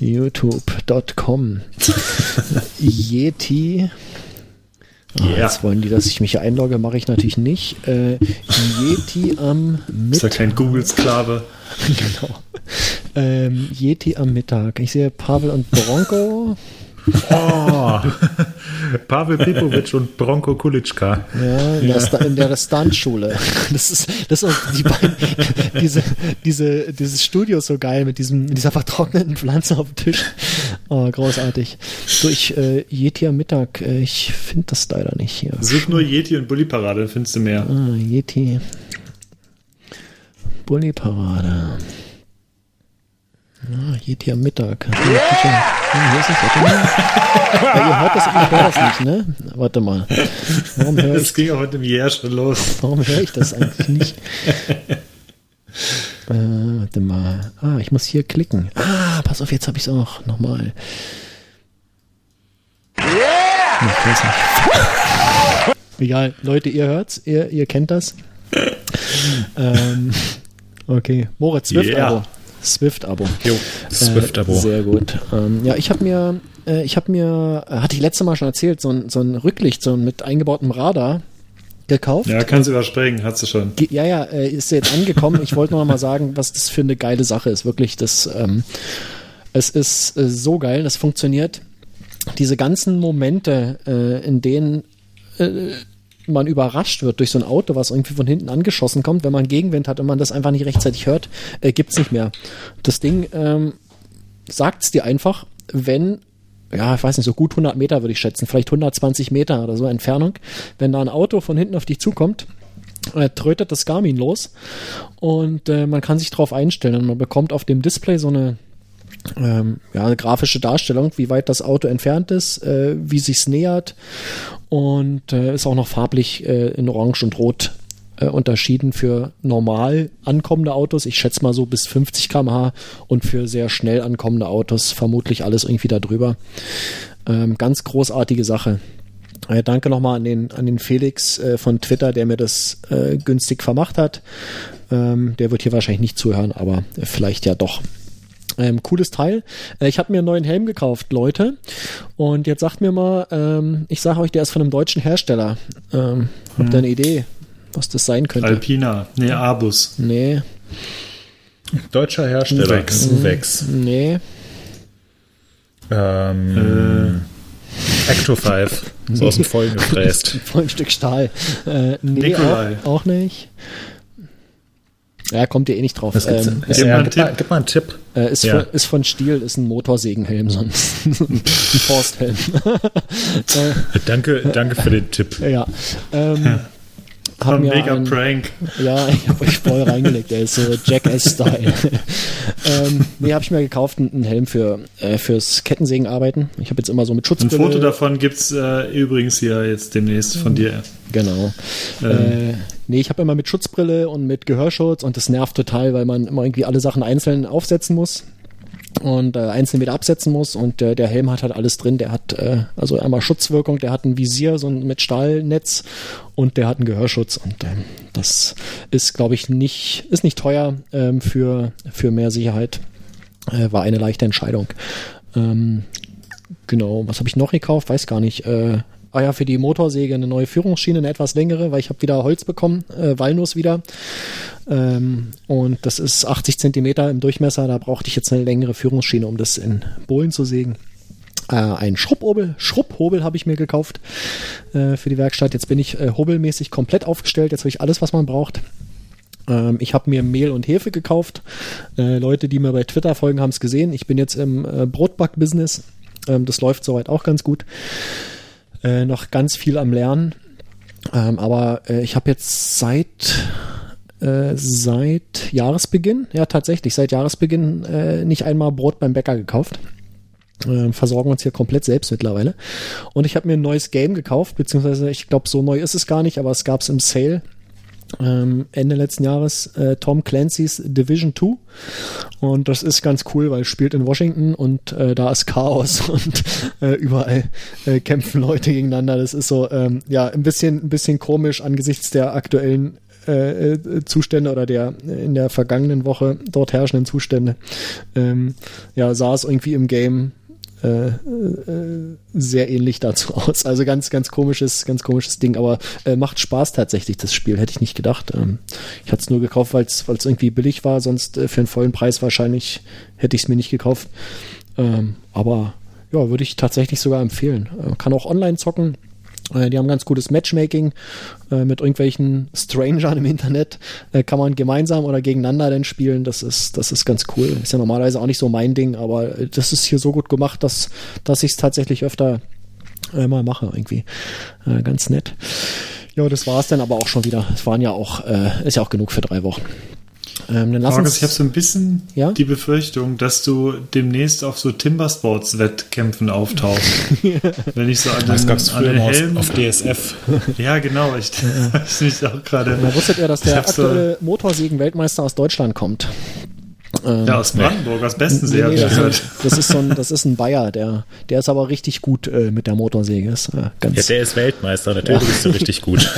youtube.com (laughs) Yeti Ah, yeah. Jetzt wollen die, dass ich mich einlogge, mache ich natürlich nicht. Äh, Yeti am Mittag. Ist ja kein Google-Sklave. (laughs) genau. Ähm, Yeti am Mittag. Ich sehe Pavel und Bronco. Oh. Pavel Pipovic und Bronko Kulitschka. Ja, in, Der, in der Stuntschule. (laughs) Das ist, das ist die beiden, (laughs) diese, diese, dieses Studio ist so geil mit diesem, dieser vertrockneten Pflanze auf dem Tisch. Oh, großartig. So, ich, äh, Yeti am Mittag, äh, ich finde das leider nicht hier. Such nur Yeti und Bully Parade, findest du mehr. Ah, Yeti. Bully Parade. Ah, Yeti am Mittag. Ja, hier ist es, warte mal. Ja, ihr hört das, ihr hört das nicht, ne? Warte mal. Warum höre ich, Das ging auch mit dem Jahr schon los. warum höre ich das eigentlich nicht? (laughs) Äh, warte mal. Ah, ich muss hier klicken. Ah, pass auf, jetzt habe ich es auch. Nochmal. Yeah! Ich weiß nicht. (laughs) Egal, Leute, ihr hört's, ihr, ihr kennt das. (laughs) ähm, okay, Moritz, Swift-Abo. Yeah. Swift-Abo. Jo, Swift-Abo. Äh, sehr gut. Ähm, ja, ich habe mir, äh, ich habe mir, äh, hatte ich letzte Mal schon erzählt, so ein, so ein Rücklicht, so ein mit eingebautem Radar gekauft. Ja, kannst du überspringen, hast du schon. Ge- Ja, ja, äh, ist jetzt angekommen. Ich wollte noch mal sagen, was das für eine geile Sache ist. Wirklich, das, ähm, es ist äh, so geil, das funktioniert. Diese ganzen Momente, äh, in denen äh, man überrascht wird durch so ein Auto, was irgendwie von hinten angeschossen kommt, wenn man Gegenwind hat und man das einfach nicht rechtzeitig hört, äh, gibt's nicht mehr. Das Ding ähm, sagt's dir einfach, wenn ja, ich weiß nicht, so gut 100 Meter würde ich schätzen, vielleicht 120 Meter oder so Entfernung. Wenn da ein Auto von hinten auf dich zukommt, äh, trötet das Garmin los und äh, man kann sich darauf einstellen und man bekommt auf dem Display so eine ähm, ja, eine grafische Darstellung, wie weit das Auto entfernt ist, äh, wie sich's nähert und äh, ist auch noch farblich äh, in Orange und Rot äh, unterschieden für normal ankommende Autos. Ich schätze mal so bis 50 km/h und für sehr schnell ankommende Autos vermutlich alles irgendwie da drüber. Ähm, ganz großartige Sache. Äh, danke nochmal an den, an den Felix äh, von Twitter, der mir das günstig vermacht hat. Ähm, der wird hier wahrscheinlich nicht zuhören, aber vielleicht ja doch. Ähm, cooles Teil. Äh, ich habe mir einen neuen Helm gekauft, Leute. Und jetzt sagt mir mal, ähm, ich sage euch, der ist von einem deutschen Hersteller. Ähm, habt ihr eine Idee, was das sein könnte? Alpina, nee, Abus. Nee, Deutscher Hersteller. Uvex. Uvex. nee. Ähm, Ecto 5. So (laughs) aus dem Vollen gefräst. Voll ein Stück Stahl. Äh, nee, Nikolai. auch, auch nicht. Ja, kommt ihr eh nicht drauf. Ähm, ist, Gib mal ja, einen gib, mal, Tipp. gib mal einen Tipp. äh, ist, Ja. von, ist von Stiel, ist ein Motorsägenhelm sonst. ein (laughs) Forsthelm. (laughs) Danke, danke für den Tipp. ja. Ähm, hab Ein mir mega ein- Prank. Ja, (laughs) ich habe euch voll reingelegt, ist so Jackass-Style. (laughs) ähm, nee, habe ich mir gekauft, einen Helm für äh, fürs Kettensägenarbeiten. Ich habe jetzt immer so mit Ein Schutzbrille. Foto davon gibt's äh, übrigens hier jetzt demnächst von dir. Genau. Äh, nee, ich habe immer mit Schutzbrille und mit Gehörschutz und das nervt total, weil man immer irgendwie alle Sachen einzeln aufsetzen muss und äh, einzeln wieder absetzen muss und äh, der Helm hat halt alles drin. Der hat äh, also einmal Schutzwirkung, der hat ein Visier so ein, mit Stahlnetz und der hat einen Gehörschutz und ähm, das ist, glaube ich, nicht ist nicht teuer ähm, für für mehr Sicherheit. Äh, war eine leichte Entscheidung. Ähm, genau, was habe ich noch gekauft? Weiß gar nicht. Äh, ah ja, für die Motorsäge eine neue Führungsschiene, eine etwas längere, weil ich habe wieder Holz bekommen, äh, Walnuss wieder. Ähm, und das ist 80 Zentimeter im Durchmesser. Da brauchte ich jetzt eine längere Führungsschiene, um das in Bohlen zu sägen. Äh, ein Schrubhobel, Schrubhobel habe ich mir gekauft äh, für die Werkstatt. Jetzt bin ich äh, hobelmäßig komplett aufgestellt. Jetzt habe ich alles, was man braucht. Ähm, ich habe mir Mehl und Hefe gekauft. Äh, Leute, die mir bei Twitter folgen, haben es gesehen. Ich bin jetzt im äh, Brotback-Business. Ähm, das läuft soweit auch ganz gut. Äh, noch ganz viel am Lernen. Ähm, aber äh, ich habe jetzt seit äh, seit Jahresbeginn, ja tatsächlich, seit Jahresbeginn äh, nicht einmal Brot beim Bäcker gekauft. Ähm, versorgen uns hier komplett selbst mittlerweile. Und ich habe mir ein neues Game gekauft, beziehungsweise ich glaube, so neu ist es gar nicht, aber es gab es im Sale ähm, Ende letzten Jahres äh, Tom Clancy's Division 2 und das ist ganz cool, weil es spielt in Washington und äh, da ist Chaos (laughs) und äh, überall äh, kämpfen Leute gegeneinander. Das ist so ähm, ja ein bisschen ein bisschen komisch angesichts der aktuellen äh, äh, Zustände oder der äh, in der vergangenen Woche dort herrschenden Zustände. Ähm, ja, sah es irgendwie im Game äh, sehr ähnlich dazu (laughs) aus. Also ganz, ganz komisches, ganz komisches Ding, aber äh, macht Spaß tatsächlich, das Spiel, hätte ich nicht gedacht. Ähm, ich hatte es nur gekauft, weil es irgendwie billig war, sonst für einen vollen Preis wahrscheinlich hätte ich es mir nicht gekauft. Ähm, aber ja, würde ich tatsächlich sogar empfehlen. Äh, kann auch online zocken. Äh, Die haben ganz gutes Matchmaking äh, mit irgendwelchen Strangern im Internet. Äh, kann man gemeinsam oder gegeneinander dann spielen. Das ist, das ist ganz cool. Ist ja normalerweise auch nicht so mein Ding, aber das ist hier so gut gemacht, dass, dass ich es tatsächlich öfter mal mache irgendwie. Ganz nett. Ja, das war es dann aber auch schon wieder. Es waren ja auch, ist ja auch genug für drei Wochen. Ähm, dann lass Markus, uns, ich habe so ein bisschen Ja? die Befürchtung, dass du demnächst auf so Timbersports-Wettkämpfen auftauchst. (laughs) Wenn ich so an Das den, gab es an den Helm. auf DSF. (laughs) Ja, genau. Ich, (laughs) ich mich auch gerade. da wusstet ihr, dass der hab so- aktuelle Motorsägen-Weltmeister aus Deutschland kommt? Ähm, Ja, aus Brandenburg, aus Bestensee, Nee, habe nee, ich das, gehört. ist, das ist so ein, das ist ein Bayer, der, der ist aber richtig gut äh, mit der Motorsäge. Ist, äh, ganz, Ja, der ist Weltmeister, natürlich bist du richtig gut. (laughs)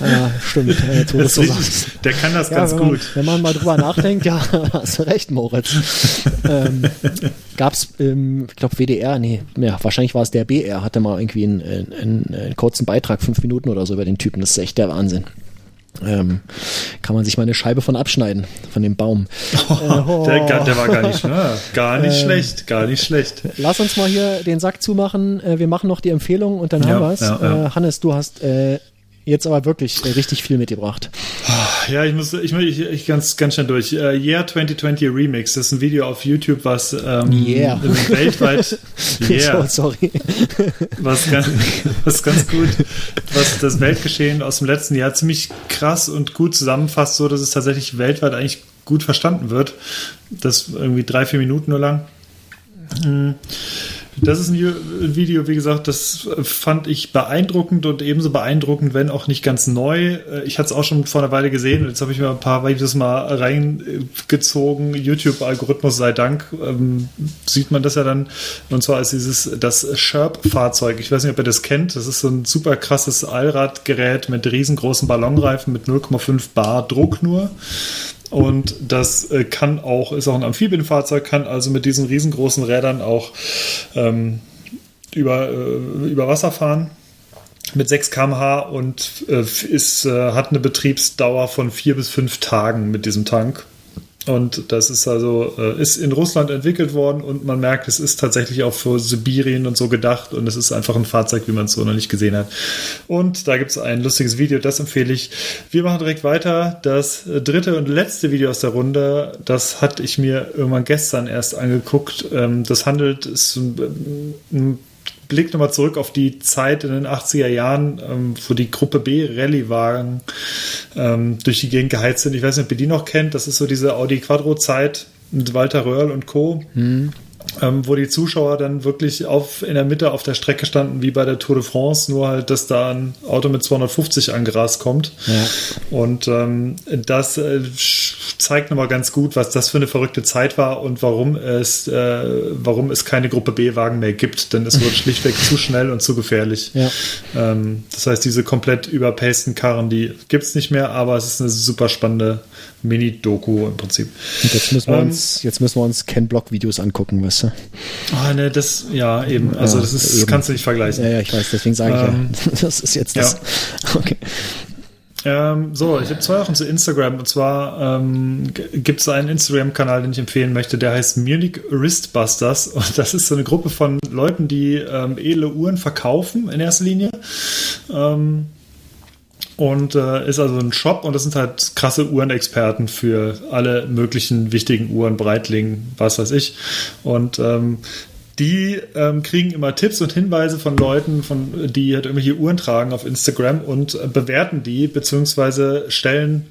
ja, stimmt, äh, jetzt wo du es so sagst. Der kann das Ja, ganz wenn man, gut. wenn man mal drüber nachdenkt, ja, (laughs) hast du recht, Moritz. ähm, gab's, ähm, ich glaube WDR, nee, ja, wahrscheinlich war es der BR, hatte mal irgendwie einen, einen, einen, einen kurzen Beitrag, fünf Minuten oder so über den Typen. Das ist echt der Wahnsinn. Ähm, kann man sich mal eine Scheibe von abschneiden, von dem Baum. Oh, (laughs) der, der war gar nicht, ja, gar nicht Ähm, schlecht, gar nicht schlecht. Lass uns mal hier den Sack zumachen. Äh, wir machen noch die Empfehlung und dann Ja, haben wir's. ja, ja. Äh, Hannes, du hast äh, jetzt aber wirklich äh, richtig viel mitgebracht. Ja, ich muss, ich, muss- ich, ich ganz, ganz schnell durch. Äh, Year 2020 Remix, das ist ein Video auf YouTube, was ähm, Yeah. weltweit, So, (laughs) yeah, sorry. was ganz, was ganz gut, was das Weltgeschehen aus dem letzten Jahr ziemlich krass und gut zusammenfasst, so dass es tatsächlich weltweit eigentlich gut verstanden wird. Das irgendwie drei, vier Minuten nur lang. Mm. Das ist ein Video, wie gesagt, das fand ich beeindruckend und ebenso beeindruckend, wenn auch nicht ganz neu. Äh, Ich hatte es auch schon vor einer Weile gesehen und jetzt habe ich mir ein paar Videos mal reingezogen. YouTube-Algorithmus sei Dank ähm, sieht man das ja dann. Und zwar ist dieses das Sherp-Fahrzeug. Ich weiß nicht, ob ihr das kennt. Das ist so ein super krasses Allradgerät mit riesengroßen Ballonreifen mit 0,5 Bar Druck nur. Und das äh, kann auch, ist auch ein Amphibienfahrzeug, kann also mit diesen riesengroßen Rädern auch ähm, über, äh, über Wasser fahren mit 6 km/h und äh, ist, äh, hat eine Betriebsdauer von vier bis fünf Tagen mit diesem Tank. Und das ist also, äh, ist in Russland entwickelt worden und man merkt, es ist tatsächlich auch für Sibirien und so gedacht und es ist einfach ein Fahrzeug, wie man es so noch nicht gesehen hat. Und da gibt es ein lustiges Video, das empfehle ich. Wir machen direkt weiter. Das dritte und letzte Video aus der Runde, das hatte ich mir irgendwann gestern erst angeguckt. Ähm, das handelt, ist ein, ein Blick nochmal zurück auf die Zeit in den 80er Jahren, ähm, wo die Gruppe B Rallye-Wagen ähm, durch die Gegend geheizt sind. Ich weiß nicht, ob ihr die noch kennt. Das ist so diese Audi Quattro-Zeit mit Walter Röhrl und Co. Ähm, wo die Zuschauer dann wirklich auf, in der Mitte auf der Strecke standen, wie bei der Tour de France, nur halt, dass da ein Auto mit 250 angerast kommt. Ja. Und ähm, das äh, zeigt nochmal ganz gut, was das für eine verrückte Zeit war und warum es, äh, warum es keine Gruppe B-Wagen mehr gibt, denn es wurde (laughs) schlichtweg zu schnell und zu gefährlich. Ja. Ähm, das heißt, diese komplett überpaceden Karren, die gibt es nicht mehr, aber es ist eine super spannende Mini-Doku im Prinzip. Und jetzt müssen wir Ähm, uns, jetzt müssen wir uns Ken Block Videos angucken, weißt du? Ah, ne, das, ja, eben. Also, Ja, das ist, eben. kannst du nicht vergleichen. Ja, ja, ich weiß, deswegen sage ich Ähm, ja. (laughs) Das ist jetzt das. Okay. Ähm, so, ich habe zwei Sachen zu Instagram. Und zwar ähm, gibt es einen Instagram-Kanal, den ich empfehlen möchte, der heißt Munich Wristbusters. (laughs) Und das ist so eine Gruppe von Leuten, die ähm, edle Uhren verkaufen in erster Linie. Ähm, und äh, ist also ein Shop und das sind halt krasse Uhrenexperten für alle möglichen wichtigen Uhren, Breitling, was weiß ich. Und ähm, die ähm, kriegen immer Tipps und Hinweise von Leuten, von, die halt irgendwelche Uhren tragen auf Instagram und äh, bewerten die, beziehungsweise stellen,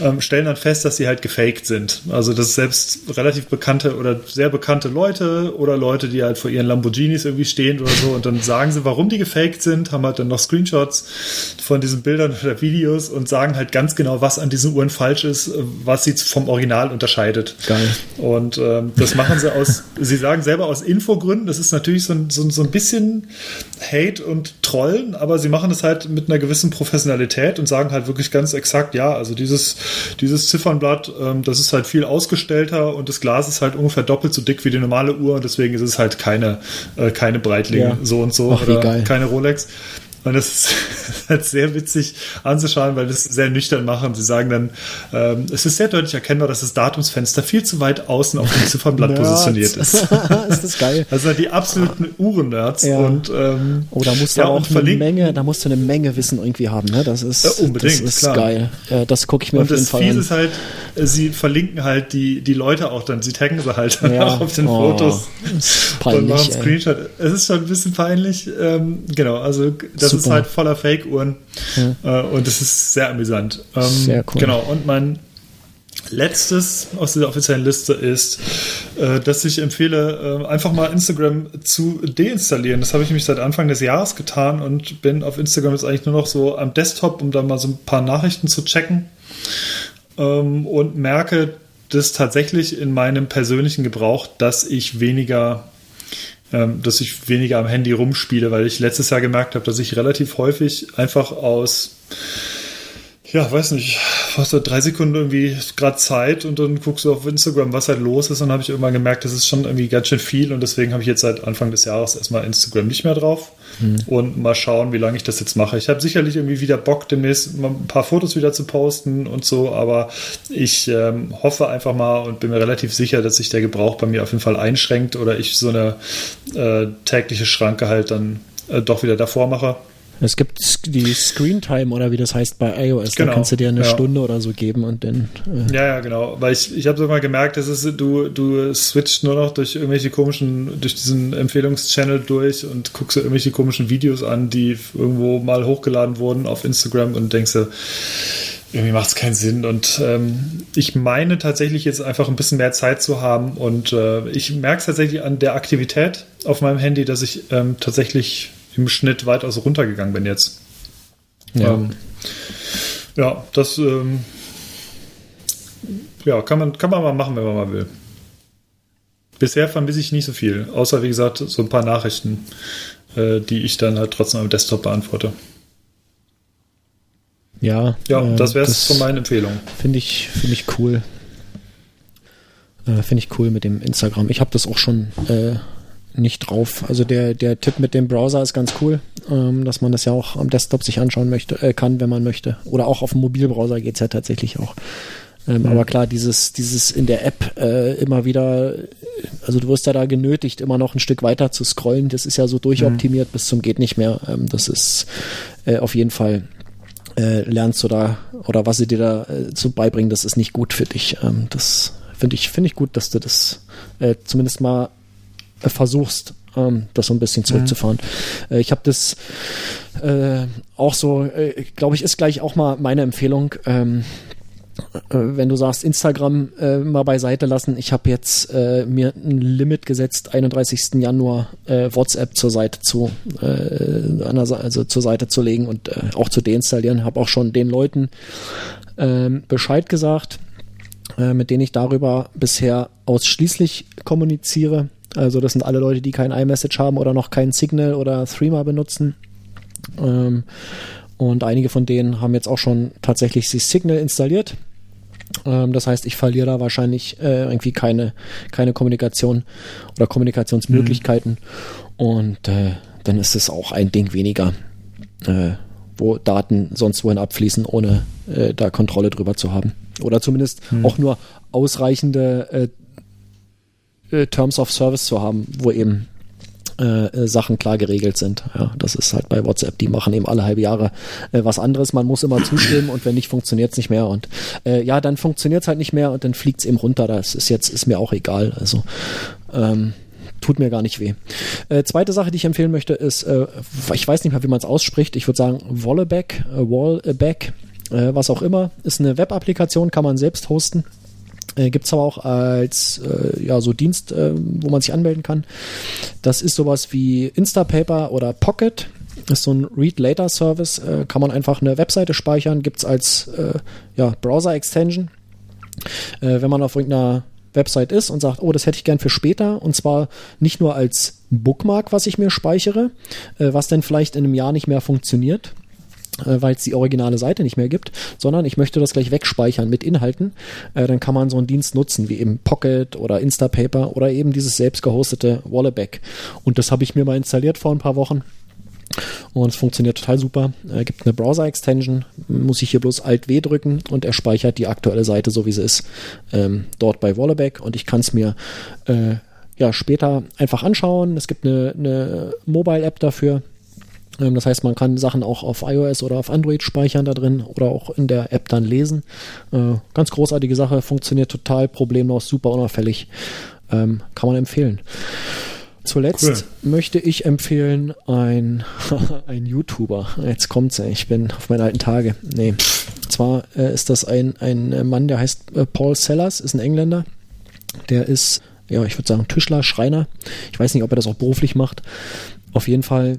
ähm, stellen dann fest, dass sie halt gefaked sind. Also das ist selbst relativ bekannte oder sehr bekannte Leute oder Leute, die halt vor ihren Lamborghinis irgendwie stehen oder so und dann sagen sie, warum die gefaked sind, haben halt dann noch Screenshots von diesen Bildern oder Videos und sagen halt ganz genau, was an diesen Uhren falsch ist, äh, was sie vom Original unterscheidet. Geil. Und ähm, das machen sie aus, sie sagen selber aus Infogründen. Das ist natürlich so ein, so, so ein bisschen Hate und Trollen, aber sie machen es halt mit einer gewissen Professionalität und sagen halt wirklich ganz exakt, ja, also dieses, dieses Ziffernblatt, ähm, das ist halt viel ausgestellter und das Glas ist halt ungefähr doppelt so dick wie die normale Uhr und deswegen ist es halt keine, äh, keine Breitling Ja. so und so Ach, oder keine Rolex. Und das ist (laughs) halt sehr witzig anzuschauen, weil das sehr nüchtern machen. Sie sagen dann, ähm, es ist sehr deutlich erkennbar, dass das Datumsfenster viel zu weit außen auf dem Ziffernblatt positioniert (laughs) ist. ist das geil. Also die absoluten Uhren-Nerds. Ja. Und, ähm, Oh, da musst du ja, und auch eine. Menge, da musst du eine Menge Wissen irgendwie haben, ne? Das ist, Ja, unbedingt, das ist klar. geil. Ja, das gucke ich mir Und auf jeden das Fall an. ist halt, äh, sie verlinken halt die, die Leute auch dann, sie taggen sie halt dann (laughs) Ja. auch auf den Oh, Fotos. ist und peinlich, machen. Screenshot. Es ist schon ein bisschen peinlich. Ähm, genau, also das ist Super. halt voller Fake-Uhren. Äh, und es ist sehr amüsant. Ähm, Sehr cool. Genau, und mein letztes aus dieser offiziellen Liste ist, äh, dass ich empfehle, äh, einfach mal Instagram zu deinstallieren. Das habe ich mich seit Anfang des Jahres getan und bin auf Instagram jetzt eigentlich nur noch so am Desktop, um da mal so ein paar Nachrichten zu checken ähm, und merke das tatsächlich in meinem persönlichen Gebrauch, dass ich weniger dass ich weniger am Handy rumspiele, weil ich letztes Jahr gemerkt habe, dass ich relativ häufig einfach aus ja, weiß nicht, hast du drei Sekunden irgendwie gerade Zeit und dann guckst du auf Instagram, was halt los ist. Und dann habe ich irgendwann gemerkt, das ist schon irgendwie ganz schön viel und deswegen habe ich jetzt seit Anfang des Jahres erstmal Instagram nicht mehr drauf und mal schauen, wie lange ich das jetzt mache. Ich habe sicherlich irgendwie wieder Bock, demnächst mal ein paar Fotos wieder zu posten und so, aber ich ähm, hoffe einfach mal und bin mir relativ sicher, dass sich der Gebrauch bei mir auf jeden Fall einschränkt oder ich so eine äh, tägliche Schranke halt dann äh, doch wieder davor mache. Es gibt die Screen Time oder wie das heißt bei iOS. Genau, Da kannst du dir eine ja. Stunde oder so geben und dann. Äh, Ja, ja, genau. Weil ich, ich habe so mal gemerkt, dass es, du, du switcht nur noch durch irgendwelche komischen, durch diesen Empfehlungschannel durch und guckst dir irgendwelche komischen Videos an, die irgendwo mal hochgeladen wurden auf Instagram und denkst dir, irgendwie macht es keinen Sinn. Und ähm, ich meine tatsächlich jetzt einfach ein bisschen mehr Zeit zu haben. Und äh, ich merke es tatsächlich an der Aktivität auf meinem Handy, dass ich ähm, tatsächlich im Schnitt weitaus runtergegangen bin jetzt. Ja. Ähm, ja, das ähm, ja, kann man, kann man mal machen, wenn man mal will. Bisher vermisse ich nicht so viel, außer wie gesagt, so ein paar Nachrichten, äh, die ich dann halt trotzdem am Desktop beantworte. ja, Ja, äh, das wäre es von meinen Empfehlungen. Finde ich, finde ich cool. Äh, finde ich cool mit dem Instagram. Ich habe das auch schon äh, nicht drauf. Also der, der Tipp mit dem Browser ist ganz cool, ähm, dass man das ja auch am Desktop sich anschauen möchte, äh, kann, wenn man möchte. Oder auch auf dem Mobilbrowser geht's ja tatsächlich auch. Ähm, Aber klar, dieses, dieses in der App äh, immer wieder, also du wirst ja da genötigt, immer noch ein Stück weiter zu scrollen. Das ist ja so durchoptimiert bis zum geht nicht mehr. Ähm, das ist äh, auf jeden Fall äh, lernst du da oder was sie dir da äh, zu beibringen, das ist nicht gut für dich. Ähm, das finde ich, finde ich gut, dass du das äh, zumindest mal versuchst, ähm, das so ein bisschen zurückzufahren. Äh, ich habe das äh, auch so, äh, glaube ich, ist gleich auch mal meine Empfehlung. Ähm, äh, wenn du sagst, Instagram äh, mal beiseite lassen, ich habe jetzt äh, mir ein Limit gesetzt, 31. Januar äh, WhatsApp zur Seite zu, äh, also zur Seite zu legen und äh, auch zu deinstallieren. Habe auch schon den Leuten ähm, Bescheid gesagt, äh, mit denen ich darüber bisher ausschließlich kommuniziere. Also das sind alle Leute, die kein iMessage haben oder noch kein Signal oder Threema benutzen. Ähm, und einige von denen haben jetzt auch schon tatsächlich sich Signal installiert. Ähm, das heißt, ich verliere da wahrscheinlich äh, irgendwie keine, keine Kommunikation oder Kommunikationsmöglichkeiten. Und äh, dann ist es auch ein Ding weniger, äh, wo Daten sonst wohin abfließen, ohne äh, da Kontrolle drüber zu haben. Oder zumindest auch nur ausreichende äh, Terms of Service zu haben, wo eben äh, äh, Sachen klar geregelt sind. Ja, das ist halt bei WhatsApp, die machen eben alle halbe Jahre äh, was anderes. Man muss immer zustimmen und wenn nicht, funktioniert es nicht mehr. Und äh, ja, dann funktioniert es halt nicht mehr und dann fliegt es eben runter. Das ist jetzt, ist mir auch egal. Also ähm, tut mir gar nicht weh. Äh, zweite Sache, die ich empfehlen möchte, ist, ich weiß nicht mehr, wie man es ausspricht. Ich würde sagen, Walleback, Wallback, was auch immer, ist eine Web-Applikation, kann man selbst hosten. Äh, Gibt es aber auch als äh, ja, so Dienst, äh, wo man sich anmelden kann. Das ist sowas wie Instapaper oder Pocket. Das ist so ein Read-Later-Service. Äh, kann man einfach eine Webseite speichern. Gibt es als äh, ja, Browser-Extension. Äh, wenn man auf irgendeiner Website ist und sagt, oh, das hätte ich gern für später. Und zwar nicht nur als Bookmark, was ich mir speichere, äh, was dann vielleicht in einem Jahr nicht mehr funktioniert, äh, weil es die originale Seite nicht mehr gibt, sondern ich möchte das gleich wegspeichern mit Inhalten, äh, dann kann man so einen Dienst nutzen, wie eben Pocket oder Instapaper oder eben dieses selbst gehostete Walleback. Und das habe ich mir mal installiert vor ein paar Wochen. und es funktioniert total super. Äh, gibt eine Browser-Extension, muss ich hier bloß Alt-W drücken und er speichert die aktuelle Seite, so wie sie ist, ähm, dort bei Wallaback und ich kann es mir äh, ja, später einfach anschauen. Es gibt eine, eine Mobile-App dafür. Das heißt, man kann Sachen auch auf iOS oder auf Android speichern da drin oder auch in der App dann lesen. Äh, ganz großartige Sache, funktioniert total problemlos, super unauffällig. Ähm, kann man empfehlen. Zuletzt cool. möchte ich empfehlen ein, (laughs) ein YouTuber. Jetzt kommt's, ich bin auf meine alten Tage. Nee. Zwar äh, ist das ein, ein Mann, der heißt äh, Paul Sellers, ist ein Engländer. Der ist, ja, ich würde sagen, Tischler, Schreiner. Ich weiß nicht, ob er das auch beruflich macht. Auf jeden Fall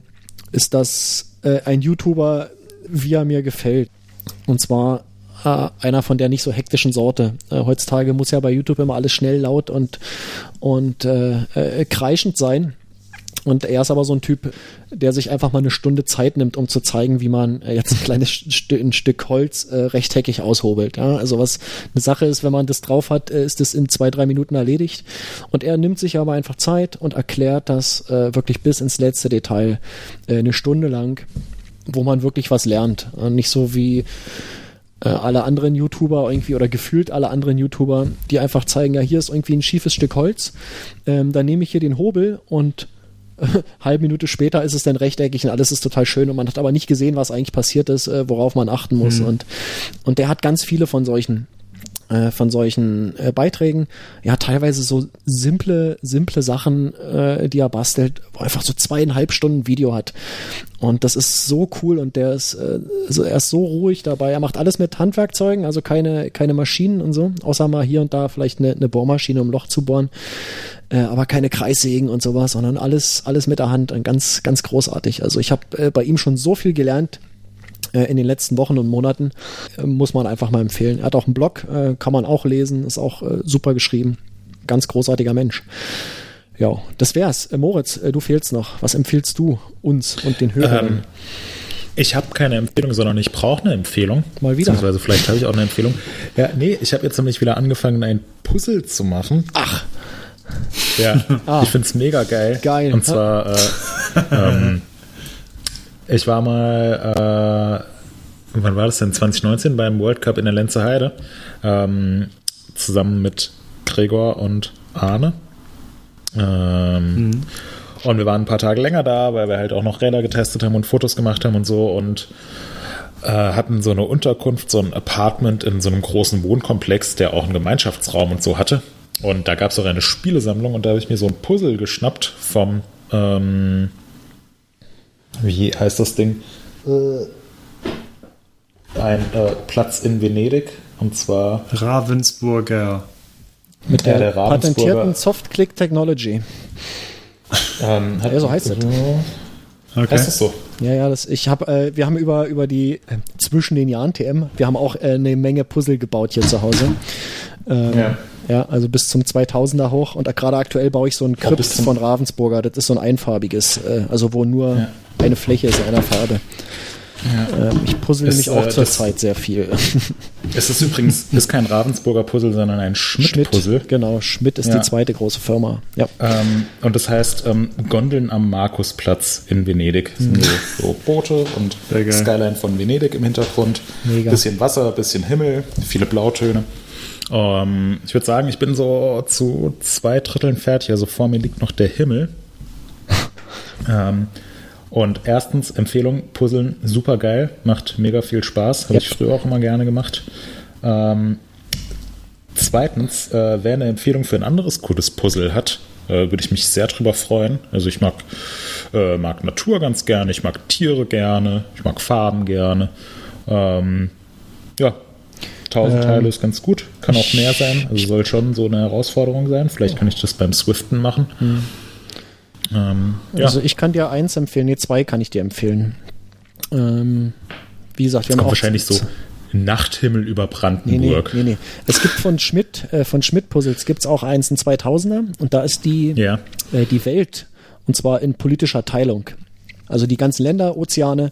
ist das äh, ein YouTuber, wie er mir gefällt. Und zwar äh, einer von der nicht so hektischen Sorte. Äh, heutzutage muss ja bei YouTube immer alles schnell, laut und, und äh, äh, kreischend sein. Und er ist aber so ein Typ, der sich einfach mal eine Stunde Zeit nimmt, um zu zeigen, wie man äh, jetzt ein kleines St ein Stück Holz äh, rechteckig aushobelt. Ja? Also was eine Sache ist, wenn man das drauf hat, äh, ist das in zwei, drei Minuten erledigt. Und er nimmt sich aber einfach Zeit und erklärt das äh, wirklich bis ins letzte Detail äh, eine Stunde lang, wo man wirklich was lernt. Und nicht so wie äh, alle anderen YouTuber irgendwie oder gefühlt alle anderen YouTuber, die einfach zeigen, ja, hier ist irgendwie ein schiefes Stück Holz, ähm, dann nehme ich hier den Hobel und äh, (laughs) halbe Minute später ist es dann rechteckig und alles ist total schön und man hat aber nicht gesehen, was eigentlich passiert ist, äh, worauf man achten muss mhm. und, und der hat ganz viele von solchen äh, von solchen äh, Beiträgen. Ja, teilweise so simple, simple Sachen, äh, die er bastelt, wo einfach so zweieinhalb Stunden Video hat. Und das ist so cool und der ist, äh, so, er ist so ruhig dabei. Er macht alles mit Handwerkzeugen, also keine, keine Maschinen und so, außer mal hier und da vielleicht eine, eine Bohrmaschine, um ein Loch zu bohren. Äh, aber keine Kreissägen und sowas, sondern alles, alles mit der Hand und ganz, ganz großartig. Also ich habe äh, bei ihm schon so viel gelernt äh, in den letzten Wochen und Monaten. Äh, muss man einfach mal empfehlen. Er hat auch einen Blog, äh, kann man auch lesen, ist auch super geschrieben. Ganz großartiger Mensch. Ja, das wär's. Moritz, du fehlst noch. Was empfiehlst du uns und den Hörern? Ähm, ich habe keine Empfehlung, sondern ich brauche eine Empfehlung. Mal wieder. Beziehungsweise vielleicht habe ich auch eine Empfehlung. Ja, nee, ich habe jetzt nämlich wieder angefangen, ein Puzzle zu machen. Ach. Ja, (laughs) ah. ich finde es mega geil. Geil. Und zwar äh, (laughs) ähm, ich war mal, äh, wann war das denn? 2019 beim World Cup in der Lenzer Heide. Ähm, zusammen mit Gregor und Arne. Ähm, mhm. Und wir waren ein paar Tage länger da, weil wir halt auch noch Räder getestet haben und Fotos gemacht haben und so und äh, hatten so eine Unterkunft, so ein Apartment in so einem großen Wohnkomplex, der auch einen Gemeinschaftsraum und so hatte. Und da gab es auch eine Spielesammlung und da habe ich mir so ein Puzzle geschnappt vom ähm, wie heißt das Ding? Äh, ein äh, Platz in Venedig und zwar Ravensburger. Mit der, der patentierten Soft-Click Technology. Ähm, ja, so heißt es. Okay. Heißt das so? Ja, ja, das, ich hab, äh, wir haben über, über die äh, zwischen den Jahren TM, wir haben auch äh, eine Menge Puzzle gebaut hier zu Hause. Ähm, ja. ja, also bis zum 2000er hoch und gerade aktuell baue ich so ein Krypt von Ravensburger, das ist so ein einfarbiges, äh, also wo nur ja eine Fläche ist einer Farbe. Ja. Ähm, ich puzzle nämlich auch äh, zur Zeit sehr viel. (laughs) Es ist übrigens (laughs) ist kein Ravensburger Puzzle, sondern ein Schmidt-Puzzle. Schmidt, genau, Schmidt ist ja. die zweite große Firma. Ja. Ähm, und das heißt ähm, Gondeln am Markusplatz in Venedig. Mhm. So, so, Boote und Skyline von Venedig im Hintergrund. Mega. Bisschen Wasser, bisschen Himmel, viele Blautöne. Ähm, ich würde sagen, ich bin so zu zwei Dritteln fertig. Also vor mir liegt noch der Himmel. (laughs) ähm, und erstens, Empfehlung, Puzzeln, super geil, macht mega viel Spaß, habe yep. ich früher auch immer gerne gemacht. Ähm, zweitens, äh, wer eine Empfehlung für ein anderes cooles Puzzle hat, äh, würde ich mich sehr drüber freuen. Also ich mag, äh, mag Natur ganz gerne, ich mag Tiere gerne, ich mag Farben gerne. Ähm, ja, 1000 ähm, Teile ist ganz gut, kann auch mehr sein, also soll schon so eine Herausforderung sein. Vielleicht kann ich das beim Swiften machen. Mhm. Ähm, ja. Also ich kann dir eins empfehlen, nee, zwei kann ich dir empfehlen. Ähm, wie gesagt, wir das haben kommt wahrscheinlich so Nachthimmel über Brandenburg. Nee, nee, nee, nee. Es gibt von Schmidt, äh, von Schmidt Puzzles gibt es auch eins, ein 2000er und da ist die, ja. äh, die Welt und zwar in politischer Teilung. Also die ganzen Länder, Ozeane,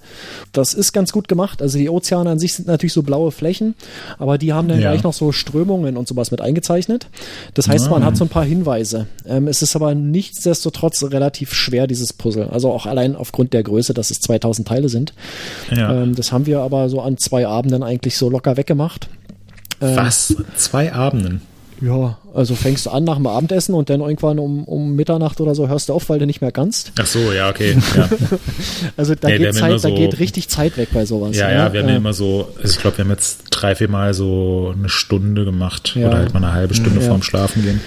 das ist ganz gut gemacht. Also die Ozeane an sich sind natürlich so blaue Flächen, aber die haben dann Ja. gleich noch so Strömungen und sowas mit eingezeichnet. Das heißt, man hat so ein paar Hinweise. Ähm, es ist aber nichtsdestotrotz relativ schwer, dieses Puzzle. Also auch allein aufgrund der Größe, dass es 2000 Teile sind. Ja. Ähm, das haben wir aber so an zwei Abenden eigentlich so locker weggemacht. Was? Zwei Abenden? Ja, also fängst du an nach dem Abendessen und dann irgendwann um, um Mitternacht oder so hörst du auf, weil du nicht mehr kannst. Ach so, ja, okay. Ja, (laughs) Also da, Nee, geht, Zeit, da so- geht richtig Zeit weg bei sowas. ja, ne? ja wir haben ja immer so, also ich glaube, wir haben jetzt drei, vier Mal so eine Stunde gemacht Ja. oder halt mal eine halbe Stunde Ja. vorm Schlafen gehen.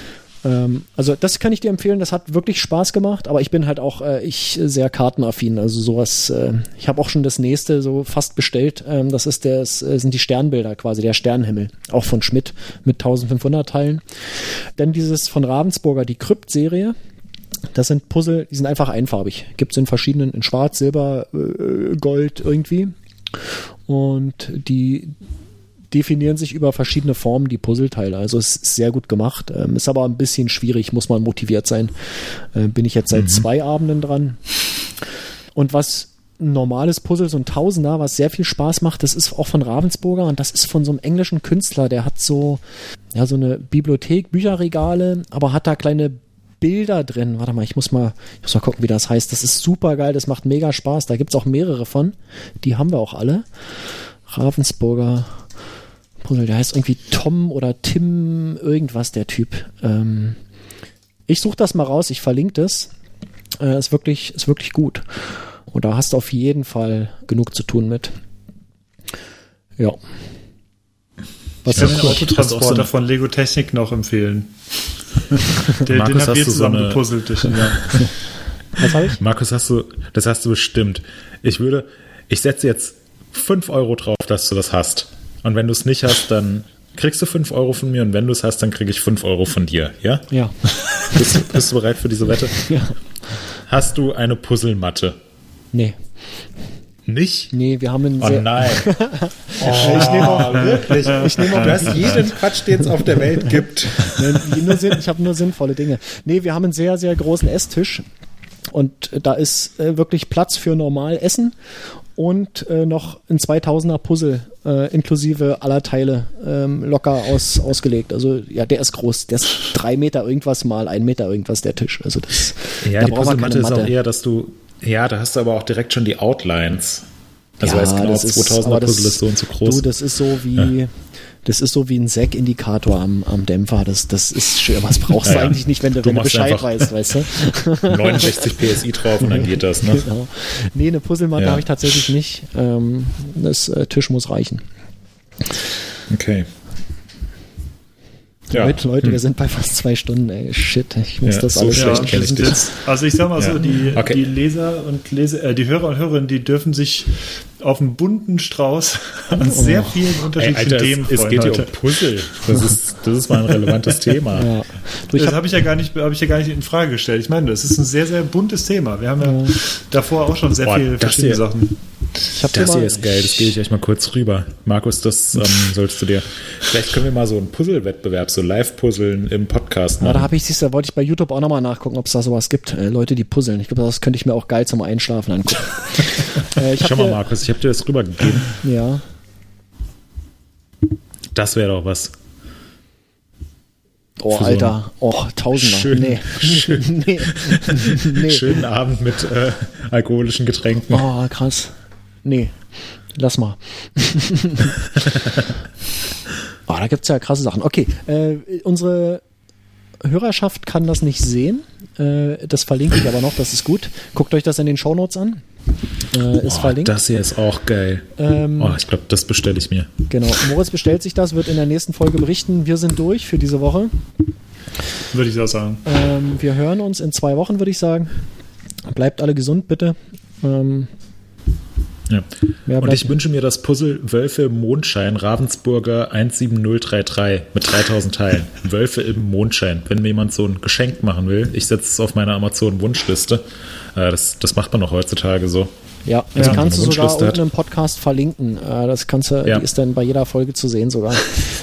Ähm, also das kann ich dir empfehlen, das hat wirklich Spaß gemacht, aber ich bin halt auch äh, ich sehr kartenaffin, also sowas, äh, ich habe auch schon das nächste so fast bestellt, ähm, das ist das äh, sind die Sternbilder quasi, der Sternenhimmel, auch von Schmidt mit 1500 Teilen. Dann dieses von Ravensburger, die Krypt-Serie, das sind Puzzle, die sind einfach einfarbig. Gibt es in verschiedenen, in Schwarz, Silber, äh, Gold irgendwie. Und die definieren sich über verschiedene Formen die Puzzleteile. Also es ist sehr gut gemacht. Ähm, ist aber ein bisschen schwierig, muss man motiviert sein. Äh, bin ich jetzt seit zwei Abenden dran. Und was ein normales Puzzle, so ein Tausender, was sehr viel Spaß macht, das ist auch von Ravensburger und das ist von so einem englischen Künstler, der hat so, ja, so eine Bibliothek, Bücherregale, aber hat da kleine Bilder drin. Warte mal, ich muss mal, ich muss mal gucken, wie das heißt. Das ist super geil, das macht mega Spaß. Da gibt's auch mehrere von. Die haben wir auch alle. Ravensburger Puzzle, der heißt irgendwie Tom oder Tim, irgendwas, der Typ. Ähm, ich suche das mal raus, ich verlinke das. Äh, ist wirklich, ist wirklich gut. Und da hast du auf jeden Fall genug zu tun mit. Ja. Was Ich kann den auch so ein- von Lego Technik noch empfehlen. (laughs) Den, Markus, den hast haben wir du so zusammen eine- gepuzzelt. Ich, (laughs) ja. was habe ich? Markus, hast du, das hast du bestimmt. Ich würde, ich setze jetzt fünf Euro drauf, dass du das hast. Und wenn du es nicht hast, dann kriegst du fünf Euro von mir und wenn du es hast, dann kriege ich fünf Euro von dir. Ja? Ja. (laughs) Bist, bist du bereit für diese Wette? ja. Hast du eine Puzzlematte? Nee. Nicht? Nee, wir haben einen Oh sehr, nein. (laughs) ich nehme auch wirklich, ich nehme auch Du hast jeden Quatsch, den es auf der Welt gibt. Nee, nur Sinn, ich habe nur sinnvolle Dinge. Nee, wir haben einen sehr, sehr großen Esstisch und da ist äh, wirklich Platz für normal Essen und äh, noch ein 2000er Puzzle äh, inklusive aller Teile ähm, locker aus, ausgelegt. Also ja, der ist groß. Der ist drei Meter irgendwas mal ein Meter irgendwas der Tisch. Also das, Ja, da die Puzzlematte ist auch eher, dass du, ja, da hast du aber auch direkt schon die Outlines. Also Ja, weißt genau, das ist- 2000er aber das- Puzzle ist so und so groß. Du, das ist so wie, das ist so wie ein Säckindikator am, am Dämpfer. Das, das ist schön. Was brauchst du Ja, ja. eigentlich nicht, wenn du, Du wenn du Bescheid weißt, weißt du? (laughs) 69 PSI drauf und dann geht das, ne? Genau. Nee, eine Puzzlematte Ja. habe ich tatsächlich nicht. Ähm, das äh, Tisch muss reichen. Okay. Ja. Leute, Leute, wir sind bei fast zwei Stunden, ey. Shit, ich muss Ja, das so alles schlecht Ja, ich jetzt, also ich sag mal Ja. so, die, Okay. die Leser und Leser, äh, die Hörer und Hörerinnen, die dürfen sich auf einen bunten Strauß (laughs) an sehr vielen Ey, unterschiedlichen Alter, Themen es, es freuen geht heute. um Puzzle. Das ist, das ist mal ein relevantes (laughs) Thema. Ja. Du, Das hab, habe ich ja gar nicht, habe ich ja gar nicht in Frage gestellt. Ich meine, das ist ein sehr, sehr buntes Thema. Wir haben ja davor auch schon sehr Boah, viele verschiedene hier- Sachen. hab Das mal, hier ist geil, das gebe ich euch mal kurz rüber. Markus, das ähm, (laughs) sollst du dir. Vielleicht können wir mal so einen Puzzle-Wettbewerb, so Live-Puzzeln im Podcast Ja, da machen. habe ich, siehst du, wollte ich bei YouTube auch nochmal nachgucken, ob es da sowas gibt. Äh, Leute, die puzzeln. Ich glaube, das könnte ich mir auch geil zum Einschlafen angucken. äh, ich hab Schau mal, Markus, ich habe dir das rübergegeben. Ja. Das wäre doch was. Oh, so Alter. Oh, Tausender. schön- nee. schön- (laughs) nee. nee. Schönen Abend mit äh, alkoholischen Getränken. Oh, krass. Nee. Lass mal. (laughs) oh, da gibt's ja krasse Sachen. Okay, äh, unsere Hörerschaft kann das nicht sehen. Äh, das verlinke ich aber noch, das ist gut. Guckt euch das in den Shownotes an. Äh, ist Oh, verlinkt. das hier ist auch geil. Ähm, Oh, ich glaube, das bestelle ich mir. Genau. Moritz bestellt sich das, wird in der nächsten Folge berichten. Wir sind durch für diese Woche. Würde ich auch sagen. Ähm, wir hören uns in zwei Wochen, würde ich sagen. Bleibt alle gesund, bitte. Ähm, Ja. Und ich wünsche mir das Puzzle Wölfe im Mondschein Ravensburger 17033 mit 3000 Teilen. Wölfe im Mondschein. Wenn mir jemand so ein Geschenk machen will, ich setze es auf meine Amazon-Wunschliste. Äh, das, das macht man doch heutzutage so. Ja, Ja, das wenn kannst du sogar unten im Podcast verlinken. Äh, das kannst du, Ja. die ist dann bei jeder Folge zu sehen sogar.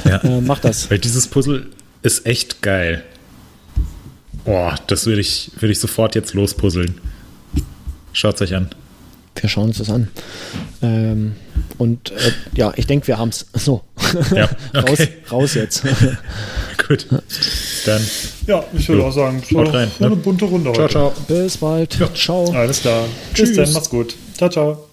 Ja. (laughs) Äh, mach das. Weil dieses Puzzle ist echt geil. Boah, das würde ich, würde ich sofort jetzt lospuzzeln. Schaut's euch an. wir schauen uns das an. Ähm, und äh, ja, ich denke, wir haben es. (laughs) So. Ja, (laughs) raus, okay. raus jetzt. (laughs) Gut. Dann Ja, ich würde auch sagen, es war Haut rein, eine ne? bunte Runde ciao, heute. ciao. Bis bald. Ciao. Alles klar. Tschüss. Bis dann, macht's gut. Ciao, ciao.